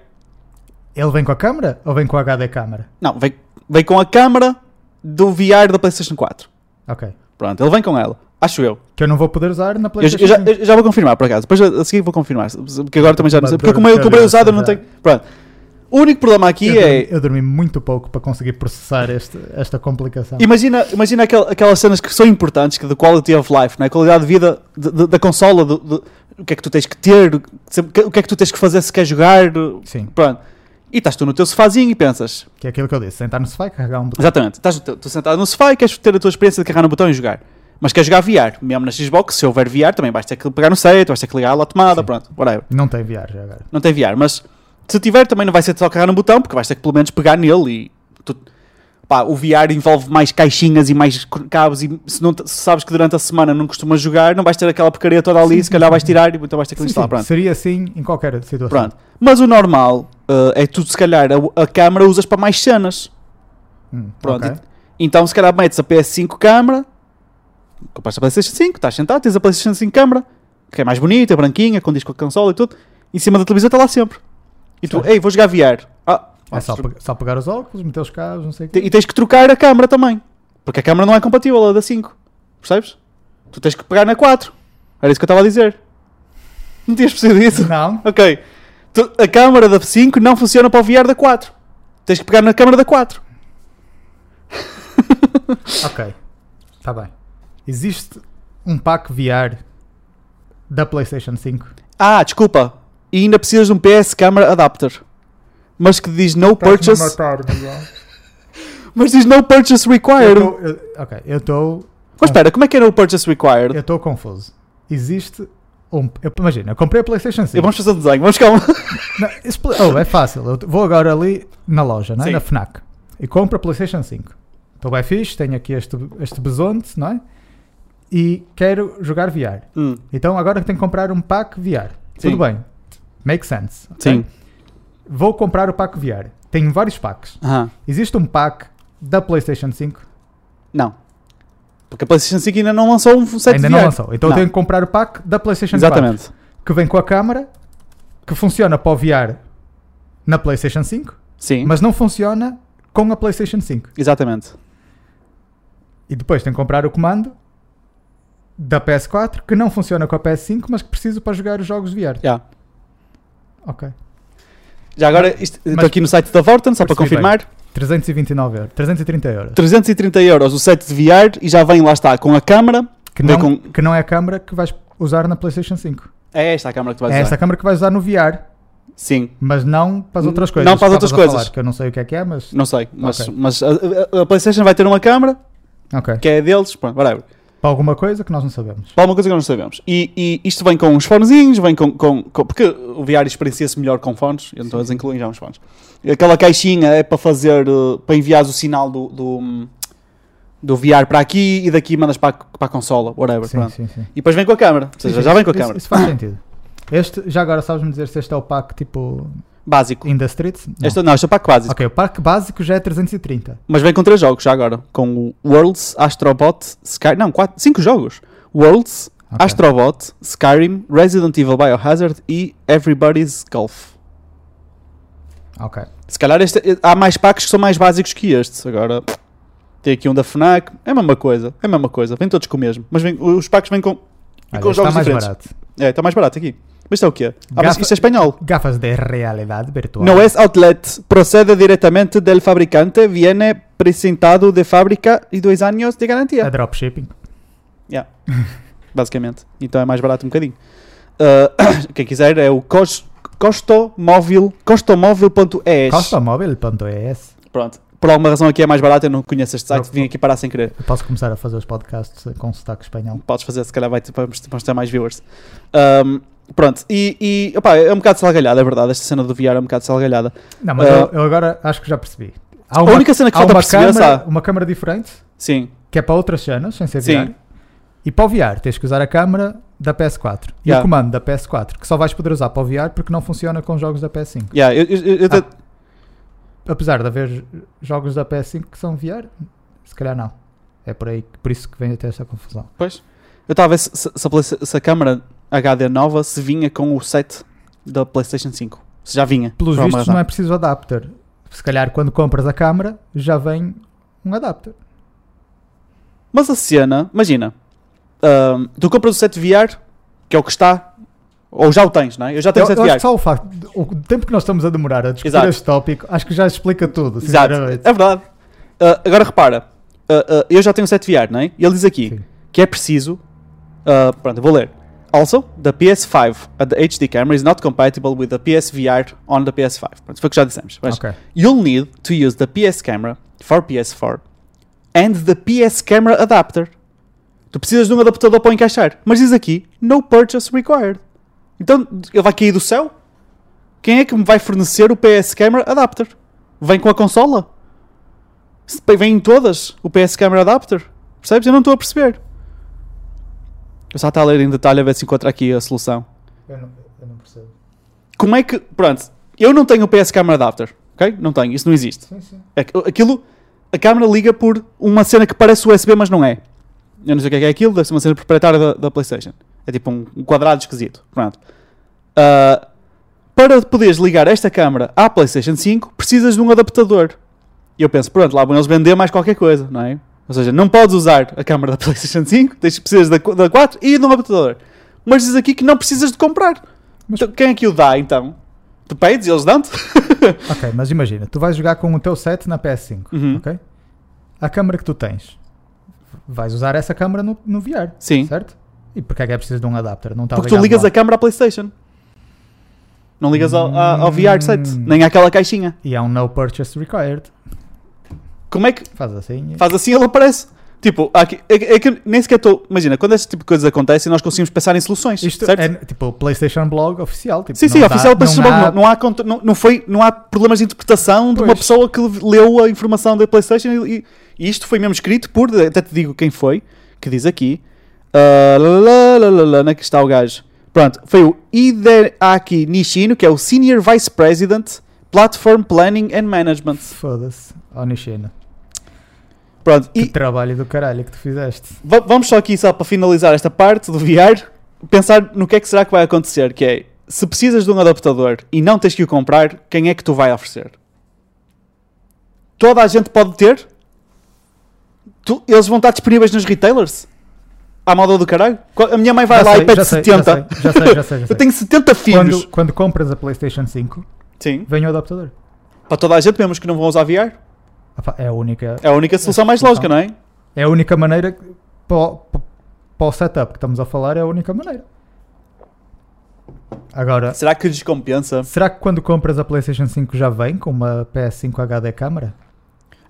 Ele vem com a câmara ou vem com a HD câmara? Não, vem, vem com a câmara do VR da PlayStation 4. Ok. Pronto, ele vem com ela. Acho eu. Que eu não vou poder usar na PlayStation eu já, 5. eu já vou confirmar, por acaso. Depois a seguir vou confirmar. Porque agora também já não sei. Porque como eu comprei usado, eu não tenho. Pronto. O único problema aqui eu, é. dormi, eu dormi muito pouco para conseguir processar este, esta complicação. Imagina, imagina aquel- aquelas cenas que são importantes, que da quality of life, não é? a qualidade de vida de- de- da consola, do- do- o que é que tu tens que ter, o que é que tu tens que fazer se queres jogar, Sim. pronto. E estás tu no teu sofazinho e pensas, Que é aquilo que eu disse, sentar no sofá e carregar um botão. Exatamente. Estás teu- tu sentado no sofá e queres ter a tua experiência de carregar no botão e jogar. Mas queres jogar VR. Mesmo na Xbox, se houver VR, também vais ter que pegar no set, vais ter que ligar a tomada, Sim. pronto, whatever. Não tem VR já agora. Não tem VR, mas se tiver também não vai ser só carregar no botão, porque vais ter que pelo menos pegar nele e... tu- pá, o VR envolve mais caixinhas e mais cabos e se, não, se sabes que durante a semana não costumas jogar, não vais ter aquela porcaria toda ali, Sim, se calhar vais tirar e então vais ter que Sim, instalar, sim, pronto. Seria assim em qualquer situação. Pronto. Mas o normal eh, é tu, se calhar, a, a câmara usas para mais cenas. Hum, Pronto, ok. Então, se calhar, metes a PS5 câmara, compraste a PlayStation 5, estás sentado, tens a PlayStation 5 câmara, que é mais bonita, branquinha, com disco de console e tudo, em cima da televisão está lá sempre. E tu, ei, vou jogar VR. Ah, É só, pe- só pegar os óculos, meter os cabos, não sei o quê. E tens que trocar a câmara também, porque a câmara não é compatível a da 5, percebes? Tu tens que pegar na 4. Era isso que eu estava a dizer. Não tinhas percebido isso? Não, Ok. Tu- a câmara da 5 não funciona para o VR da 4. Tens que pegar na câmara da 4. ok. Está bem. Existe um pack VR da PlayStation 5. Ah, desculpa. E ainda precisas de um PS Camera Adapter. Mas que diz no purchase. Mas diz no purchase required. Eu tô- eu- ok, eu estou. Mas espera, como é que é no purchase required? Eu estou confuso. Existe um. eu- imagina, eu comprei a PlayStation 5. Vamos fazer um desenho, vamos calma. Não, expli- oh, é fácil. Eu vou agora ali na loja, não é? Na FNAC, e compro a PlayStation 5. Estou bem fixe, tenho aqui este, este besonte, não é? E quero jogar VR. Hum, Então agora tenho que comprar um pack VR. Sim. Tudo bem. Make sense. ok? sim. Vou comprar o pack VR. Tenho vários packs. Aham. Existe um pack da PlayStation 5? Não. Porque a PlayStation 5 ainda não lançou um set Ainda VR. não lançou. Então Não. tenho que comprar o pack da PlayStation 4. Exatamente. Que vem com a câmera, que funciona para o VR na PlayStation 5, Sim. mas não funciona com a PlayStation 5. Exatamente. E depois tenho que comprar o comando da PS4, que não funciona com a PS5, mas que preciso para jogar os jogos de VR. Já. Ok. Já agora, estou aqui no site da Vorten, só para confirmar. 329 euros. 330 euros. 330 euros o set de VR e já vem lá está com a câmara. Que não, com- que não é a câmera que vais usar na PlayStation 5. É esta a câmara que vais É usar. esta câmera que vais usar no VR, Sim. mas não para as outras coisas. não para as outras a coisas. falar, que eu não sei o que é que é, mas. Não sei, mas, Ok. mas a, a- a PlayStation vai ter uma câmara Ok. que é deles, pronto, whatever. Para alguma coisa que nós não sabemos. Para alguma coisa que nós não sabemos. E, e isto vem com uns fonezinhos, vem com, com, com- Porque o VR experiencia-se melhor com fones, estou a incluir já uns fones. Aquela caixinha é para fazer. eh, para enviar o sinal do, do, do VR para aqui e daqui mandas para, a- para a consola, whatever. Sim, sim, sim. E depois vem com a câmera, ou seja, já vem com a isso- câmera. Isso faz sentido. Este, já agora sabes-me dizer se este é o pack tipo Básico. in the streets? Não. Este, não, este é o pack básico. Ok, o pack básico já é 330. Mas vem com três jogos já agora. Com o Worlds, Astrobot, Sky. Não, quatro, cinco jogos. Worlds, Ok. Astrobot, Skyrim, Resident Evil Biohazard e Everybody's Golf. Ok. Se calhar este, há mais packs que são mais básicos que este. Agora tem aqui um da Fnac. É a mesma coisa. É a mesma coisa. Vem todos com o mesmo. Mas vem- os packs vêm com, Olha, com jogos mais diferentes. barato. É, está mais barato aqui. Mas isto é o quê? Ah, mas Gafa- isto é espanhol. Gafas de realidade virtual. No es outlet, procede directamente del fabricante, viene presentado de fábrica y dos años de É garantía. dropshipping. Yeah. Basicamente. Então é mais barato um bocadinho. Uh, quem quiser é o cos, costomóvel, costomóvel.es. Costomóvel.es. Pronto. Por alguma razão aqui é mais barato, eu não conheço este site, vim aqui parar sem querer. Eu posso começar a fazer os podcasts com sotaque espanhol. Podes fazer, se calhar vai ter, vamos vamos ter mais viewers. Um, pronto, e, e opá, é um bocado salgalhada, é verdade. Esta cena do VR é um bocado salgalhada. Não, mas Ah. eu, eu agora acho que já percebi. Há A única cena que falta uma perceber, câmara, uma câmara diferente Sim, que é para outras cenas, sem ser Sim. VR. E para o VR tens que usar a câmara da PS4 e Yeah. o comando da PS4, que só vais poder usar para o VR porque não funciona com jogos da PS5. yeah, eu, eu- eu- Ah. Apesar de haver jogos da PS5 que são VR, se calhar não. É por aí, por isso que vem até esta confusão. Pois. Eu estava a ver se, se, se a Play- se a câmara HD nova se vinha com o set da PlayStation 5. Se já vinha. Pelos vistos não é preciso adapter. Se calhar quando compras a câmara já vem um adapter. Mas a cena, imagina, ahm, tu compras o set VR, que é o que está, ou já o tens, não é? Eu já tenho Eu, o set eu acho VR. que só o facto, o tempo que nós estamos a demorar a discutir Exato. este tópico, acho que já explica tudo. Exato, é verdade. Ah, agora repara, ah, eu já tenho o set VR, não é? E ele diz aqui Sim. que é preciso, pronto, eu vou ler. Also, the PS5 uh, the HD camera is not compatible with the PSVR on the PS5. Pronto, foi o que já dissemos. Mas Ok. You'll need to use the PS camera for PS4 and the PS camera adapter. Tu precisas de um adaptador para encaixar. Mas diz aqui, no purchase required. Então, ele vai cair do céu? Quem é que me vai fornecer o PS camera adapter? Vem com a consola? Vem em todas o PS camera adapter? Percebes? Eu não estou a perceber. Eu só estou a ler em detalhe a ver se encontro aqui a solução. Eu não, eu não percebo. Como é que. Pronto, eu não tenho o PS camera adapter. Ok? Não tenho, isso não existe. Sim, sim. Aqu- Aquilo, a câmera liga por uma cena que parece USB, mas não é. Eu não sei o que é, que é aquilo, deve ser uma cena proprietária da, da PlayStation. É tipo um, um quadrado esquisito. Pronto. Ah, para poderes ligar esta câmera à PlayStation 5, precisas de um adaptador. E eu penso, pronto, lá vão eles vender mais qualquer coisa, não é? Ou seja, não podes usar a câmera da PlayStation 5, tens- precisas da, da 4 e de um adaptador. Mas diz aqui que não precisas de comprar. Mas- Então, quem é que o dá então? Tu pedes e eles dão-te? Ok, mas imagina, tu vais jogar com o teu set na PS5, Uhum. ok? A câmera que tu tens, vais usar essa câmera no, no VR, Sim. certo? E porquê é que é preciso de um adapter? Não está Porque tu ligas lá. a câmera à PlayStation. Não ligas ao, a- ao VR set, Hum. nem àquela caixinha. E há um no purchase required. Como é que Faz assim. e- faz assim ele aparece? Tipo, aqui, é, é que nem sequer estou. Imagina, quando este tipo de coisas acontecem, nós conseguimos pensar em soluções. Isto certo? é tipo o PlayStation Blog oficial. Tipo, sim, sim, não oficial dá- PlayStation não Blog, há- não, não há, não, não foi, não há problemas de interpretação de uma Pois. pessoa que leu a informação da PlayStation e, e- isto foi mesmo escrito por, até te digo quem foi, que diz aqui. onde é que está o gajo? Pronto, foi o Hideaki Nishino, que é o Senior Vice President Platform Planning and Management. Foda-se. Oh, Nishino. Pronto, Que e trabalho do caralho que tu fizeste. va- vamos só aqui, só para finalizar esta parte do VR, pensar no que é que será que vai acontecer, que é, se precisas de um adaptador e não tens que o comprar, quem é que tu vai oferecer? Toda a gente pode ter? Tu- eles vão estar disponíveis nos retailers? À moda do caralho? A minha mãe vai Já lá sei, e pede já sei, 70. Já sei, já sei, já sei. já sei. Eu tenho 70 filhos. quando, quando compras a PlayStation 5, Sim. vem o adaptador. Para toda a gente, mesmo que não vão usar VR. É a única, É a única solução mais lógica, não é? é a única maneira que- para, o- para- o setup que estamos a falar é a única maneira. Agora, Será que lhes compensa? será que quando compras a PlayStation 5 já vem com uma PS5 HD câmara?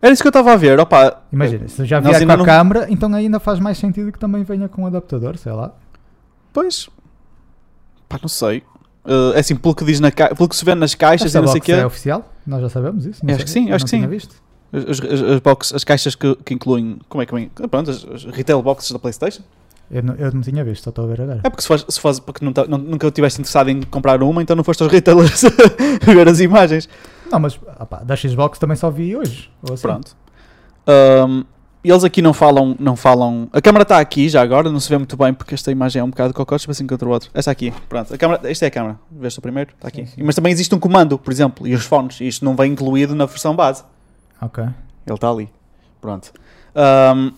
Era isso que eu estava a ver. Opa, Imagina, se já vier com a não- câmara, então ainda faz mais sentido que também venha com um adaptador, sei lá. Pois. Pá, não sei. Uh, é assim, pelo que, diz na ca... pelo que se vê nas caixas e não sei o box quê. é oficial? Nós já sabemos isso? Acho que sim, eu acho não que sim. visto. As, as, as box- as caixas que, que incluem. Como é que vem? Pronto, as, as retail boxes da PlayStation. Eu não, eu não tinha visto, só estou a ver agora. É porque se faz, se faz porque não não- nunca estiveste interessado em comprar uma, então não foste aos retailers ver as imagens. Não, mas opá, da Xbox também só vi hoje. assim. Pronto. Um, eles aqui não falam, não falam. A câmera está aqui já agora, não se vê muito bem porque esta imagem é um bocado ver se encontro outro. Esta aqui, pronto. A câmera, esta é a câmera. Veste o primeiro? Está aqui. Sim, sim. Mas também existe um comando, por exemplo, e os fones. E isto não vem incluído na versão base. Ok. Ele está ali. Pronto. Um,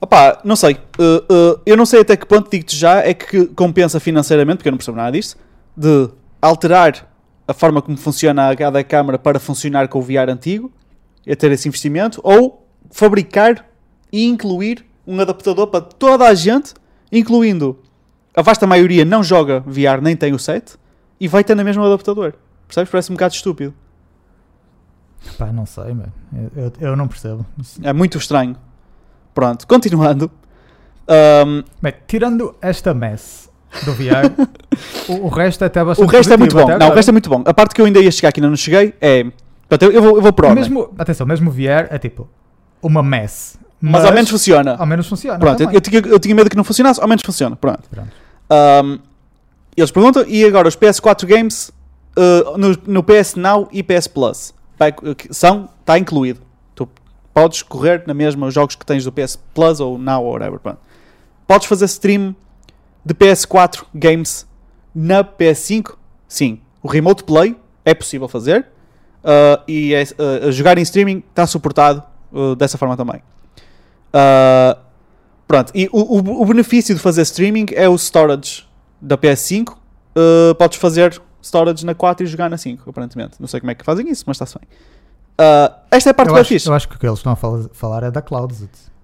opá, não sei. Uh, uh, eu não sei até que ponto, digo-te já, é que compensa financeiramente, porque eu não percebo nada disto, de alterar a forma como funciona a cada câmara para funcionar com o VR antigo, e a ter esse investimento, ou fabricar e incluir um adaptador para toda a gente, incluindo a vasta maioria não joga VR nem tem o set, e vai ter na mesma adaptador. Percebes? Parece um bocado estúpido. Pá, não sei, mano. Eu, eu, não percebo. É muito estranho. Pronto, continuando. Um, Bem, tirando esta mess do VR, o, o resto é até bastante o resto é muito bom. Não, o resto é muito bom. A parte que eu ainda ia chegar aqui, ainda não cheguei, é. Portanto, eu, eu vou, eu vou ordem. mesmo, atenção, mesmo VR é tipo uma mess. mas, ao menos funciona. ao menos funciona. Pronto, eu, eu tinha, eu tinha medo que não funcionasse, ao menos funciona. Pronto. Pronto. Um, eles perguntam, e agora os PS4 games uh, no, no PS Now e PS Plus? Vai- são, está incluído. Tu podes correr na mesma os jogos que tens do PS Plus ou Now ou whatever. Pronto. Podes fazer stream de PS4 games na PS5? Sim. O Remote Play é possível fazer. uh, e é, uh, jogar em streaming está suportado uh, dessa forma também. Pronto, e o, o- o benefício de fazer streaming é o storage da PS5. Uh, podes fazer storage na 4 e jogar na 5, aparentemente. Não sei como é que fazem isso, mas está-se bem. Uh, esta é a parte eu, acho, fixe. eu acho que o que eles estão a fal- falar é da Cloud.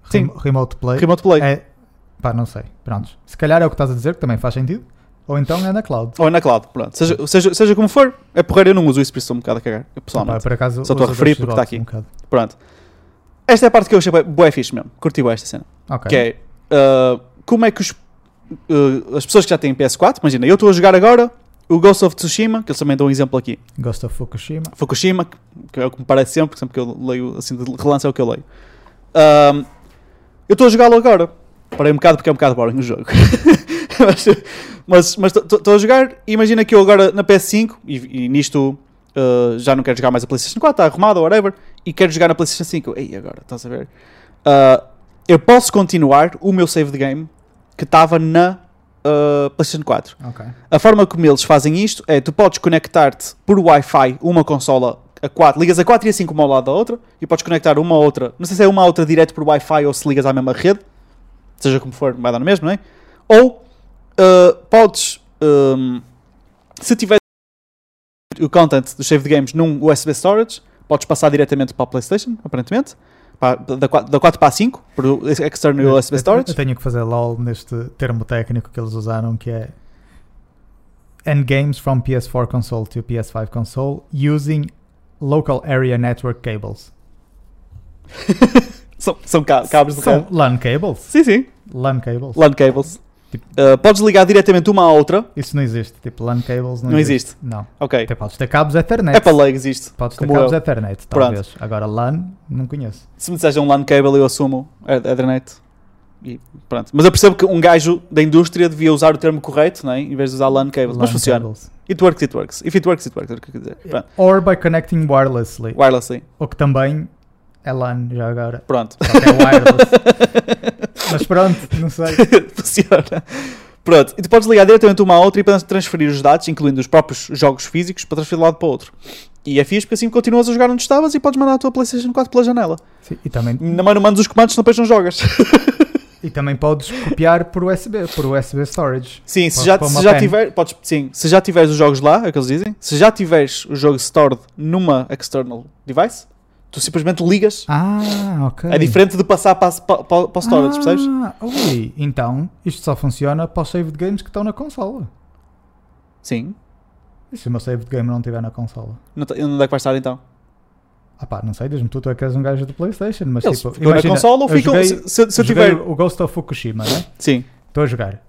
Sim. Remote Play. Remote Play. É, Pá, não sei. Pronto. Se calhar é o que estás a dizer, que também faz sentido. Ou então é na cloud. Ou é na cloud, pronto. Seja, seja, seja como for, é porreiro, eu não uso isso, por isso estou um bocado a cagar, pessoalmente. por acaso, Só estou a referir porque está aqui. um. Pronto. Esta é a parte que eu achei bué- bué fixe mesmo. Curti bué esta cena. Ok. Que é, uh, como é que os, uh, as pessoas que já têm PS4, imagina, eu estou a jogar agora o Ghost of Tsushima, que eles também dão um exemplo aqui. Ghost of Fukushima. Fukushima, que- é o que me parece sempre, sempre que eu leio assim de relance é o que eu leio. Um, eu estou a jogá-lo agora. Parei um bocado porque é um bocado boring o jogo. mas estou a jogar e imagina que eu agora na PS5 e, e nisto uh, já não quero jogar mais a PlayStation 4, está arrumado ou whatever, e quero jogar na PlayStation 5. Ei, agora, estás a ver? Uh, eu posso continuar o meu save de game que estava na uh, PlayStation 4. Ok. A forma como eles fazem isto é tu podes conectar-te por Wi-Fi uma consola a 4, ligas a 4 e a 5 uma ao lado da outra e podes conectar uma a outra, não sei se é uma a outra direto por Wi-Fi ou se ligas à mesma rede, seja como for, vai dar no mesmo, não é? Ou uh, podes, um, se tiver o content dos save games num USB storage, podes passar diretamente para a PlayStation, aparentemente, para- da 4, da 4 para a 5, por external Eu- USB storage. Eu tenho que fazer LOL neste termo técnico que eles usaram, que é Endgames from PS4 console to PS5 console using local area network cables. São, são ca- cabos de São. LAN cables. Sim, sim. LAN cables. LAN cables. Tipo- Uh, podes ligar diretamente uma à outra. Isso não existe. Tipo, LAN cables não, Não existe. Não. Ok. Até podes ter cabos Ethernet. É para lag existe. Podes ter como cabos eu. Ethernet, Pronto. talvez. Agora LAN, não conheço. Se me disseres um LAN cable, eu assumo a Ethernet. E pronto. Mas eu percebo que um gajo da indústria devia usar o termo correto, não é? em vez de usar LAN cables. Mas LAN funciona. cables. It works, it works. If it works, it works. É o que eu dizer. Pronto. Or by connecting wirelessly. Wirelessly. O que também é LAN já agora. Pronto. Só que é wireless. Mas pronto, não sei. Funciona. Pronto. E tu podes ligar diretamente uma à outra e transferir os dados, incluindo os próprios jogos físicos, para transferir de um lado para o outro. E é fixe porque assim continuas a jogar onde estavas e podes mandar a tua PlayStation 4 pela janela. Sim, e, também, Na mão não mandas os comandos, senão depois não jogas. e também podes copiar por USB, por USB storage. Sim, se já, se já pen. tiver, podes, sim, se já tiveres os jogos lá, é o que eles dizem, se já tiveres o jogo stored numa external device, tu simplesmente ligas. Ah, ok. É diferente de passar para, para, para, para o storage, percebes? Ah, ui, então isto só funciona para os save de games que estão na consola. Sim. E se o meu save de game não estiver na consola? Não, onde é que vai estar então? Ah pá, não sei, diz-me tu, tu é que és um gajo do Playstation, mas Eles tipo, ficam na consola ou ficam. joguei- se, se, eu tiver. o Ghost of Fukushima, né? Sim, Estou a jogar.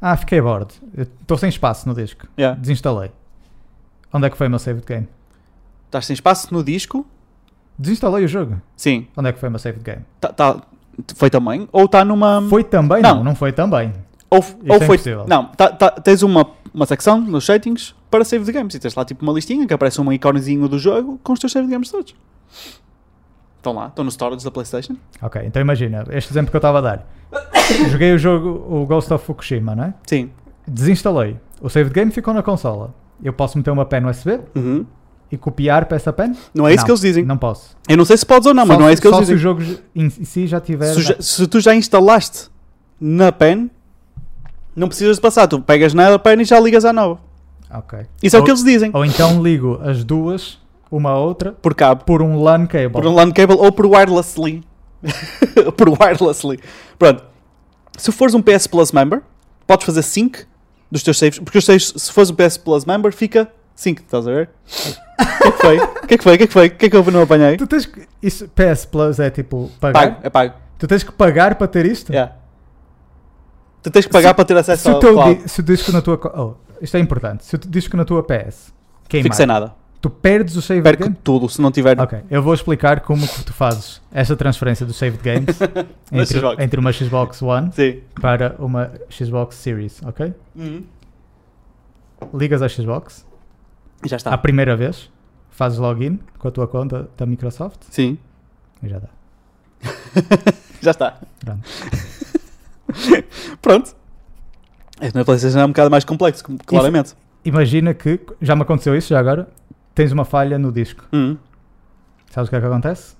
Ah, fiquei bored. Eu Estou sem espaço no disco. yeah. Desinstalei. Onde é que foi o meu save de game? estás sem espaço no disco. Desinstalei o jogo. Sim, Onde é que foi o meu save de game? tá, tá- foi também. Ou está numa. Foi também? Não. Não, não foi também. Ou, Isso ou é foi. impossível. Não, tá, tá- tens uma, uma secção nos settings para save de games. E tens lá tipo uma listinha que aparece um iconezinho do jogo com os teus save de games todos. Estão lá, estão no storage da PlayStation. Ok, então imagina, este exemplo que eu estava a dar. Joguei o jogo, o Ghost of Fukushima, não é? Sim. Desinstalei. O save de game ficou na consola. Eu posso meter uma pen USB e copiar para essa pen? Não é isso que eles dizem. Não posso. Eu não sei se podes ou não, mas Só não é isso que eles só se dizem. o jogo em si já tiver. Se, já- se tu já instalaste na pen, não precisas de passar. Tu pegas na pen e já ligas à nova. Ok. Isso é o Ou- que eles dizem. Ou então ligo as duas, uma à outra, Por cabo. por um LAN cable. Por um LAN cable ou por wirelessly. por wirelessly. Pronto. Se fores um PS Plus member, podes fazer sync dos teus saves. Porque os saves, se fores um PS Plus member, fica sync. Estás a ver? O que é que foi? O que é que foi? O que é que foi? O que é que eu não apanhei? Tu tens que. Isso, PS Plus é tipo pagar? Pago, é pago. Tu tens que pagar para ter isto? Yeah. Tu tens que pagar Se- para ter acesso Se ao teu cloud. di- se o disco na tua. Oh, isto é importante. Se o disco na tua PS queimar, Fico sem nada. tu perdes o save Perco game? tudo se não tiver. Ok, eu vou explicar como que tu fazes essa transferência do save games entre, entre uma Xbox One Sim. para uma Xbox Series, ok? Uhum. Ligas a Xbox já está. à primeira vez, fazes login com a tua conta da Microsoft Sim. e já dá. Já está. Pronto. Pronto. Este na PlayStation é um bocado mais complexo, claramente. Imagina que, já me aconteceu isso já agora, tens uma falha no disco. Uhum. Sabes o que é que acontece?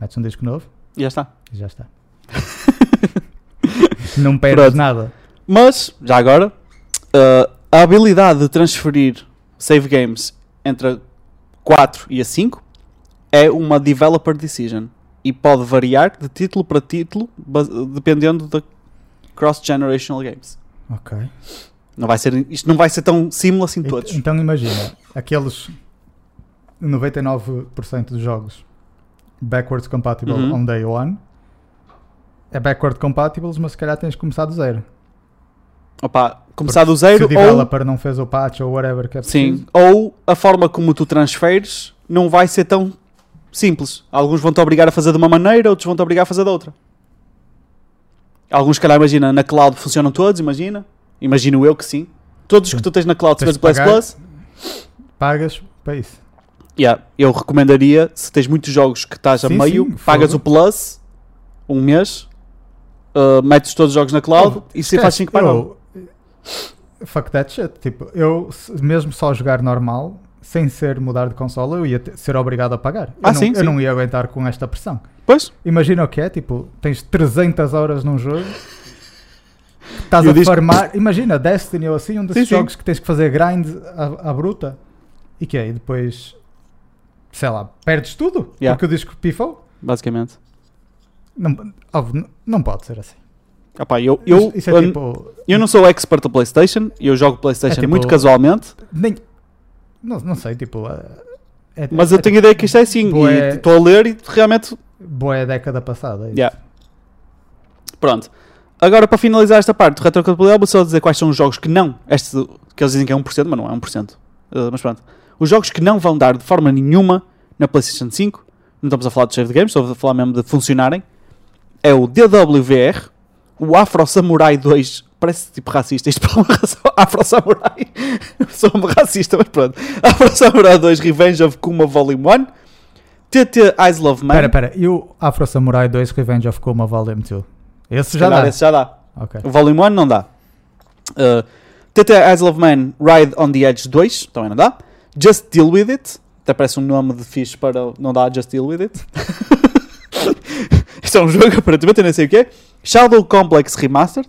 Metes um disco novo E já está. e já está. Não perdes Pronto. nada. Mas, já agora, uh, a habilidade de transferir save games entre a 4 e a 5 é uma developer decision e pode variar de título para título dependendo da cross-generational games. Ok. Não vai ser, isto não vai ser tão símil assim todos. Então imagina, aqueles 99% dos jogos backwards compatible Uhum. on day one é backward compatible, mas se calhar tens de começar do zero. Opa, começar do Se zero o ou, developer não fez o patch ou whatever que é preciso. sim, ou a forma como tu transferes não vai ser tão simples. Alguns vão-te obrigar a fazer de uma maneira, outros vão-te obrigar a fazer de outra. Alguns, se calhar, imagina, na cloud funcionam todos, imagina. Imagino eu que sim. Todos os Sim. que tu tens na cloud, se Tens de Plus. Plus, Pagas para isso. Yeah, eu recomendaria, se tens muitos jogos que estás a Sim, meio, sim, pagas o Plus, um mês, uh, metes todos os jogos na cloud Oh, e se faz 5 para eu, Fuck that shit. Tipo, eu, mesmo só jogar normal, sem ser mudar de consola, eu ia te- ser obrigado a pagar. Eu, Ah, não, sim, eu sim. não ia aguentar com esta pressão. Pois, Imagina o que é, tipo, tens 300 horas num jogo, estás a farmar, imagina Destiny ou assim, um desses Sim, jogos que tens que fazer grind à, à bruta, e que é, e depois, sei lá, perdes tudo, Yeah. porque o disco pifou. basicamente. Não, óbvio, não pode ser assim. Opá, eu, eu, Isso é eu, tipo, eu não sou expert da PlayStation, eu jogo PlayStation É tipo- muito casualmente, nem, não, não sei, tipo, é- é, mas é eu tenho a ideia que isto é assim, Bué- e estou a ler e realmente, boa é a década passada. é isso. Yeah. pronto. Agora, para finalizar esta parte do retrocompatibilidade, vou só dizer quais são os jogos que não, este, que eles dizem que é 1%, mas não é 1%, Uh, mas pronto. Os jogos que não vão dar de forma nenhuma na PlayStation 5, não estamos a falar de save de games, estou a falar mesmo de funcionarem, é o DWVR, o Afro Samurai 2, parece tipo racista, isto por uma razão, Afro Samurai, sou-me racista, mas pronto, Afro Samurai 2 Revenge of Kuma Volume 1, TT Eyes Love Man, Pera, pera, e o Afro Samurai 2 Revenge of Kuma Volume 2? Esse Se já calhar dá. esse já dá. Ok. O Volume 1 não dá. Uh, TT Eyes Love Man Ride on the Edge 2 também não dá. Just Deal With It. Até parece um nome de fixe para não dá Just Deal With It. Isto é um jogo, aparentemente, eu nem sei o que é. Shadow Complex Remastered.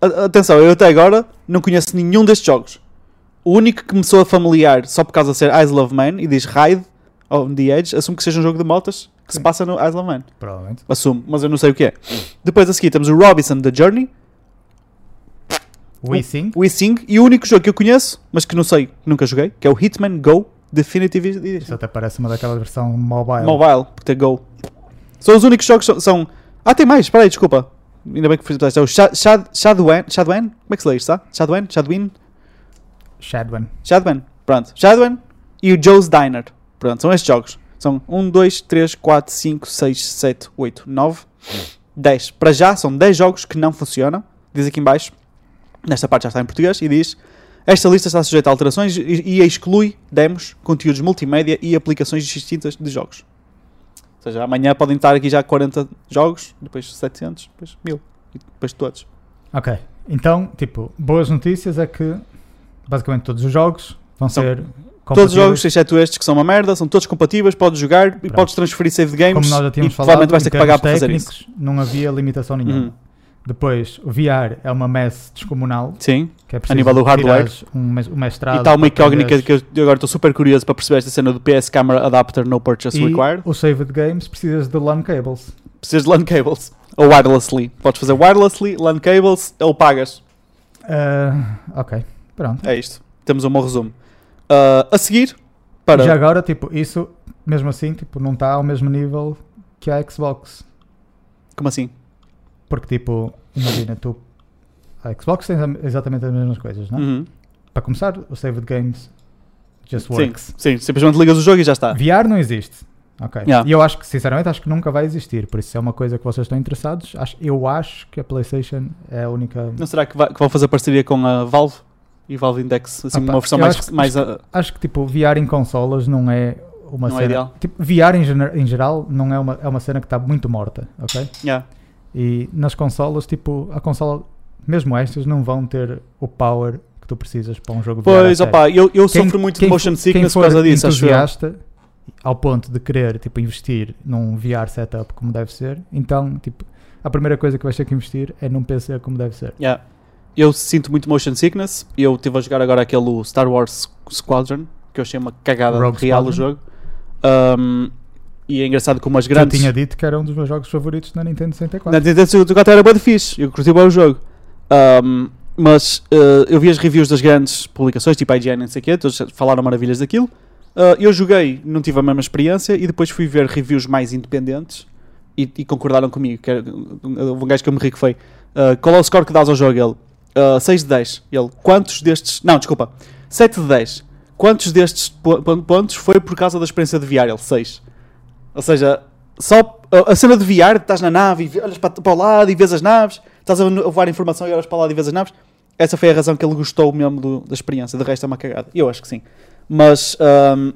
A- Atenção, eu até agora não conheço nenhum destes jogos. O único que me soa familiar, só por causa de ser Eyes Love Man e diz Ride on the Edge, assumo que seja um jogo de motas que se Sim. passa no Eyes Love Man. Provavelmente. Assumo, mas eu não sei o que é. Depois a seguir temos o Robinson The Journey, We Sing. o Sing e o único jogo que eu conheço, mas que não sei, nunca joguei, que é o Hitman Go Definitive Isso Edition. até parece uma daquela versão mobile. Mobile, porque tem Go. São os únicos jogos que são, são- Ah, tem mais, espera aí, desculpa. Ainda bem que fiz é o Sha- Shad, Shadwen, Shadwen? Como é que se lê isto, tá? Shadwen? Shadwin? Shadwen. Shadwen, pronto. Shadwen e o Joe's Diner. Pronto, são estes jogos. São 1, 2, 3, 4, 5, 6, 7, 8, 9, 10. Para já são 10 jogos que não funcionam. Diz aqui em baixo, nesta parte já está em português, e diz esta lista está sujeita a alterações e, e exclui demos, conteúdos multimédia e aplicações distintas de jogos. Ou seja, amanhã podem estar aqui já 40 jogos, depois 700, depois 1000, e depois todos. Ok. Então, tipo, boas notícias é que basicamente todos os jogos vão São- ser Todos os jogos, exceto estes que são uma merda, são todos compatíveis, podes jogar e Pronto. podes transferir save games Como nós já e tínhamos provavelmente falado, vais em ter que pagar termos para fazer isso. técnicos, não havia limitação nenhuma. Uhum. Depois, o VR é uma mess descomunal, Sim, que é preciso nível do hardware. Um, um mestrado. e está uma incógnita que eu agora estou super curioso para perceber esta cena do PS Camera Adapter No Purchase E Required. o Saved Games precisas de LAN cables. Precisas de LAN cables ou wirelessly. Podes fazer wirelessly, LAN cables ou pagas. Ah, ok, pronto. É isto. Temos um bom resumo. Ah, a seguir, para. E já agora, tipo, isso, mesmo assim, tipo, não está ao mesmo nível que a Xbox. Como assim? Porque, tipo, imagina, tu... A Xbox tem exatamente as mesmas coisas, não é? Uhum. Para começar, o Saved Games just Sim, works. sim, simplesmente ligas o jogo e já está. VR não existe. Ok. Yeah. E eu acho que, sinceramente, acho que nunca vai existir. Por isso, se é uma coisa que vocês estão interessados, acho, eu acho que a PlayStation é a única. Não será que, vai, que vão fazer parceria com a Valve e Valve Index? Assim, Opa, uma versão mais. acho que- mais ah, Acho que, tipo, VR em consolas não é uma Não é cena. ideal. Tipo, VR em, em geral não é uma, é uma cena que está muito morta, ok? yeah. E nas consolas, tipo, a consola, mesmo estas, não vão ter o power que tu precisas para um jogo Pois, opa, eu, eu Quem- sofro muito de motion sickness por causa disso, acho eu. entusiasta ao ponto de querer tipo, investir num VR setup como deve ser, então tipo, a primeira coisa que vais ter que investir é num PC como deve ser. Yeah. Eu sinto muito motion sickness. Eu estive a jogar agora aquele Star Wars Squadron, que eu achei uma cagada Rogue real o Squadron? jogo. Um, e é engraçado como as Que Eu grandes. tinha dito que era um dos meus jogos favoritos na Nintendo 64. Na Nintendo 64 era bem fixe, eu curti bem o jogo. Um, mas uh, eu vi as reviews das grandes publicações, tipo IGN, não sei o quê, todos falaram maravilhas daquilo. Uh, eu joguei, não tive a mesma experiência e depois fui ver reviews mais independentes e, e concordaram comigo. Que era, um gajo que eu me ri que foi: uh, Qual é o score que dás ao jogo? Ele: uh, 6 de 10. Ele: Quantos destes. Não, desculpa, 7 de 10. Quantos destes po- pon- pontos foi por causa da experiência de VR? Ele: 6. Ou seja, só a, cena de VR, estás na nave e olhas para, para o lado e vês as naves, estás a voar informação e olhas para o lado e vês as naves. Essa foi a razão que ele gostou mesmo do- da experiência. De resto é uma cagada. Eu acho que sim. Mas ahm,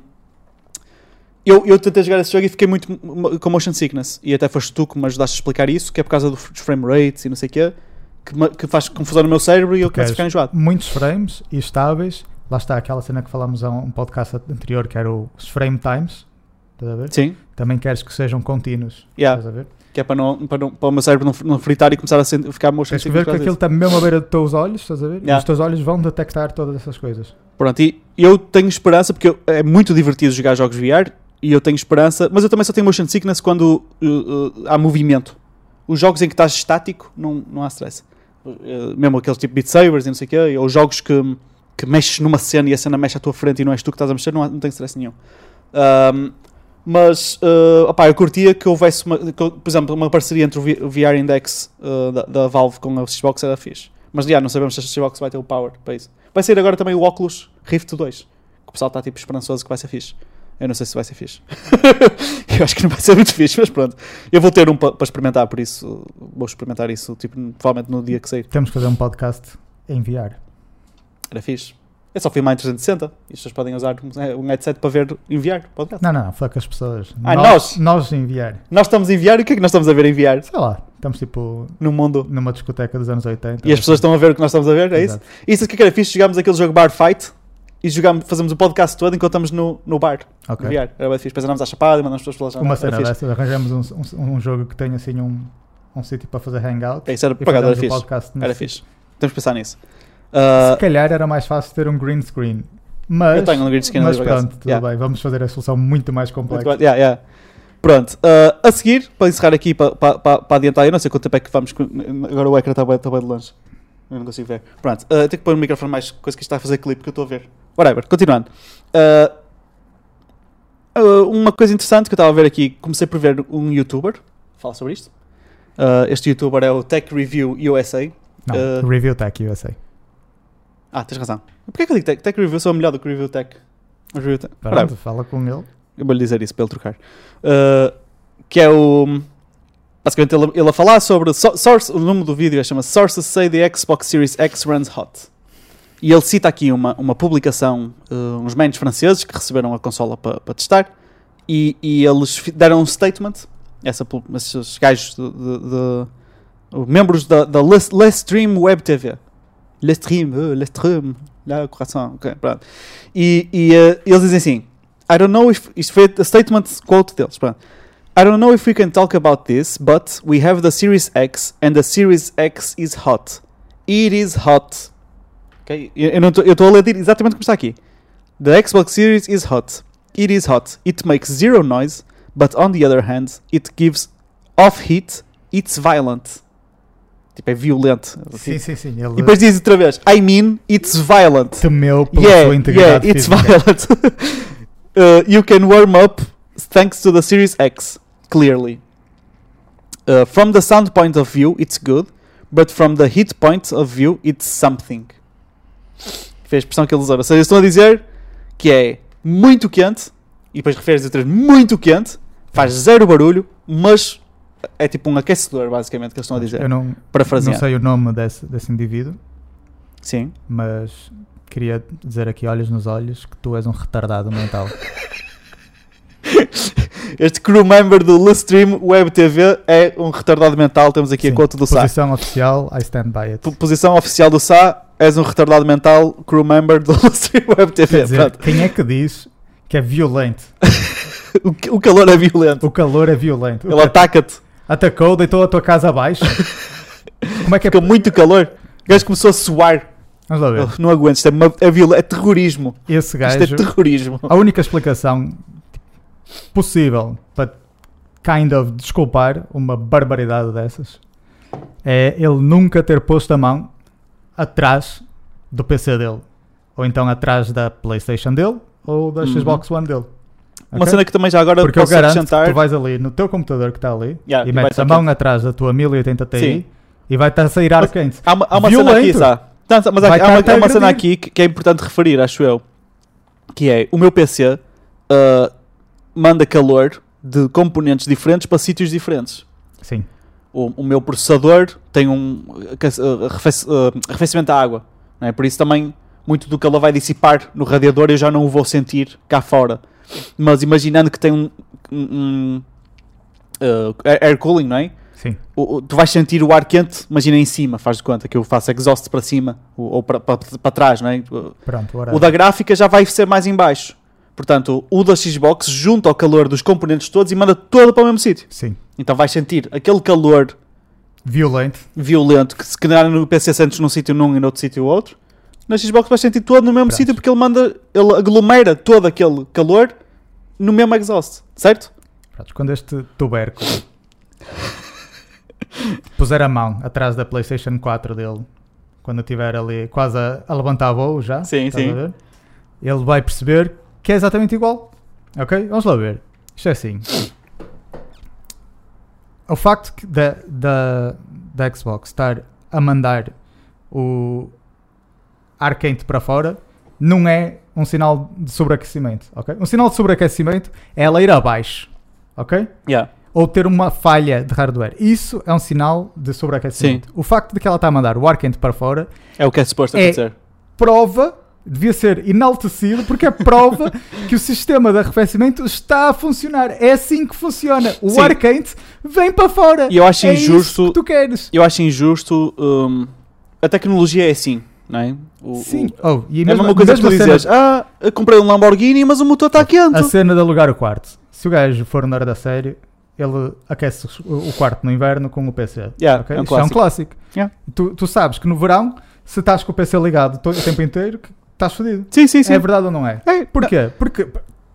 eu, eu tentei jogar esse jogo e fiquei muito com motion sickness. E até foste tu que me ajudaste a explicar isso, que é por causa dos frame rates e não sei o quê, que, me- que faz confusão no meu cérebro e eu começo a ficar enjoado. Muitos frames e estáveis. Lá está aquela cena que falámos a um podcast anterior, que era os frame times. Estás a ver? Sim, Também queres que sejam contínuos. yeah. Estás a ver? que é para, não, para, não, para o meu cérebro não, não fritar e começar a sen- ficar motion Tens que sickness. ver que aquilo está mesmo à beira dos teus olhos, estás a ver? E Yeah. os teus olhos vão detectar todas essas coisas. Pronto, e eu tenho esperança, porque eu- é muito divertido jogar jogos VR, e eu tenho esperança, mas eu também só tenho motion sickness quando uh, uh, há movimento. Os jogos em que estás estático, não, não há stress. Uh, mesmo aqueles tipo Beat Sabers e não sei o quê, ou jogos que, que mexes numa cena e a cena mexe à tua frente e não és tu que estás a mexer, não, há- não tenho stress nenhum. Um, mas, uh, opá, eu curtia que houvesse, uma, que, por exemplo, uma parceria entre o VR Index uh, da, da Valve com a Xbox era fixe. Mas já, não sabemos se a Xbox vai ter o power para isso. Vai sair agora também o Oculus Rift 2. Que o pessoal está tipo esperançoso que vai ser fixe. Eu não sei se vai ser fixe. eu acho que não vai ser muito fixe, mas pronto. Eu vou ter um para experimentar, por isso vou experimentar isso, tipo, provavelmente no dia que sair. Temos que fazer um podcast em VR. Era fixe. Eu só fui mais 360 e as pessoas podem usar um- um headset para ver em VR podcast. Não, não, não, fuck as pessoas. Ah, nós, nós em VR. Nós estamos em VR e o que é que nós estamos a ver em VR? Sei lá, estamos tipo No mundo. numa discoteca dos anos 80. E as pessoas estão a ver o que nós estamos a ver, é isso? Exato. Isso é que era fixe, jogámos aquele jogo Bar Fight e jogámos, fazemos o podcast todo enquanto estamos no, no bar, Ok. VR. Era bem fixe, depois andámos à chapada e mandamos as pessoas pelas Uma janelas. cena dessas, arranjamos um, um, um jogo que tenha assim um, um sítio para fazer hangout. É isso, era pagado, era fixe. Era fixe. Temos que pensar nisso. Ah, Se calhar era mais fácil ter um green screen. Mas, Eu tenho um green screen mas pronto, tudo Yeah. bem. Vamos fazer a solução muito mais muito complexa. bem. Yeah, yeah. Pronto, ah, a seguir, para encerrar aqui, para, para, para, adiantar, eu não sei quanto tempo é que vamos. Agora o ecrã está bem, está bem de longe. Eu não consigo ver. Pronto, ah, tenho que pôr o microfone mais coisa que isto está a fazer clipe que eu estou a ver. Whatever, continuando. Ah, uma coisa interessante que eu estava a ver aqui, comecei por ver um youtuber falar sobre isto. Ah, este youtuber é o Tech Review USA. Não, Uh, Review Tech USA. Ah, tens razão. Porquê que eu digo Tech, tech Review? Sou melhor do que Review Tech. Review Tech. Pronto, fala com ele. Eu vou-lhe dizer isso para ele trocar. Uh, que é o. Basicamente, ele, ele a falar sobre. so- source, o nome do vídeo chama Sources Say the Xbox Series X Runs Hot. E ele cita aqui uma, uma publicação, uh, uns meninos franceses que receberam a consola para para testar. E, e eles deram um statement. Essa, esses gajos de. de- de- os membros da, da Le, Le Stream Web TV. Le Stream, uh, Le Stream, lá, coração, ok, pronto. E, e uh, eles dizem assim: I don't know if. Isto foi a statement quote deles. Pronto. I don't know if we can talk about this, but we have the Series X and the Series X is hot. It is hot. Ok? Eu eu não tô- eu estou a ler exatamente como está aqui. The Xbox Series is hot. It is hot. It makes zero noise, but on the other hand, it gives off heat. It's violent. Tipo, é violento. Sim, sim, sim. Ele E depois diz outra vez: I mean, it's violent. temeu pela Yeah, sua yeah, integridade it's física. violent. uh, you can warm up thanks to the Series X, clearly. Uh, from the sound point of view, it's good, but from the heat point of view, it's something. Foi a expressão que ele usou. Ou seja, eles estão a dizer que é muito quente, e depois refere-se a ter muito quente, faz zero barulho, mas é tipo um aquecedor, basicamente, que eles estão a dizer. Eu não, não sei o nome desse, desse indivíduo, Sim. mas queria dizer aqui, olhos nos olhos, que tu és um retardado mental. Este crew member do Lustream Web TV é um retardado mental. Temos aqui Sim, a conta do SA. Posição oficial, I stand by it. Posição oficial do SA, és um retardado mental, crew member do Lustream Web TV. Dizer, quem é que diz que é violento? O calor é violento. O calor é violento. Ele ataca-te. Atacou, deitou a tua casa abaixo. Como é que é? Fica muito calor. O gajo começou a suar. Vamos lá ver. Oh, não aguento. Isto é, uma- é, viol- é terrorismo. Esse Isto gajo, é terrorismo. a única explicação possível para kind of desculpar uma barbaridade dessas é ele nunca ter posto a mão atrás do PC dele. Ou então atrás da PlayStation dele ou da Uhum. Xbox One dele. Uma cena que também já agora Porque eu posso garanto que acrescentar. tu vais ali no teu computador que está ali Yeah, e e metes a mão atrás da tua 1080 Ti Sim. e vai estar a sair ar quente. Há uma, há uma cena Violento. aqui, sabe? Tanto- mas há, Vai há uma, há uma cena aqui que, que é importante referir, acho eu. Que é o meu PC uh, manda calor de componentes diferentes para sítios diferentes. Sim. O, o meu processador tem um aquece- uh, uh, arrefecimento da água, não é? por isso também muito do calor vai dissipar no radiador e eu já não o vou sentir cá fora. Mas imaginando que tem um, um- um, uh, air cooling, não é? Sim. o- o- tu vais sentir o ar quente, imagina em cima, faz de conta que eu faço exhaust para cima ou, ou para, para, para trás, não é? O- Pronto, O da gráfica já vai ser mais em baixo. Portanto, o da Xbox junta ao calor dos componentes todos e manda todo para o mesmo sítio. Sim. Então vais sentir aquele calor Violento. violento que se calhar no PC sentes num sítio num e no outro sítio outro. Na Xbox vais sentir todo no mesmo Pronto. sítio porque ele manda, ele aglomera todo aquele calor no mesmo exhaust, certo? Pronto, quando este tubérculo puser a mão atrás da PlayStation 4 dele, quando estiver ali quase a, a levantar voo já, Sim, sim. ver? ele vai perceber que é exatamente igual. Ok? Vamos lá ver. Isto é assim. O facto da, da Xbox estar a mandar o ar quente para fora não é um sinal de sobreaquecimento. ok? Um sinal de sobreaquecimento é ela ir abaixo. Ok? Yeah. ou ter uma falha de hardware. Isso é um sinal de sobreaquecimento. O facto de que ela está a mandar o ar quente para fora É o que é suposto É- acontecer. prova, devia ser enaltecido, porque é prova que o sistema de arrefecimento está a funcionar. É assim que funciona. O Sim. ar quente vem para fora. E eu acho é injusto- que tu queres. Eu acho injusto. hum, a tecnologia é assim, não é? O- Sim. o- Oh, e é a mesma coisa que tu cena- dizes: Ah, comprei um Lamborghini, mas o motor está quente. A cena de alugar o quarto. Se o gajo for na hora da série, ele aquece o quarto no inverno com o PC. Yeah, ok? é um Isto é um clássico. Yeah. Tu, tu sabes que no verão, se estás com o PC ligado o tempo inteiro, estás fodido. Sim, sim, sim. É verdade ou não é? É, Porquê? Porque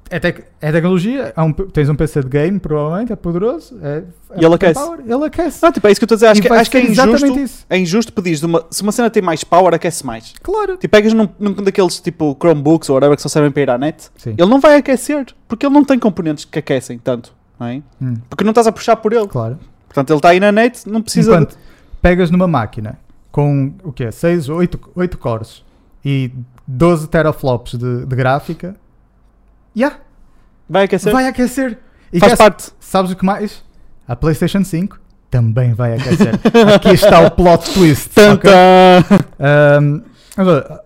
é, tec- é tecnologia, é um tens um PC de game, provavelmente, é poderoso. É, é E ele aquece. power, ele aquece. Não, tipo, é isso que eu estou a dizer. Acho que, acho que é injusto. isso. É injusto pedir uma. Se uma cena tem mais power, aquece mais. Claro. Tipo, pegas num, num daqueles tipo Chromebooks ou whatever que só servem para ir à net, Sim. ele não vai aquecer. Porque ele não tem componentes que aquecem tanto. Não é? Hum, Porque não estás a puxar por ele. claro. Portanto, ele está aí na net, não precisa. de- Enquanto pegas numa máquina com o quê? 6 ou 8, 8 cores e 12 teraflops de, de gráfica, yeah, Vai aquecer. vai aquecer. E Faz parte. sabes o que mais? A PlayStation 5 também vai aquecer. Aqui está o plot twist. ok? Tantã. Um,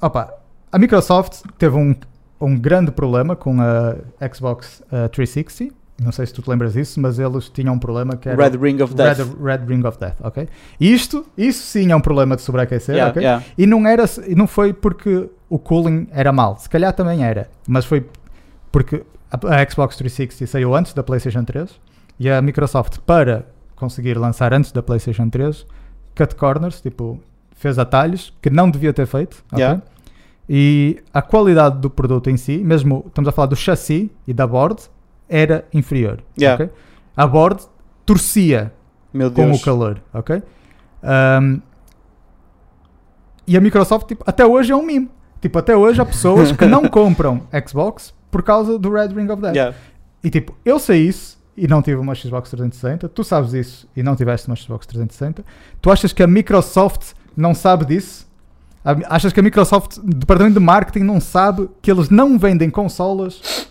opa, a Microsoft teve um, um grande problema com a Xbox uh, 360. Não sei se tu te lembras disso, mas eles tinham um problema que era Red Ring of Death. Red, Red Ring of Death, ok? E isto, isso sim é um problema de sobreaquecer, Yeah, ok? yeah. E não era, e não foi porque o cooling era mal, se calhar também era, mas foi porque a, a Xbox 360 saiu antes da PlayStation 3 e a Microsoft para conseguir lançar antes da PlayStation 3 cut corners, tipo fez atalhos que não devia ter feito? Yeah. E a qualidade do produto em si, mesmo estamos a falar do chassi e da board, era inferior, Yeah. ok? A board torcia com o calor, ok? Um, e a Microsoft, tipo, até hoje é um meme. Tipo, até hoje há pessoas que não compram Xbox por causa do Red Ring of Death. Yeah. E tipo, eu sei isso e não tive uma Xbox 360. Tu sabes isso e não tiveste uma Xbox 360. Tu achas que a Microsoft não sabe disso? Achas que a Microsoft, o departamento de marketing, não sabe que eles não vendem consolas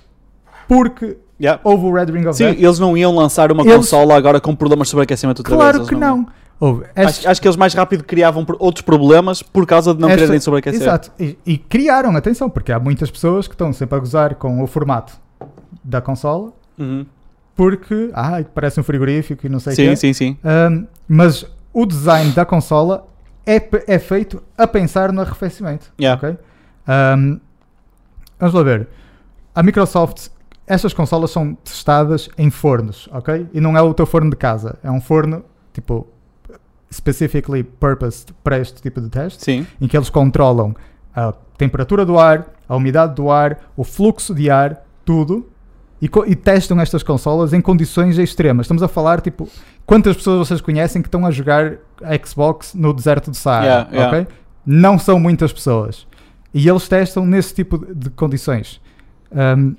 porque Yeah. houve o Red Ring of Sim, Death? eles não iam lançar uma Eles- consola agora com problemas de sobreaquecimento outra Claro vez. que eles não. Houve. Acho, acho que eles mais rápido criavam outros problemas por causa de não Esta- quererem sobreaquecer. Exato. E, e criaram, atenção, porque há muitas pessoas que estão sempre a gozar com o formato da consola Uhum. porque ah, parece um frigorífico e não sei o Sim, quê. sim, sim. Um, mas o design da consola é, é feito a pensar no arrefecimento. Yeah. ok? Um, vamos lá ver. A Microsoft, estas consolas são testadas em fornos, ok? E não é o teu forno de casa, é um forno tipo specifically purposed para este tipo de teste Sim. em que eles controlam a temperatura do ar, a umidade do ar, o fluxo de ar, tudo, e, e testam estas consolas em condições extremas. Estamos a falar, tipo, quantas pessoas vocês conhecem que estão a jogar a Xbox no deserto do Saara, Yeah, yeah. ok? não são muitas pessoas. E eles testam nesse tipo de- de condições. Um,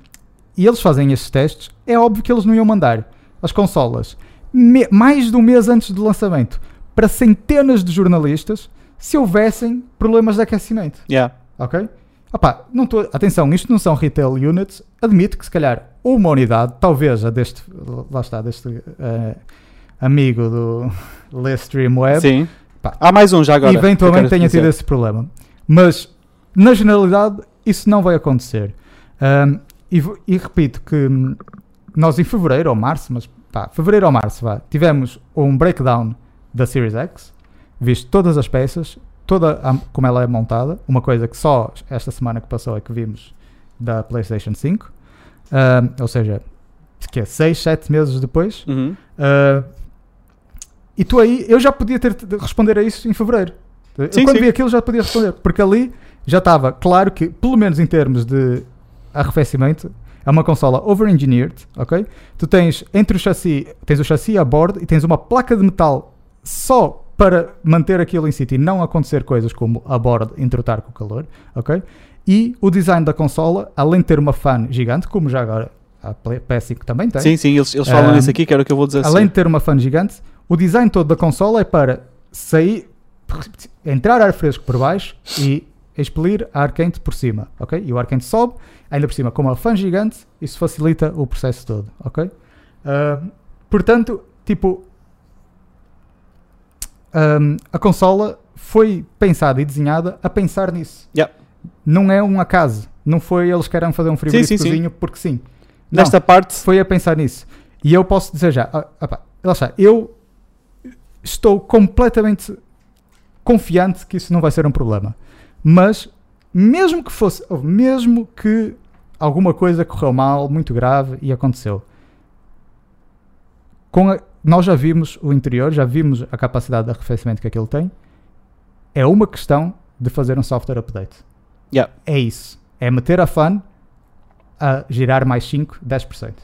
e eles fazem esses testes. É óbvio que eles não iam mandar as consolas me- mais de um mês antes do lançamento para centenas de jornalistas se houvessem problemas de aquecimento. Yeah. Ok? Opá, não tô, atenção, isto não são retail units. Admito que se calhar uma unidade, talvez a deste, lá está, deste eh, amigo do Lestream Web, Sim. Pá. Há mais um já agora. eventualmente tenha tido esse problema. Mas, na generalidade, isso não vai acontecer. Ahm, e, e repito que hum, nós em fevereiro ou março, mas pá, fevereiro ou março, vá, tivemos um breakdown da Series X, visto todas as peças, toda a- como ela é montada, uma coisa que só esta semana que passou é que vimos da PlayStation 5, Ahm, ou seja, que é 6, 7 meses depois. Uhum. Uh, e tu aí, eu já podia ter de responder a isso em fevereiro. Eu Sim, quando sim. vi aquilo já podia responder, porque ali já estava claro que, pelo menos em termos de arrefecimento, é uma consola over-engineered, ok? Tu tens entre o chassi, tens o chassi a bordo e tens uma placa de metal só para manter aquilo em sítio e não acontecer coisas como a bordo entrotar com o calor, ok? E o design da consola, além de ter uma fan gigante, como já agora a Play- PS5 também tem, Sim, sim, eles, eles falam Ah, nisso aqui, que era o que eu vou dizer. além sim. de ter uma fan gigante, o design todo da consola é para sair, entrar ar fresco por baixo e expelir ar quente por cima, ok? E o ar quente sobe, ainda por cima, com uma fan gigante, isso facilita o processo todo, ok? Ah, portanto, tipo, ahm, a consola foi pensada e desenhada a pensar nisso. Yeah. Não é um acaso. Não foi eles querem fazer um frigoríficozinho porque sim. Não Nesta parte, foi a pensar nisso. E eu posso dizer já, ah, ah pá, lá está, eu estou completamente confiante que isso não vai ser um problema. Mas, mesmo que fosse, mesmo que alguma coisa correu mal, muito grave e aconteceu, com a- nós já vimos o interior, já vimos a capacidade de arrefecimento que aquilo tem. É uma questão de fazer um software update. Yeah. É isso. É meter a fan a girar mais 5, 10%.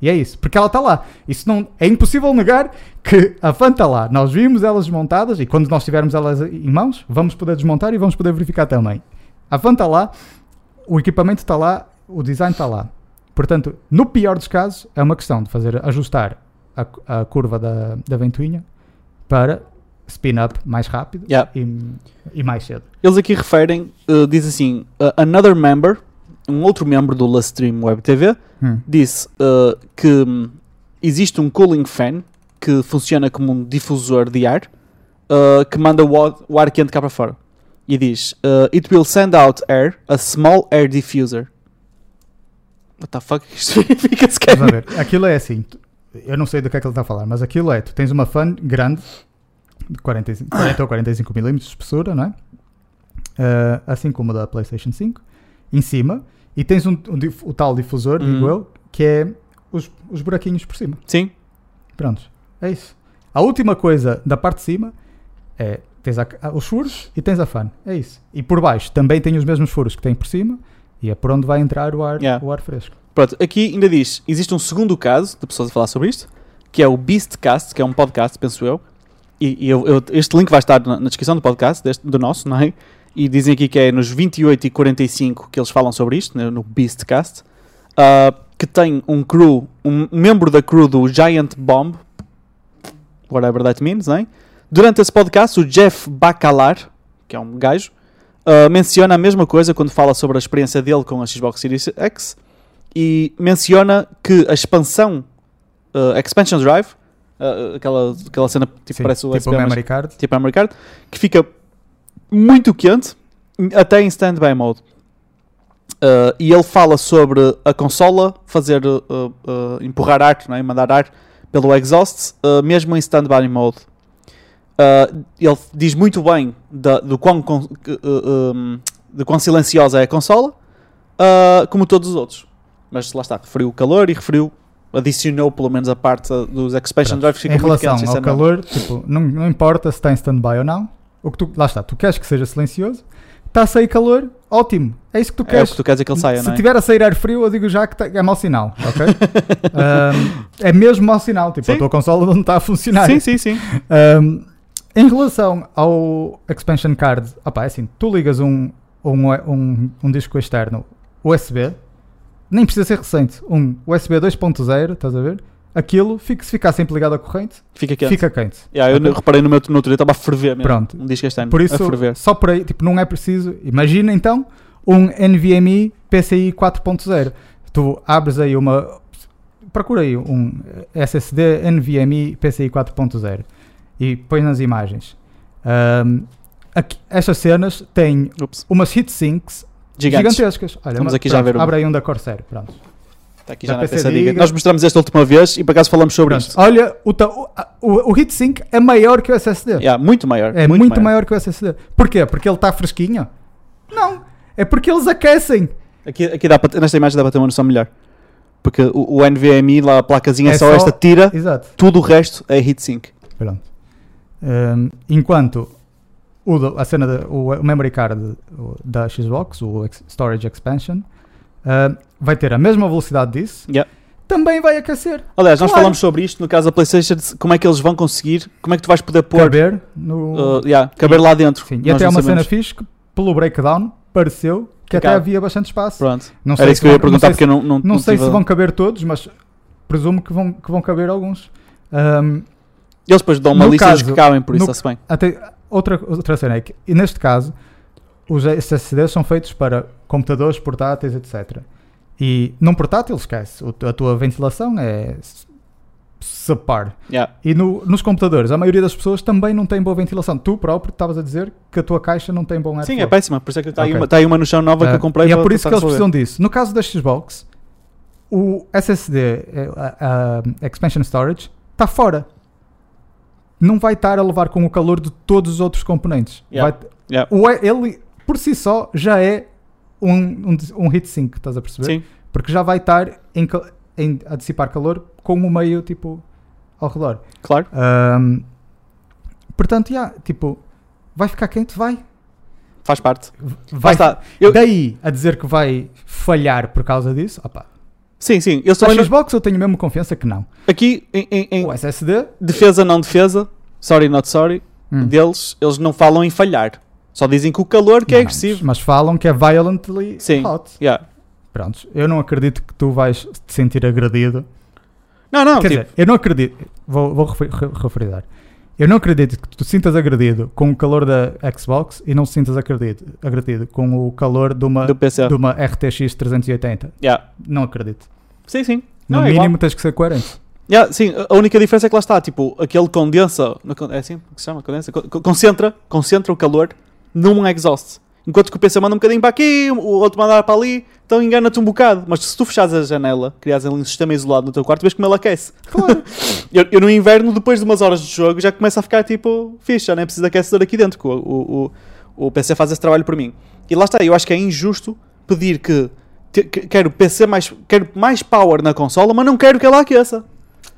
E é isso, porque ela está lá. Isso não é impossível negar que a fan está lá. Nós vimos elas desmontadas e quando nós tivermos elas em mãos, vamos poder desmontar e vamos poder verificar também. A fan está lá, o equipamento está lá, o design está lá. Portanto, no pior dos casos, é uma questão de fazer ajustar a, a curva da, da ventoinha para spin up mais rápido Yeah. e, e mais cedo. eles aqui referem, uh, diz assim, uh, another member, um outro membro do Lustream Web TV, Hum. disse uh, que hum, existe um cooling fan que funciona como um difusor de ar que manda o, ar- o ar quente cá para fora. E diz: It will send out air, a small air diffuser. What the fuck? Isto significa se Vamos a ver. Aquilo é assim. Eu não sei do que é que ele está a falar, mas aquilo é: tu tens uma fan grande, de 45, 40 ou 45 mm de espessura, não é? Ah, assim como a da PlayStation 5, em cima, e tens um, um dif- o tal difusor, digo Uhum. eu, que é os, os buraquinhos por cima. Sim, Pronto, é isso. A última coisa da parte de cima é tens a- a- os furos e tens a fan. É isso. E por baixo também tem os mesmos furos que tem por cima e é por onde vai entrar o ar, Yeah. o ar fresco. Pronto, aqui ainda diz: existe um segundo caso de pessoas a falar sobre isto, que é o Beastcast, que é um podcast, penso eu. E, e eu- eu- este link vai estar na, na descrição do podcast, deste- do nosso, não é? E dizem aqui que é nos 28 e 45 que eles falam sobre isto, né, no Beastcast. ah, que tem um crew, um membro da crew do Giant Bomb, whatever that means, é? Durante esse podcast, o Jeff Bacalar, que é um gajo, ah, menciona a mesma coisa quando fala sobre a experiência dele com a Xbox Series X e menciona que a expansão uh, Expansion Drive, uh, aquela, aquela cena tipo Sim, parece o tipo USB, memory card. tipo memory card, que fica muito quente até em standby mode. Uh, e ele fala sobre a consola fazer uh, uh, empurrar ar, não é? mandar ar pelo exhaust, mesmo em standby mode. Ele diz muito bem da, do quão, um, de quão silenciosa é a consola, como todos os outros. Mas lá está, referiu o calor e referiu, adicionou pelo menos a parte dos expansion drives que em relação ao calor, tipo, não, não importa se está em standby ou não. O que tu, lá está, tu queres que seja silencioso, está a sair calor, ótimo. É isso que tu É o queres. que tu queres é que ele saia, se não é? tiver a sair ar frio, eu digo já que tá- é mau sinal, ok? Ahm, é mesmo mau sinal, tipo, Sim. a tua consola não está a funcionar. Sim, sim, sim. Ahm, Em relação ao expansion card, opá, é assim, tu ligas um, um, um, um disco externo USB, nem precisa ser recente, um USB 2.0, estás a ver? Aquilo, fica, se ficar sempre ligado à corrente, Fica quente. fica quente. Yeah, eu Ok? reparei no meu no outro dia, estava a ferver mesmo. Pronto. Um disco externo. Por a isso, ferver. só por aí, tipo, não é preciso. Imagina então um NVMe PCI 4.0. Tu abres aí uma. Procura aí um SSD NVMe PCI 4.0 e põe nas imagens. Ahm, aqui- estas cenas têm Ups. umas heatsinks Gigantes. gigantescas. Olha, Vamos aqui já ver uma. Abre aí um da Corsair. Pronto. Está aqui Da já na PC PC Diga. Diga. Nós mostramos esta última vez e por acaso falamos sobre Pronto. isto. Olha, o, o, o, heatsink é maior que o SSD. Yeah, muito maior. É muito, maior. que o SSD. Porquê? Porque ele está fresquinho? Não. É porque eles aquecem. Aqui, aqui dá para, nesta imagem dá para ter uma noção melhor. Porque o, o NVMe, lá a placazinha, É só, só- esta tira, Exato. tudo o resto é heatsink. Pronto. Hum, enquanto o, do- a cena da, o, memory card da Xbox, o Storage Expansion, hum, vai ter a mesma velocidade disso, Yeah. também vai aquecer. Aliás, nós Claro. falamos sobre isto no caso da PlayStation, como é que eles vão conseguir, como é que tu vais poder pôr, Caber no. uh, yeah, caber lá dentro. Sim. E Nós até há uma cena fixe que, pelo breakdown, pareceu que até havia bastante espaço. Pronto. Não Era isso se que eu ia não perguntar sei porque eu não, não, Não, sei tive se vão caber todos, mas presumo que vão, que vão caber alguns. Hum, Eles depois dão uma lista caso- que cabem, por isso está-se bem. Até, outra, outra cena é que, e neste caso, os SSDs são feitos para computadores, portáteis, etc. E num portátil, esquece, a tua ventilação é s- subpar. Yeah. E no- nos computadores, a maioria das pessoas também não tem boa ventilação. Tu próprio estavas a dizer que a tua caixa não tem bom airflow. Sim, é péssima, por isso é que está aí, Ok. uma- está aí uma no chão nova que Ah, eu comprei e é por isso que eles precisam disso. No caso da Xbox, o SSD, eh, a, a Expansion Storage, está fora. Não vai estar a levar com o calor de todos os outros componentes. Yeah. Vai- Yeah. o, ele, por si só, já é um, um, um heatsink, estás a perceber? Sim, Porque já vai estar em em- a dissipar calor com o meio, tipo, ao redor. claro. Ahm, portanto, yeah, tipo, vai ficar quente? Vai. Faz parte. vai. Eu- Daí a dizer que vai falhar por causa disso, opá. Sim, sim. Eu A também não- Xbox eu tenho mesmo confiança que não. aqui em, em- em O SSD, defesa não defesa, sorry not sorry, hum, deles, eles não falam em falhar. Só dizem que o calor que é não, agressivo. Mas falam que é violently Sim. hot. Yeah. Prontos, eu não acredito que tu vais te sentir agredido. Não, não, Quer tipo, dizer, eu não acredito, vou, vou refer- re- referir. Eu não acredito que tu sintas agredido com o calor da Xbox e não sintas agredido, agredido com o calor de uma, do PC. de uma RTX 380. Yeah. Não acredito. Sim, sim. No Não, é mínimo igual. tens que ser coerente. Yeah, sim, a única diferença é que lá está, tipo, aquele condensa, é assim que se chama? Condensa? Co- co- Concentra, concentra o calor num exhaust. Enquanto que o PC manda um bocadinho para aqui, o outro manda para ali, então engana-te um bocado. Mas se tu fechares a janela, criares ali um sistema isolado no teu quarto, vês como ele aquece. Claro. Eu, eu no inverno, depois de umas horas de jogo, já começa a ficar tipo fixe, já nem preciso aquecedor aqui dentro, que o, o, o, o PC faz esse trabalho por mim. E lá está, eu acho que é injusto pedir que, quero PC mais, quero mais power na consola, mas não quero que ela aqueça.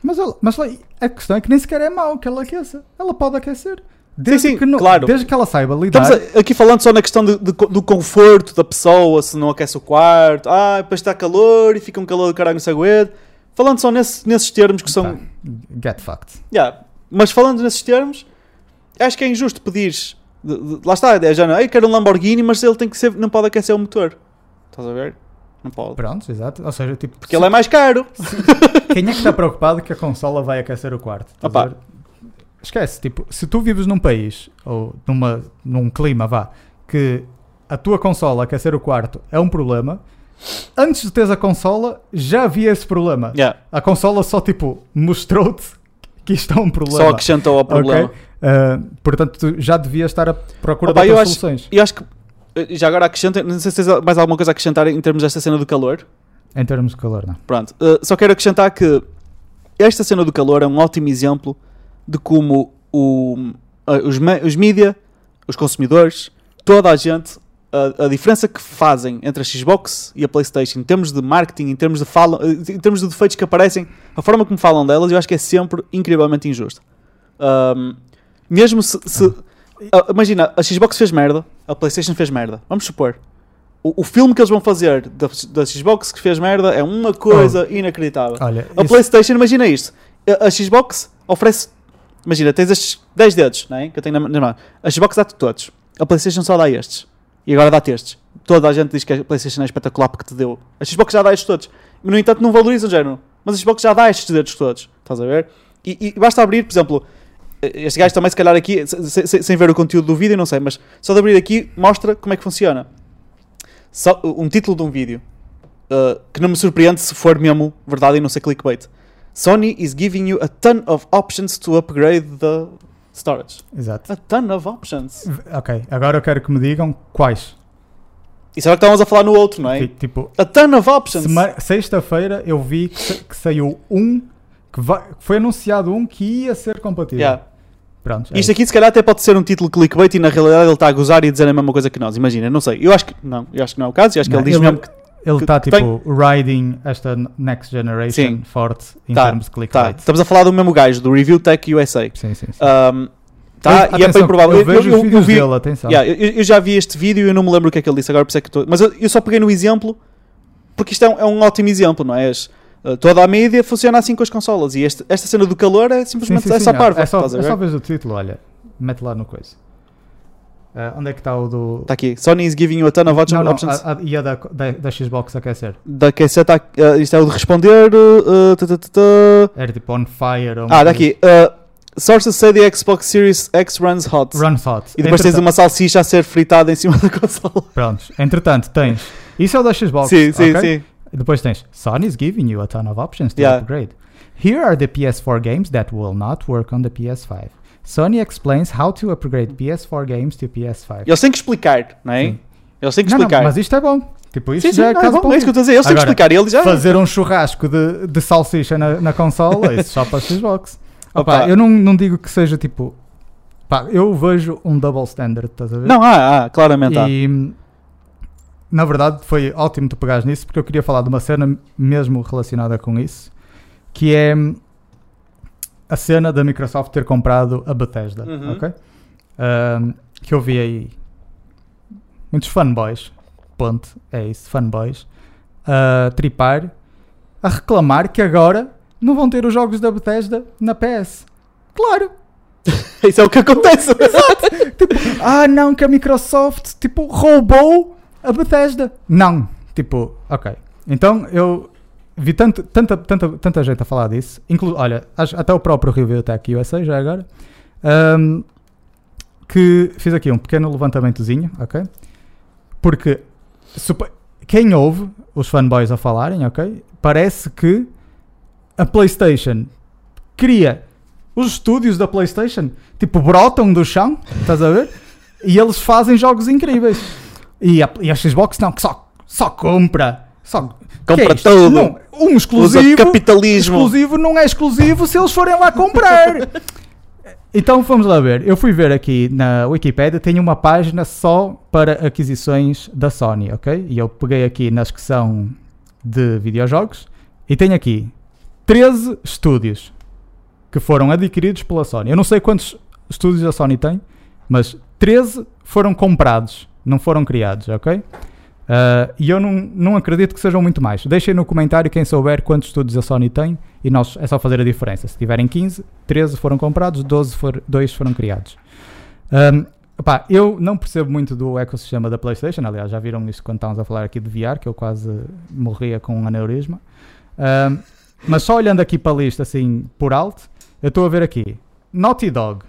Mas, ela- mas a questão é que nem sequer é mau que ela aqueça. Ela pode aquecer. Desde, sim, que, não- claro. desde que ela saiba lidar. Estamos aqui falando só na questão de- de do conforto da pessoa, se não aquece o quarto, ah, depois está calor e fica um calor do caralho no saguedo. Falando só nesse- nesses termos que são. Get fucked. Yeah, mas falando nesses termos, acho que é injusto de- lá está, é já não, eu quero um Lamborghini, mas ele tem que ser, não pode aquecer o motor. Estás a ver? Não pode. Pronto, exato. Ou seja, tipo, Porque ele é mais caro. quem é que está preocupado que a consola vai aquecer o quarto? Opa. Esquece, tipo, se tu vives num país ou numa, num clima, vá, que a tua consola aquecer o quarto é um problema, antes de teres a consola já havia esse problema. Yeah, A consola só, tipo, mostrou-te que isto é um problema. só acrescentou ao problema. Ok? Uh, portanto, tu já devias estar à procura Opa, de eu outras acho- soluções. E acho que. eh, Já agora acrescenta, não sei se tens mais alguma coisa a acrescentar em termos desta cena do calor. Em termos de calor, não. Pronto, uh, só quero acrescentar que esta cena do calor é um ótimo exemplo de como o, os, os mídia, os consumidores, toda a gente, a, a diferença que fazem entre a Xbox e a PlayStation em termos de marketing, em termos de fala, em termos de defeitos que aparecem, a forma como falam delas, eu acho que é sempre incrivelmente injusta. Um, mesmo se. se- uh, imagina, a Xbox fez merda, a PlayStation fez merda. Vamos supor. O, o filme que eles vão fazer da, da Xbox que fez merda é uma coisa inacreditável. Olha, A isso- PlayStation, imagina isto: a, a Xbox oferece imagina, tens estes 10 dedos, não é? Que eu tenho na, mão. A Xbox dá-te todos. A PlayStation só dá estes. E agora dá-te estes. Toda a gente diz que a PlayStation é espetacular porque te deu. A Xbox já dá estes todos. No entanto, não valoriza o género. Mas a Xbox já dá estes dedos todos. Estás a ver? E, e basta abrir, por exemplo, este gajo também, se calhar aqui, se- se- sem ver o conteúdo do vídeo, não sei, mas só de abrir aqui mostra como é que funciona. Só, um título de um vídeo uh, que não me surpreende se for mesmo verdade e não ser clickbait. Sony is giving you a ton of options to upgrade the storage. Exato. A ton of options. Ok, agora eu quero que me digam quais. Isso é o que estávamos a falar no outro, não é? Ti- Tipo, A ton of options. sexta-feira eu vi que, sa- que saiu um, que, foi anunciado um que ia ser compatível. Yeah. Pronto. é Isto aqui se calhar até pode ser um título clickbait e na realidade ele está a gozar e a dizer a mesma coisa que nós. Imagina, não sei. Eu acho que não, eu acho que não é o caso. Eu acho que Não, ele diz ele- mesmo que Ele está tem- tipo riding esta next generation Sim. forte em Tá, termos de tá. clickbait. Estamos a falar do mesmo gajo, do Review Tech USA. Sim, sim, sim. Um, tá, Eu- e é atenção, bem provável. Eu, vejo os vídeos vi- dele, atenção. yeah, eu, eu já vi este vídeo e eu não me lembro o que é que ele disse agora, por isso é que estou. Mas eu, eu só peguei no exemplo porque isto é um, é um ótimo exemplo, não é? Uh, toda a mídia funciona assim com as consolas e este- esta cena do calor é Sim, simplesmente sim, sim, essa ó, parva. É só, é só o título, olha. Mete lá no coisa. Ah, onde é que está o do. Está aqui. Sony is giving you a ton of options. não, não, options. a, a, e a da, da, da Xbox aquecer? Da QC está. uh, isto é o de responder. uh, tá, tá, tá, tá. Era tipo on fire Ah, daqui. Uh, sources say the Xbox Series X runs hot. assim. Run hot. E depois tens Entretanto- uma salsicha a ser fritada em cima da consola. Prontos. Entretanto, tens. Isso é o da Xbox. sim, sim, ok? sim. E depois tens Sony's giving you a ton of options to Yeah. upgrade. Here are the PS4 games that will not work on the PS5. Sony explains how to upgrade PS4 games to PS5. Eles têm que explicar, não é? Sim. Eles têm que Não, não, explicar. mas isto é bom. Tipo, isto sim, sim, já é não, é, bom, é isso que eu estou a dizer. Eles têm que explicar. Ele já. Fazer um churrasco de, de salsicha na, na consola, isso só para Xbox. Opa, Opa. eu não, não digo que seja tipo. Pá, eu vejo um double standard, estás a ver? Não, ah, ah, claramente há. E na verdade foi ótimo tu pegares nisso porque eu queria falar de uma cena mesmo relacionada com isso, que é a cena da Microsoft ter comprado a Bethesda, Uhum. ok? Ahm, que eu vi aí muitos fanboys, ponto, é isso, fanboys, a tripar, a reclamar que agora não vão ter os jogos da Bethesda na PS. Claro, Isso é o que acontece. ah não, que a Microsoft tipo roubou a Bethesda. Não, tipo, ok. Então eu vi tanto, tanta, tanta, tanta gente a falar disso, inclu olha, acho- até o próprio Review Tech USA já agora, ahm, que fiz aqui um pequeno levantamentozinho, ok? Porque quem ouve os fanboys a falarem, ok? Parece que a PlayStation cria os estúdios da PlayStation, tipo, brotam do chão, estás a ver? E eles fazem jogos incríveis. E a, e a Xbox não, que só, só compra. Só, Compra é tudo. Não, um exclusivo. capitalismo. Exclusivo não é exclusivo se eles forem lá comprar. Então vamos lá ver. Eu fui ver aqui na Wikipedia, tem uma página só para aquisições da Sony, ok? E eu peguei aqui na secção de videojogos e tem aqui 13 estúdios que foram adquiridos pela Sony. Eu não sei quantos estúdios a Sony tem, mas 13 foram comprados, não foram criados, ok? Ah, e eu não, não acredito que sejam muito mais. Deixem no comentário quem souber quantos estúdios a Sony tem e nós é só fazer a diferença. Se tiverem 15, 13 foram comprados, 12 for, 2 foram criados. Opá, eu não percebo muito do ecossistema da PlayStation. Aliás, já viram isto quando estávamos a falar aqui de VR, que eu quase morria com um aneurisma. Ahm, mas só olhando aqui para a lista assim por alto, eu estou a ver aqui Naughty Dog.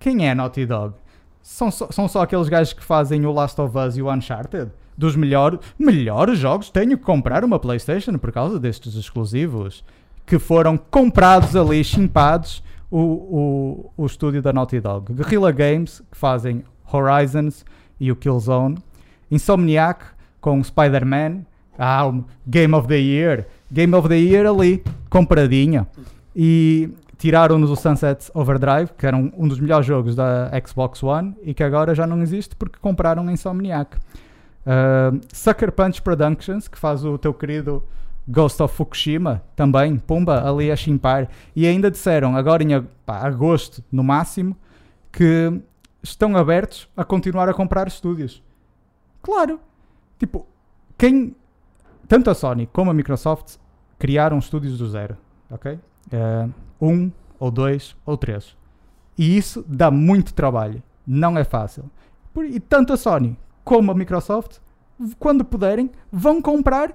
Quem é Naughty Dog? São só, são só aqueles gajos que fazem o Last of Us e o Uncharted? Dos melhor, melhores jogos? Tenho que comprar uma PlayStation por causa destes exclusivos que foram comprados ali, chimpados, o, o, o estúdio da Naughty Dog. Guerrilla Games, que fazem Horizons e o Killzone. Insomniac, com Spider-Man. Ah, o Game of the Year. Game of the Year ali, compradinha. E tiraram-nos o Sunset Overdrive, que era um, um dos melhores jogos da Xbox One e que agora já não existe porque compraram Insomniac. Uh, Sucker Punch Productions, que faz o teu querido Ghost of Fukushima, também, pumba, ali a chimpar. E ainda disseram, agora em pá, agosto, no máximo, que estão abertos a continuar a comprar estúdios. Claro! Tipo, quem. Tanto a Sony como a Microsoft criaram estúdios do zero, ok? Uh, um ou dois, ou três. E isso dá muito trabalho. Não é fácil. E tanto a Sony como a Microsoft, quando puderem, vão comprar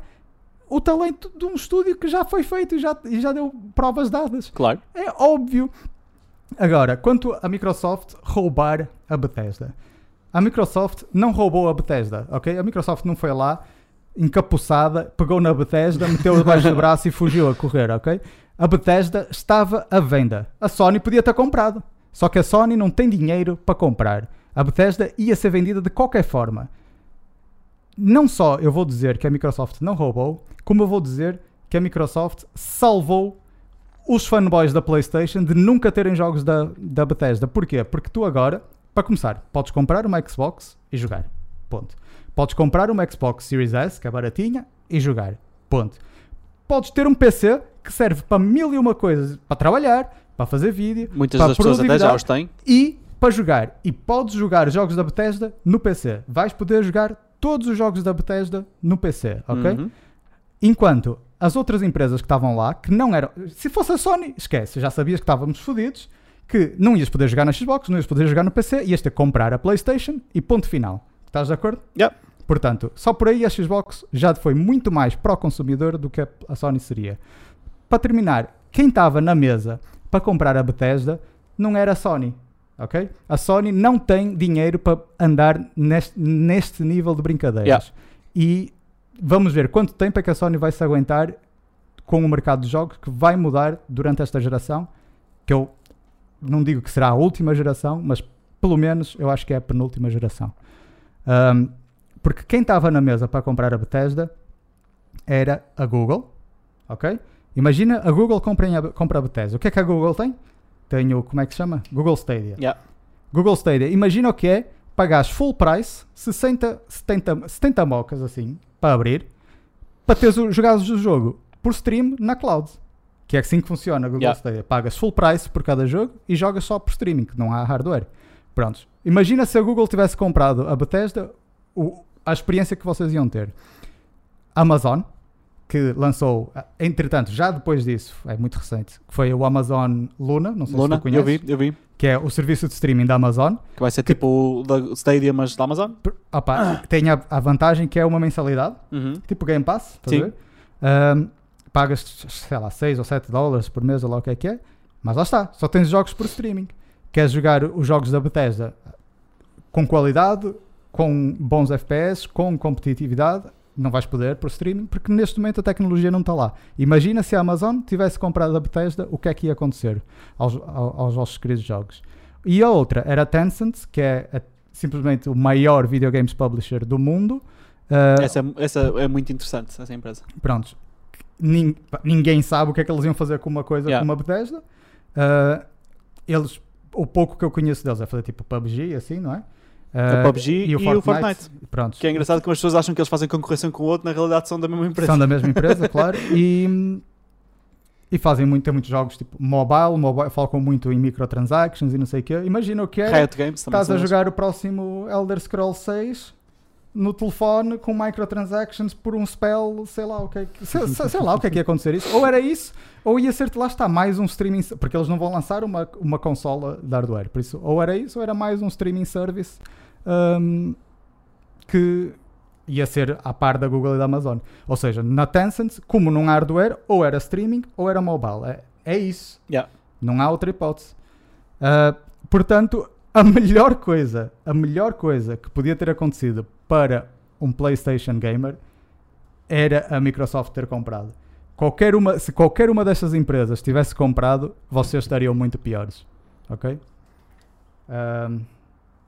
o talento de um estúdio que já foi feito e já, e já deu provas dadas. Claro. É óbvio. Agora, quanto a Microsoft roubar a Bethesda. A Microsoft não roubou a Bethesda, ok? A Microsoft não foi lá, encapuçada, pegou na Bethesda, meteu debaixo do braço e fugiu a correr, ok? A Bethesda estava à venda. A Sony podia ter comprado. Só que a Sony não tem dinheiro para comprar. A Bethesda ia ser vendida de qualquer forma. Não só eu vou dizer que a Microsoft não roubou, como eu vou dizer que a Microsoft salvou os fanboys da PlayStation de nunca terem jogos da, da Bethesda. Porquê? Porque tu agora, para começar, podes comprar uma Xbox e jogar. Ponto. Podes comprar uma Xbox Series S, que é baratinha, e jogar. Ponto. Podes ter um PC que serve para mil e uma coisas, para trabalhar, para fazer vídeo, Muitas para das pessoas até já os têm. e para jogar. E podes jogar jogos da Bethesda no PC. Vais poder jogar todos os jogos da Bethesda no PC, ok? Uhum. Enquanto as outras empresas que estavam lá, que não eram. Se fosse a Sony, esquece, já sabias que estávamos fodidos, que não ias poder jogar na Xbox, não ias poder jogar no PC, ias ter que comprar a PlayStation e ponto final. Estás de acordo? Yep. Portanto, só por aí a Xbox já foi muito mais para o consumidor do que a Sony seria. Para terminar, quem estava na mesa para comprar a Bethesda não era a Sony. Ok? A Sony não tem dinheiro para andar neste, neste nível de brincadeiras. Yeah. E vamos ver quanto tempo é que a Sony vai se aguentar com o mercado de jogos que vai mudar durante esta geração. Que eu não digo que será a última geração, mas pelo menos eu acho que é a penúltima geração. Ahm, porque quem estava na mesa para comprar a Bethesda era a Google, ok? Imagina a Google compra, a, compra a Bethesda. O que é que a Google tem? Tem o, como é que se chama? Google Stadia. Yeah. Google Stadia, imagina o que é pagares full price, 60, 70, 70 mocas assim, para abrir, para teres o, jogares o jogo por stream na cloud. Que é assim que funciona a Google Yeah. Stadia. Pagas full price por cada jogo e jogas só por streaming, que não há hardware. Prontos. Imagina se a Google tivesse comprado a Bethesda, o- a experiência que vocês iam ter. Amazon, que lançou, ah, entretanto, já depois disso, é muito recente, que foi o Amazon Luna, não sei Luna, se tu eu conheces, vi, eu vi. que é o serviço de streaming da Amazon. Que vai ser tipo o da Stadia, mas da Amazon. Opa, Tem a, a vantagem que é uma mensalidade, Uhum. tipo Game Pass, estás a Sim. ver? Ahm, pagas, sei lá, 6 ou 7 dólares por mês, ou lá o que é que é, mas lá está, só tens jogos por streaming. Queres jogar os jogos da Bethesda com qualidade, com bons FPS, com competitividade, não vais poder por streaming, porque neste momento a tecnologia não está lá. Imagina se a Amazon tivesse comprado a Bethesda, o que é que ia acontecer aos, ao- aos vossos queridos jogos. E a outra era a Tencent, que é a- simplesmente o maior videogames publisher do mundo. Ah, Essa, é- essa é muito interessante, essa empresa. prontos, nin- ninguém sabe o que é que eles iam fazer com uma coisa Yeah. como a Bethesda. Ah, eles, o pouco que eu conheço deles é fazer tipo PUBG, assim, não é? A Ah, PUBG e o Fortnite. Prontos. Que é engraçado que as pessoas acham que eles fazem concorrência com o outro, na realidade são da mesma empresa. São da mesma empresa, claro. E, e fazem muito, tem muitos jogos tipo mobile, mobile, focam muito em microtransactions e não sei o quê. Imagina o que é. Riot Games também. Estás a jogar o próximo Elder Scrolls 6 no telefone com microtransactions por um spell, sei lá o que é que, sei, sei- lá o que é que ia acontecer isso. Ou era isso, ou ia ser lá está mais um streaming, porque eles não vão lançar uma, uma consola de hardware. Por isso, ou era isso, ou era mais um streaming service hum, que ia ser à par da Google e da Amazon. Ou seja, na Tencent, como há hardware, ou era streaming ou era mobile. É, é isso. Yeah. Não há outra hipótese. Ah, portanto, a melhor coisa, a melhor coisa que podia ter acontecido para um PlayStation gamer era a Microsoft ter comprado. Qualquer uma, se qualquer uma destas empresas tivesse comprado, vocês estariam muito piores. Ok? Ahm,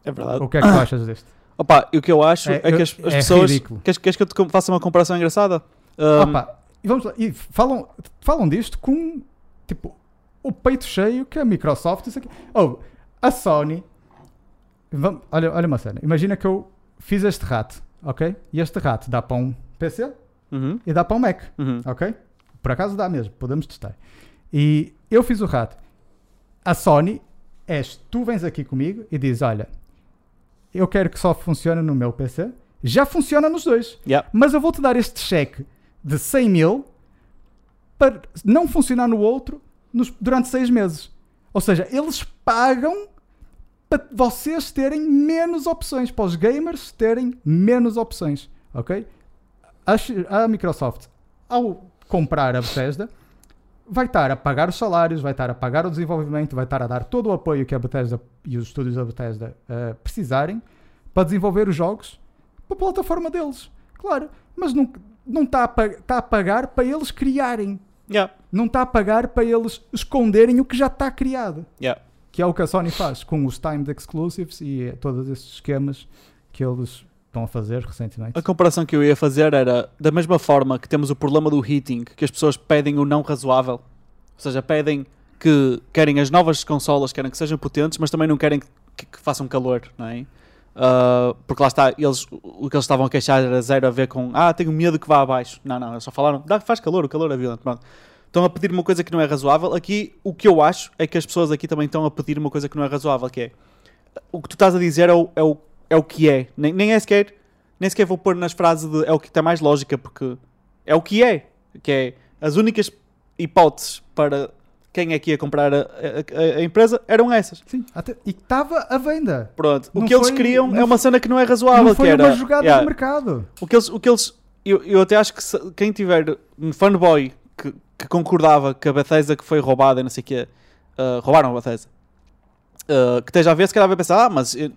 É verdade. o que é que tu achas disto? Opa, o que eu acho É, é, que as, as é pessoas. ridículo. Queres, queres que eu te faça uma comparação engraçada? Um, Opa, e vamos lá, e falam, falam disto com tipo o peito cheio que a Microsoft isso aqui. Oh, a Sony. Vam- olha, olha uma cena. Imagina que eu fiz este rato, ok? E este rato dá para um PC uhum, e dá para um Mac, uhum. ok? Por acaso dá mesmo, podemos testar. E eu fiz o rato. A Sony és tu vens aqui comigo e dizes: Olha, eu quero que só funcione no meu PC. Já funciona nos dois. Yeah. Mas eu vou-te dar este cheque de 100 mil para não funcionar no outro nos- durante seis meses. Ou seja, eles pagam para vocês terem menos opções, para os gamers terem menos opções, ok? A, a Microsoft, ao comprar a Bethesda, vai estar a pagar os salários, vai estar a pagar o desenvolvimento, vai estar a dar todo o apoio que a Bethesda e os estúdios da Bethesda eh, precisarem para desenvolver os jogos para a plataforma deles. Claro, mas não, não está, a, está a pagar para eles criarem. Yeah, Não está a pagar para eles esconderem o que já está criado. yeah. Que é o que a Sony faz com os timed exclusives e todos esses esquemas que eles estão a fazer recentemente. A comparação que eu ia fazer era da mesma forma que temos o problema do heating, que as pessoas pedem o não razoável. Ou seja, pedem que querem as novas consolas, querem que sejam potentes, mas também não querem que, que façam calor, não é? Ah, porque lá está, eles, o que eles estavam a queixar era zero a ver com ah, tenho medo que vá abaixo. Não, não, eles só falaram, dá, faz calor, o calor é violento. Pronto. Estão a pedir uma coisa que não é razoável. Aqui, o que eu acho é que as pessoas aqui também estão a pedir uma coisa que não é razoável, que é o que tu estás a dizer é o, é o, é o que é. Nem, nem é sequer nem sequer vou pôr nas frases de é o que tem mais lógica, porque é o que é. Que é as únicas hipóteses para quem é que ia comprar a, a- a- empresa eram essas. Sim, até- e estava à venda. Pronto. O Não que eles foi- queriam não é uma cena que não é razoável. não foi que era, uma jogada yeah, de mercado. o que eles, o que eles eu, eu até acho que se- quem tiver um fanboy que, que concordava que a Bethesda que foi roubada e não sei o quê, uh, roubaram a Bethesda, uh, que esteja a ver, se calhar vai pensar, ah, mas, eh,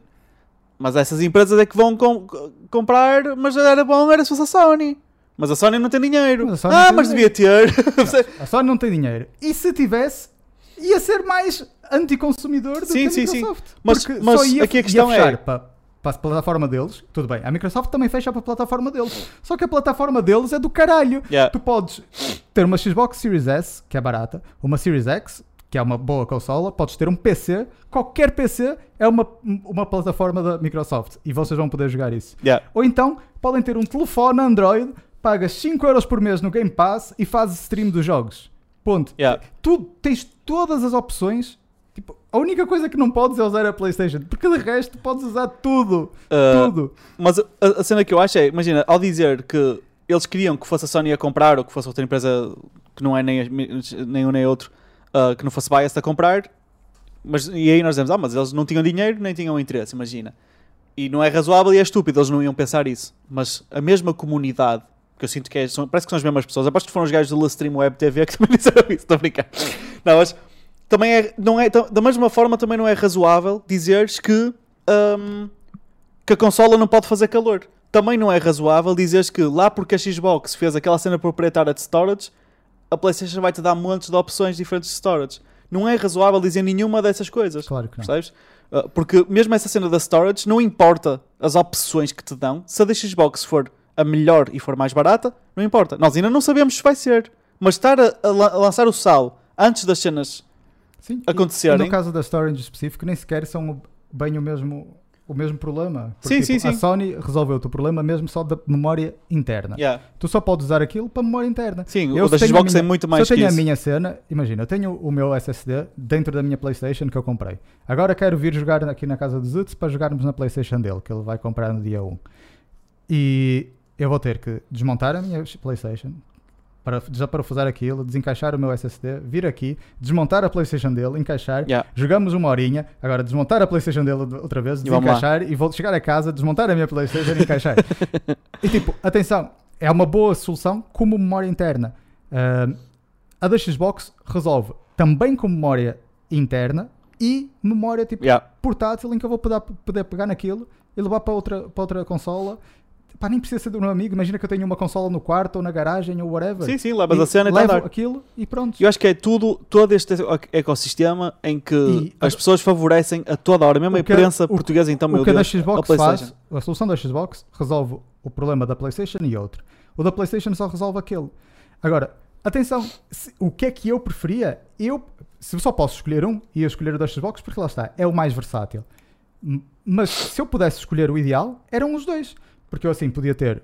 mas essas empresas é que vão com- comprar, mas era bom, era se fosse a Sony. Mas a Sony não tem dinheiro. Mas ah, mas devia ter. A Sony não tem dinheiro. E se tivesse, ia ser mais anticonsumidor do Sim, que a sim, sim. Microsoft. Mas- Porque mas ia, aqui a questão é- para, para a plataforma deles. Tudo bem, a Microsoft também fecha para a plataforma deles. Só que a plataforma deles é do caralho. Yeah. Tu podes ter uma Xbox Series S, que é barata, uma Series X, que é uma boa consola, podes ter um PC, qualquer PC é uma, uma plataforma da Microsoft e vocês vão poder jogar isso. Yeah. Ou então podem ter um telefone Android, pagas 5€ euros por mês no Game Pass e fazes stream dos jogos. Ponto. Yeah. Tu tens todas as opções. Tipo, a única coisa que não podes é usar a PlayStation, porque de resto podes usar tudo. Uh, tudo. Mas a, a cena que eu acho é, imagina, ao dizer que eles queriam que fosse a Sony a comprar ou que fosse outra empresa que não é nem, nem um nem outro, ah, que não fosse biased a comprar, mas, e aí nós dizemos, ah, mas eles não tinham dinheiro nem tinham interesse, imagina. E não é razoável e é estúpido, eles não iam pensar isso. Mas a mesma comunidade, que eu sinto que é, são- parece que são as mesmas pessoas, aposto que foram os gajos do Stream Web TV que também disseram isso, estou a brincar. Não, mas também é, não é, da mesma forma também não é razoável dizeres que hum, que a consola não pode fazer calor. Também não é razoável dizeres que lá porque a Xbox fez aquela cena proprietária de storage, a PlayStation vai te dar montes de opções diferentes de storage. Não é razoável dizer nenhuma dessas coisas. Claro que não. Percebes? Uh, Porque mesmo essa cena da storage, não importa as opções que te dão, se a da Xbox for a melhor e for mais barata, não importa. Nós ainda não sabemos se vai ser. Mas estar a, a lançar o sal antes das cenas Sim. E- acontecerem. E no caso da storage específico, nem sequer são bem o mesmo, o mesmo problema. Sim, sim, A sim. Sony resolveu o teu problema mesmo só da memória interna. Yeah. Tu só podes usar aquilo para memória interna. Sim, Eu, o da a Xbox é minha- muito mais Se eu tenho a isso. minha cena, imagina, eu tenho o meu SSD dentro da minha PlayStation que eu comprei. Agora quero vir jogar aqui na casa do Zutz para jogarmos na PlayStation dele, que ele vai comprar no dia 1. E eu vou ter que desmontar a minha PlayStation, para desaparafusar aquilo, desencaixar o meu SSD, vir aqui, desmontar a PlayStation dele, encaixar, Yeah. jogamos uma horinha, agora desmontar a PlayStation dele outra vez, E desencaixar e vou chegar a casa, desmontar a minha PlayStation e encaixar. e tipo, atenção, é uma boa solução como memória interna. Ahm, a da Xbox resolve também com memória interna e memória tipo Yeah. portátil em que eu vou poder, poder pegar naquilo e levar para outra, para outra consola. Pá, nem precisa ser do meu amigo. Imagina que eu tenho uma consola no quarto ou na garagem ou whatever. Sim, sim, levas E a cena e a levo aquilo e pronto. Eu acho que é tudo, todo este ecossistema em que E- as pessoas favorecem a toda hora, mesmo a imprensa portuguesa, então, meu o que a Deus, Xbox a faz, a solução da Xbox resolve o problema da PlayStation e outro. O da PlayStation só resolve aquele. Agora, atenção, se- o que é que eu preferia? Eu, se só posso escolher um, ia escolher o da Xbox porque lá está, é o mais versátil. Mas se eu pudesse escolher o ideal, eram os dois. Porque eu assim podia ter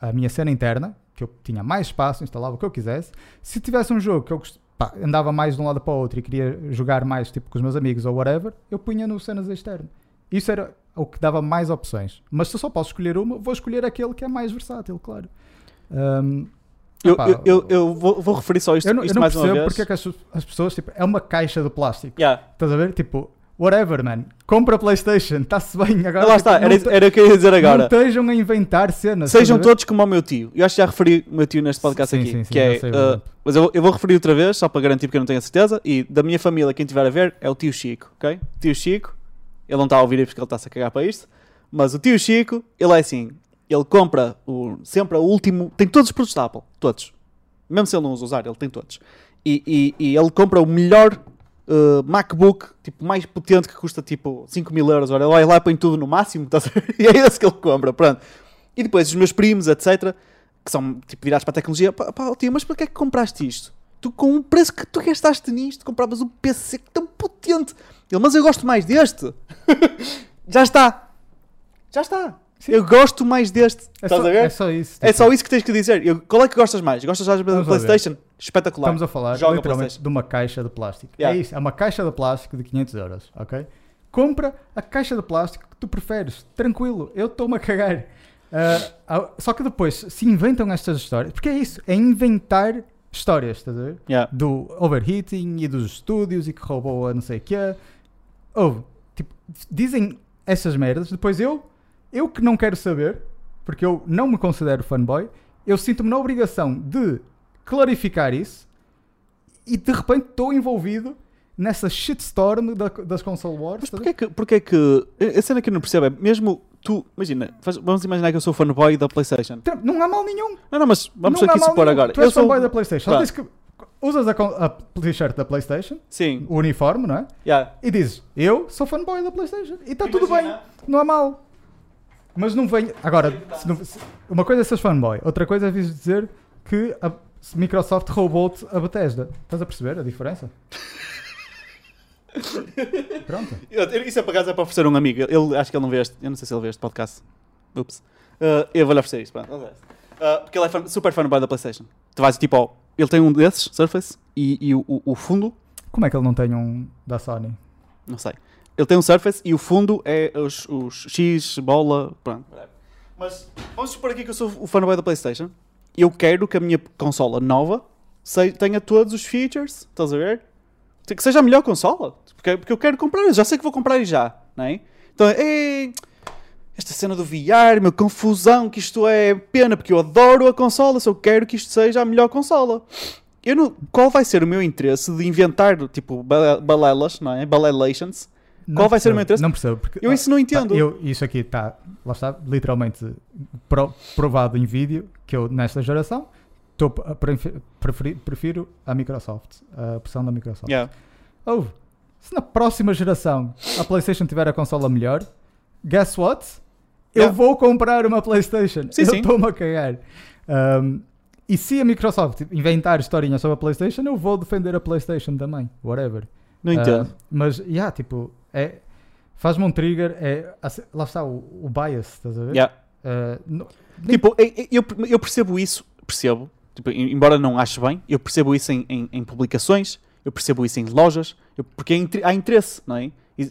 a minha cena interna, que eu tinha mais espaço, instalava o que eu quisesse. Se tivesse um jogo que eu pá, andava mais de um lado para o outro e queria jogar mais tipo com os meus amigos ou whatever, eu punha no cenas externas. Isso era o que dava mais opções. Mas se eu só posso escolher uma, vou escolher aquele que é mais versátil, claro. Ahm, Eu, Epá, eu, eu, eu vou, vou referir só isto, Eu não, eu isto não mais uma vez. porque é que as, as pessoas, tipo, é uma caixa de plástico. Yeah. Estás a ver? Tipo, whatever, man. Compra Playstation, está-se bem. Agora, Lá está, era, não, era o que eu ia dizer não agora. estejam a inventar cenas. Sejam todos como o meu tio. Eu acho que já referi o meu tio neste podcast Sim, aqui. sim, sim, que é, sei o uh, mas eu, vou- eu vou referir outra vez, só para garantir porque eu não tenho a certeza. E da minha família, quem estiver a ver, é o tio Chico, ok? Tio Chico, ele não está a ouvir porque ele está-se a cagar para isto. Mas o tio Chico, ele é assim: ele compra o, sempre o último. Tem todos os produtos da Apple, todos. Mesmo se ele não os usar, ele tem todos. E, e- e ele compra o melhor uh, MacBook, tipo, mais potente, que custa tipo 5 mil euros. Vai lá e põe tudo no máximo, ver? e é esse que ele compra, pronto. E depois os meus primos, etc., que são tipo virados para a tecnologia, pá, pá, tio, mas para que é que compraste isto? Tu com o preço que tu gastaste nisto, compravas um PC tão potente. Ele, mas eu gosto mais deste. Já está. Já está. Eu gosto mais deste. É Estás só, a ver? é só isso. É tipo, só isso que tens que dizer. Eu- qual é que gostas mais? Gostas mais da. PlayStation? Espetacular. Estamos a falar Joga literalmente de uma caixa de plástico. Yeah. É isso, é uma caixa de plástico de 500 euros, ok? Compra a caixa de plástico que tu preferes, tranquilo, eu estou-me a cagar. Ah, só que depois se inventam estas histórias, porque é isso, é inventar histórias, estás a ver? Yeah. Do overheating e dos estúdios e que roubou a não sei o quê. Ou, tipo, dizem essas merdas, depois eu, eu que não quero saber, porque eu não me considero fanboy, eu sinto-me na obrigação de clarificar isso e de repente estou envolvido nessa shitstorm da- das console wars. Mas a porquê que, porquê que. A cena que eu não percebo é, mesmo tu. Imagina, faz- vamos imaginar que eu sou fanboy da PlayStation. Não há mal nenhum. Não, não, mas vamos não aqui supor nenhum. agora. Tu és Eu sou. fanboy da PlayStation. Dizes que usas a, a t-shirt da PlayStation, Sim. o uniforme, não é? Yeah. E dizes, eu sou fanboy da PlayStation. E está tudo bem, não há mal. Mas não vem. Agora, se não- se- uma coisa é seres fanboy, outra coisa é dizer que a Microsoft roubou-te a Bethesda. Estás a perceber a diferença? Pronto. Eu- Isso é para casa é para oferecer a um amigo. Ele, acho que ele não vê este. Eu não sei se ele vê este podcast. Ups. Uh, eu vou-lhe oferecer isto. Pronto. Uh, porque ele é fan- super fanboy da PlayStation. Tu vais tipo, ao- ele tem um desses, Surface, e, e o, o- o fundo, Como é que ele não tem um da Sony? não sei. Ele tem um Surface e o fundo é os, os X, bola, pronto. Mas vamos supor aqui que eu sou o fanboy da PlayStation. Eu quero que a minha consola nova tenha todos os features, estás a ver? Que seja a melhor consola. Porque, porque eu quero comprar, eu já sei que vou comprar e já, não é? Então, ei, esta cena do VR, meu, confusão, que isto é pena, porque eu adoro a consola, só quero que isto seja a melhor consola. Eu não, qual vai ser o meu interesse de inventar, tipo, ba- balelas, não é? Balelations. Qual vai ser o meu interesse? Não percebo. Porque, Eu isso não Pá, entendo. eu, isso aqui está, lá está, literalmente pro- provado em vídeo que eu, nesta geração, tô, a prefe- preferi- prefiro a Microsoft, a opção da Microsoft. Yeah. Se na próxima geração a PlayStation tiver a consola melhor, guess what? Eu Yeah. vou comprar uma PlayStation. Sim, eu estou-me a cagar. Um, e se a Microsoft inventar historinhas sobre a PlayStation, eu vou defender a PlayStation também. Whatever. Não entendo. Ah, mas, yeah, tipo, é, faz-me um trigger. É, lá está o, o bias, estás a ver? Yeah. Ah, no- nem- Tipo, eu, eu, percebo isso, percebo, tipo, em- embora não ache bem, eu percebo isso em, em, em publicações, eu percebo isso em lojas, eu- porque há inter- há interesse, não é? E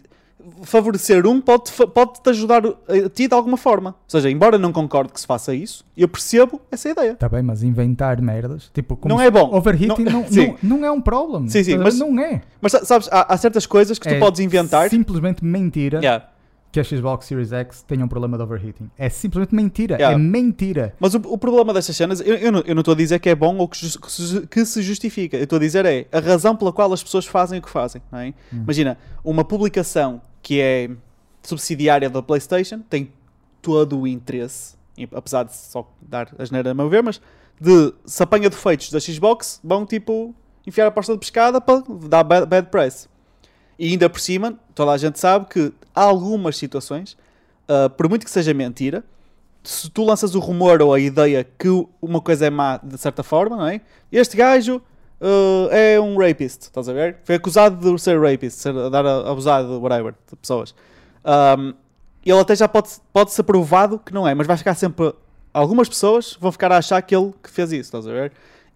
favorecer um pode-te fa- pode-te ajudar a ti de alguma forma. Ou seja, embora não concorde que se faça isso, eu percebo essa ideia. Tá bem, mas inventar merdas, tipo, como Não se- é bom. Overheating Não- não, não, não é um problema. Sim, sim, mas- não é. Mas sa- sabes, há, há certas coisas que tu É podes inventar. simplesmente mentira Yeah. Que a Xbox Series X tenha um problema de overheating. É simplesmente mentira. Yeah. É mentira. Mas o, o problema destas cenas, eu, eu não eu não estou a dizer que é bom ou que, que se, justifica. Eu estou a dizer é a razão pela qual as pessoas fazem o que fazem. Não é? Hum. Imagina, uma publicação que é subsidiária da PlayStation tem todo o interesse, apesar de só dar a geneira a meu ver, mas de se apanha defeitos da Xbox, vão tipo enfiar a pasta de pescada para dar bad, bad press. E ainda por cima, toda a gente sabe que há algumas situações, ah, por muito que seja mentira, se tu lanças o rumor ou a ideia que uma coisa é má de certa forma, não é? Este gajo uh, é um rapist, estás a ver? Foi acusado de ser rapist, ser, dar abusado de whatever, de pessoas. Um, ele até já pode, pode ser provado que não é, mas vai ficar sempre. Algumas pessoas vão ficar a achar que ele que fez isso, estás a ver?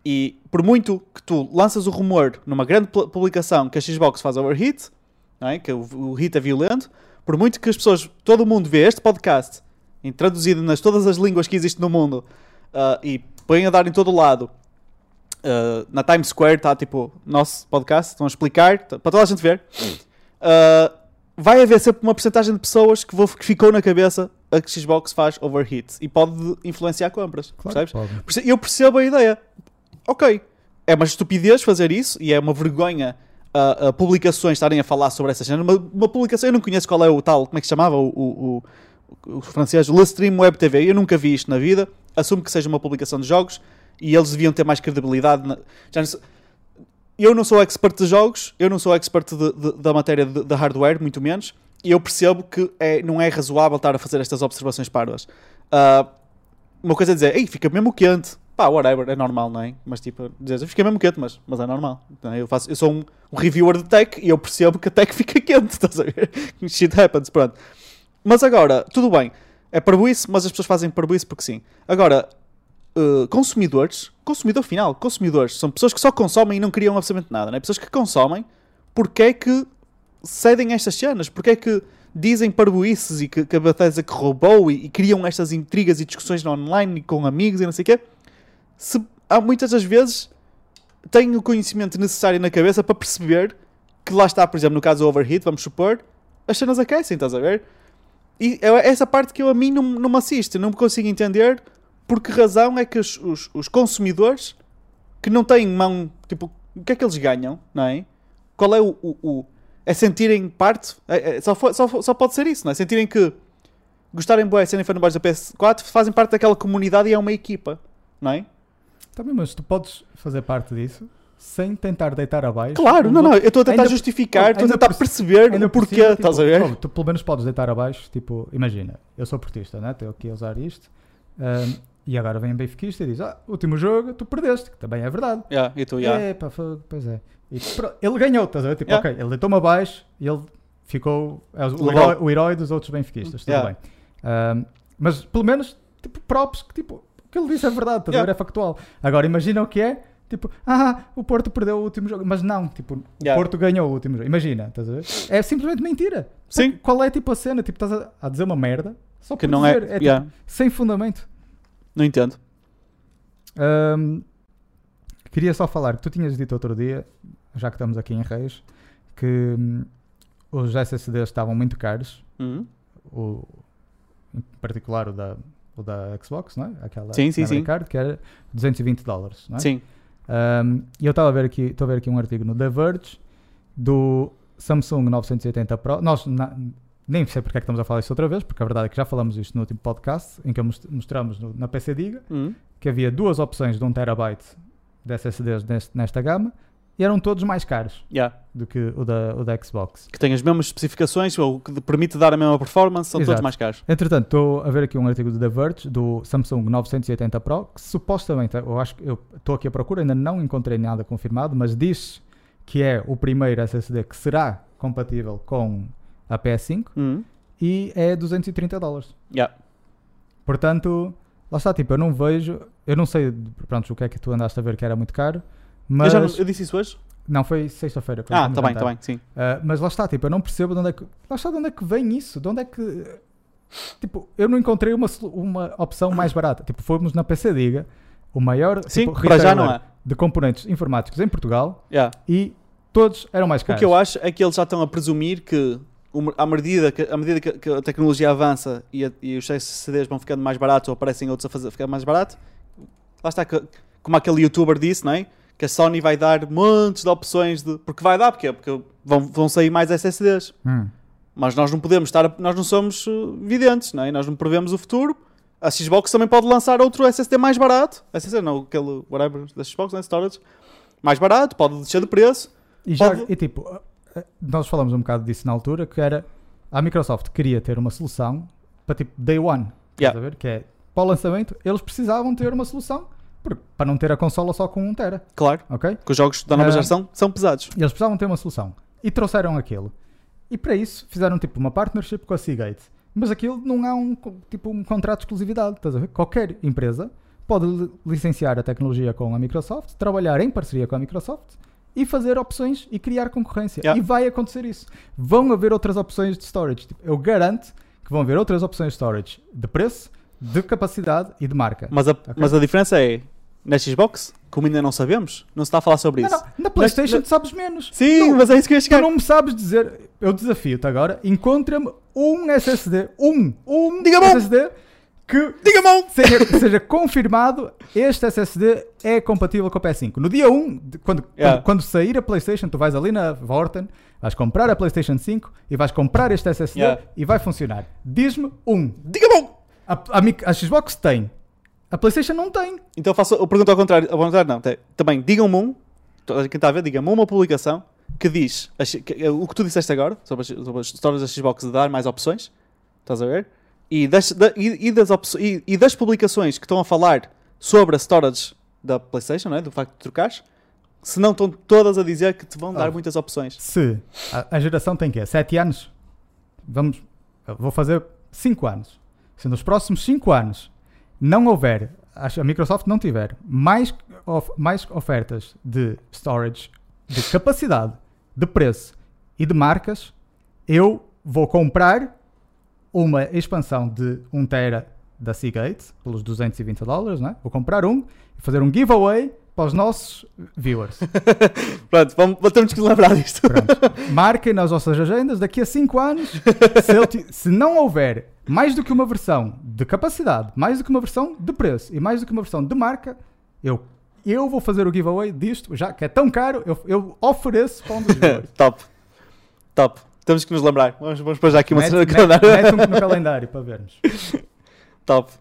E por muito que tu lanças o rumor numa grande pu- publicação que a Xbox faz overheat, não é? que o, o hit é violento, por muito que as pessoas, todo o mundo vê este podcast traduzido nas todas as línguas que existem no mundo ah, e põem a dar em todo o lado Uh, na Times Square está tipo nosso podcast, estão a explicar tá- para toda a gente ver. Uh, vai haver sempre uma porcentagem de pessoas que, vou, que ficou na cabeça a que Xbox faz overheat e pode influenciar compras. Claro, percebes? pode. Eu percebo a ideia. Ok. É uma estupidez fazer isso e é uma vergonha a, a publicações estarem a falar sobre essa cena. Uma, uma publicação, eu não conheço qual é o tal, como é que se chamava? O, o, o, o francês, Le Stream Web TV. Eu nunca vi isto na vida. Assumo que seja uma publicação de jogos e eles deviam ter mais credibilidade. na- não sei- eu não sou expert de jogos, eu não sou expert de- de- da matéria de, de hardware, muito menos, e eu percebo que é, não é razoável estar a fazer estas observações parvas. Ah, uma coisa é dizer, ei, fica mesmo quente. Pá, whatever, é normal, não é? Mas tipo, dizer, fica mesmo quente, mas, mas é normal. É? Eu, faço, eu sou um, um reviewer de tech e eu percebo que a tech fica quente, estás a ver? Shit happens, pronto. Mas agora, tudo bem, é parboice, mas as pessoas fazem parboice porque sim. Agora, uh, consumidores, consumidor final, consumidores, são pessoas que só consomem e não criam absolutamente nada, não é? Pessoas que consomem, porque é que cedem estas cenas? Porque é que dizem parboices e que, que a Bethesda que roubou e, e criam estas intrigas e discussões online e com amigos e não sei o quê? Se há muitas das vezes têm o conhecimento necessário na cabeça para perceber que lá está, por exemplo, no caso do overheat, vamos supor, as cenas aquecem, estás a ver? E é essa parte que eu a mim não, não me assiste, não me consigo entender por que razão é que os, os, os consumidores que não têm mão, tipo, o que é que eles ganham, não é? Qual é o. o, o- é sentirem parte? É- é- só, só, só pode ser isso, não é? Sentirem que gostarem boé, serem fanboys da PS4, fazem parte daquela comunidade e é uma equipa, não é? Também, mas tu podes fazer parte disso sem tentar deitar abaixo. Claro, não, não, eu estou a tentar Ainda- justificar, estou a tentar por- perceber ainda o por porquê, tipo, estás a ver? tu pelo menos podes deitar abaixo, tipo, imagina, eu sou portista, né? Estou aqui a usar isto. ahm, e agora vem um benfiquista e diz: Ah, último jogo, tu perdeste, que também é verdade. Yeah, e tu, yeah. Foi- pois é. E pro- ele ganhou, estás a ver? Tipo, Yeah. ok, ele deitou-me abaixo e ele ficou é o, herói, o herói dos outros benfiquistas, tudo Yeah. bem. Ahm, mas pelo menos, tipo, props que tipo, que ele disse é verdade, Yeah. É factual. Agora imagina o que é. Tipo, ah, o Porto perdeu o último jogo. Mas não, tipo, o Yeah. Porto ganhou o último jogo. Imagina, estás a ver? É simplesmente mentira. Sim. Qual é tipo a cena? Tipo, estás a, dizer uma merda só Que não é. dizer. É, tipo, yeah, sem fundamento. não entendo. Ahm, queria só falar que tu tinhas dito outro dia, já que estamos aqui em Reis, que hum, os SSDs estavam muito caros, Uhum. o, em particular o da, o da Xbox, não é? Aquela Sim, sim, sim. card, que era 220 dólares, não é? Sim. Ahm, E eu estava a ver aqui, estou a ver aqui um artigo no The Verge do Samsung 980 Pro. Nós na- nem sei porque é que estamos a falar isso outra vez, porque a verdade é que já falamos isto no último podcast, em que most- mostramos no- na PC Diga Uhum. que havia duas opções de 1 terabyte de SSDs neste- nesta gama e eram todos mais caros Yeah. do que o da, o da Xbox. Que tem as mesmas especificações ou que permite dar a mesma performance, são todos Exato. mais caros. Entretanto, estou a ver aqui um artigo do The Verge do Samsung 980 Pro que supostamente, eu acho que eu estou aqui à procura, ainda não encontrei nada confirmado, mas diz que é o primeiro SSD que será compatível com a PS5 Uhum. e é 230 dólares. Yeah. Portanto, lá está, tipo, eu não vejo, eu não sei, pronto, o que é que tu andaste a ver que era muito caro, mas não- eu disse isso hoje? não foi sexta-feira. Ah, está bem, está bem, sim. Uh, mas lá está, tipo, eu não percebo de onde é que. Lá está de onde é que vem isso. De onde é que. Tipo, eu não encontrei uma, uma opção mais barata. Tipo, fomos na PC Diga, o maior Sim, tipo, para já não é. de componentes informáticos em Portugal Yeah. e todos eram mais O caros. que eu acho é que eles já estão a presumir que o- à medida que, à medida que, a tecnologia avança e, a- e os SSDs vão ficando mais baratos ou aparecem outros a fazer, ficar mais barato, lá está, que, como aquele youtuber disse, não é? Que a Sony vai dar montes de opções de. Porque vai dar, porquê? Porque vão, vão sair mais SSDs. Hum. Mas nós não podemos estar. a- Nós não somos uh, videntes, não é? Nós não prevemos o futuro. A Xbox também pode lançar outro SSD mais barato. SSD não, aquele whatever da Xbox, né? Storage. Mais barato, pode descer de preço. E, já, Pode- e tipo, uh, uh, nós falamos um bocado disso na altura, que era a Microsoft queria ter uma solução para tipo day one. Estás Yeah. a ver? Que é para o lançamento, eles precisavam ter uma solução para não ter a consola só com 1 tera, Claro, ok? que os jogos da nova Ah. geração são pesados. E eles precisavam ter uma solução. E trouxeram aquilo. E para isso fizeram tipo uma partnership com a Seagate. Mas aquilo não há um, tipo, um contrato de exclusividade. Estás a ver? Qualquer empresa pode li- licenciar a tecnologia com a Microsoft, trabalhar em parceria com a Microsoft e fazer opções e criar concorrência. Yeah. E vai acontecer isso. Vão haver outras opções de storage. Tipo, eu garanto que vão haver outras opções de storage de preço, de capacidade e de marca. Mas a, mas a diferença é. Na Xbox? Como ainda não sabemos? Não se está a falar sobre Não, isso. não, na PlayStation na- sabes menos. Sim, Tu- mas é isso que eu ia Tu não me sabes dizer. Eu desafio-te agora. Encontra-me um SSD. Um. Um Diga-me um. SSD que Diga-me um! seja, seja confirmado este SSD é compatível com a PS5. No dia 1, de- quando, Yeah. quando, quando sair a PlayStation, tu vais ali na Vorten, vais comprar a PlayStation 5 e vais comprar este SSD Yeah. e vai funcionar. Diz-me um. Diga-me um! A, a, a Xbox tem. A PlayStation não tem. Então eu faço a pergunta ao contrário. Ao contrário, não. Também, digam-me um. Quem está a ver, diga-me uma publicação que diz que- o que tu disseste agora sobre as, sobre as histórias da Xbox de dar mais opções. Estás a ver? E das, da- e, e das, e- e das publicações que estão a falar sobre a storage da PlayStation, não é? do facto de trocares, se não estão todas a dizer que te vão dar Ah. muitas opções. Se a, a geração tem quê? 7 anos? Vamos. Vou fazer 5 anos. Se nos próximos 5 anos não houver, a Microsoft não tiver mais, of- mais ofertas de storage, de capacidade, de preço e de marcas, eu vou comprar uma expansão de 1 tera da Seagate pelos 220 dólares, né? Vou comprar um fazer um giveaway para os nossos viewers. Pronto, vamos, temos que lembrar disto. Pronto. Marquem nas vossas agendas daqui a 5 anos. Se, se não houver mais do que uma versão de capacidade, mais do que uma versão de preço e mais do que uma versão de marca, eu, eu vou fazer o giveaway disto, já que é tão caro, eu, eu ofereço para um dos viewers. Top. Top. Temos que nos lembrar. Vamos, vamos pôr já aqui uma Mete, cena mete, calendário. mete um no calendário para vermos. Top.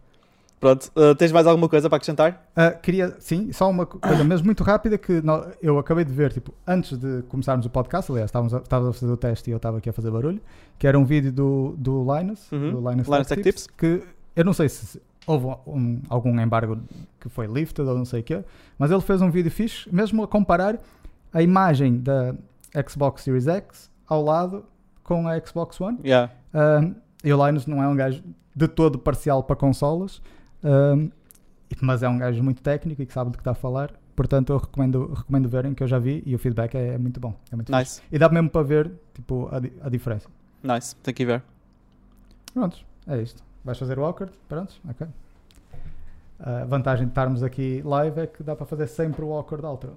Pronto. uh, tens mais alguma coisa para acrescentar? Ah, queria, sim, só uma co- coisa mesmo muito rápida que nó- eu acabei de ver, tipo, antes de começarmos o podcast, aliás, estávamos a, estávamos a fazer o teste e eu estava aqui a fazer barulho, que era um vídeo do, do Linus, Uhum. do Linus, Linus Tech Tech Tips, que eu não sei se houve um- algum embargo que foi lifted ou não sei o quê, mas ele fez um vídeo fixe, mesmo a comparar a imagem da Xbox Series X ao lado com a Xbox One. Yeah. Um, e o Linus não é um gajo de todo parcial para consolas, um, mas é um gajo muito técnico e que sabe do que está a falar. Portanto, eu recomendo, recomendo verem, que eu já vi e o feedback é, é muito bom. É muito fixe. Nice. E dá mesmo para ver tipo, a, a diferença. Nice. Tem que ver. Prontos, é isto. Vais fazer o awkward? Prontos, ok. A vantagem de estarmos aqui live é que dá para fazer sempre o awkward outro.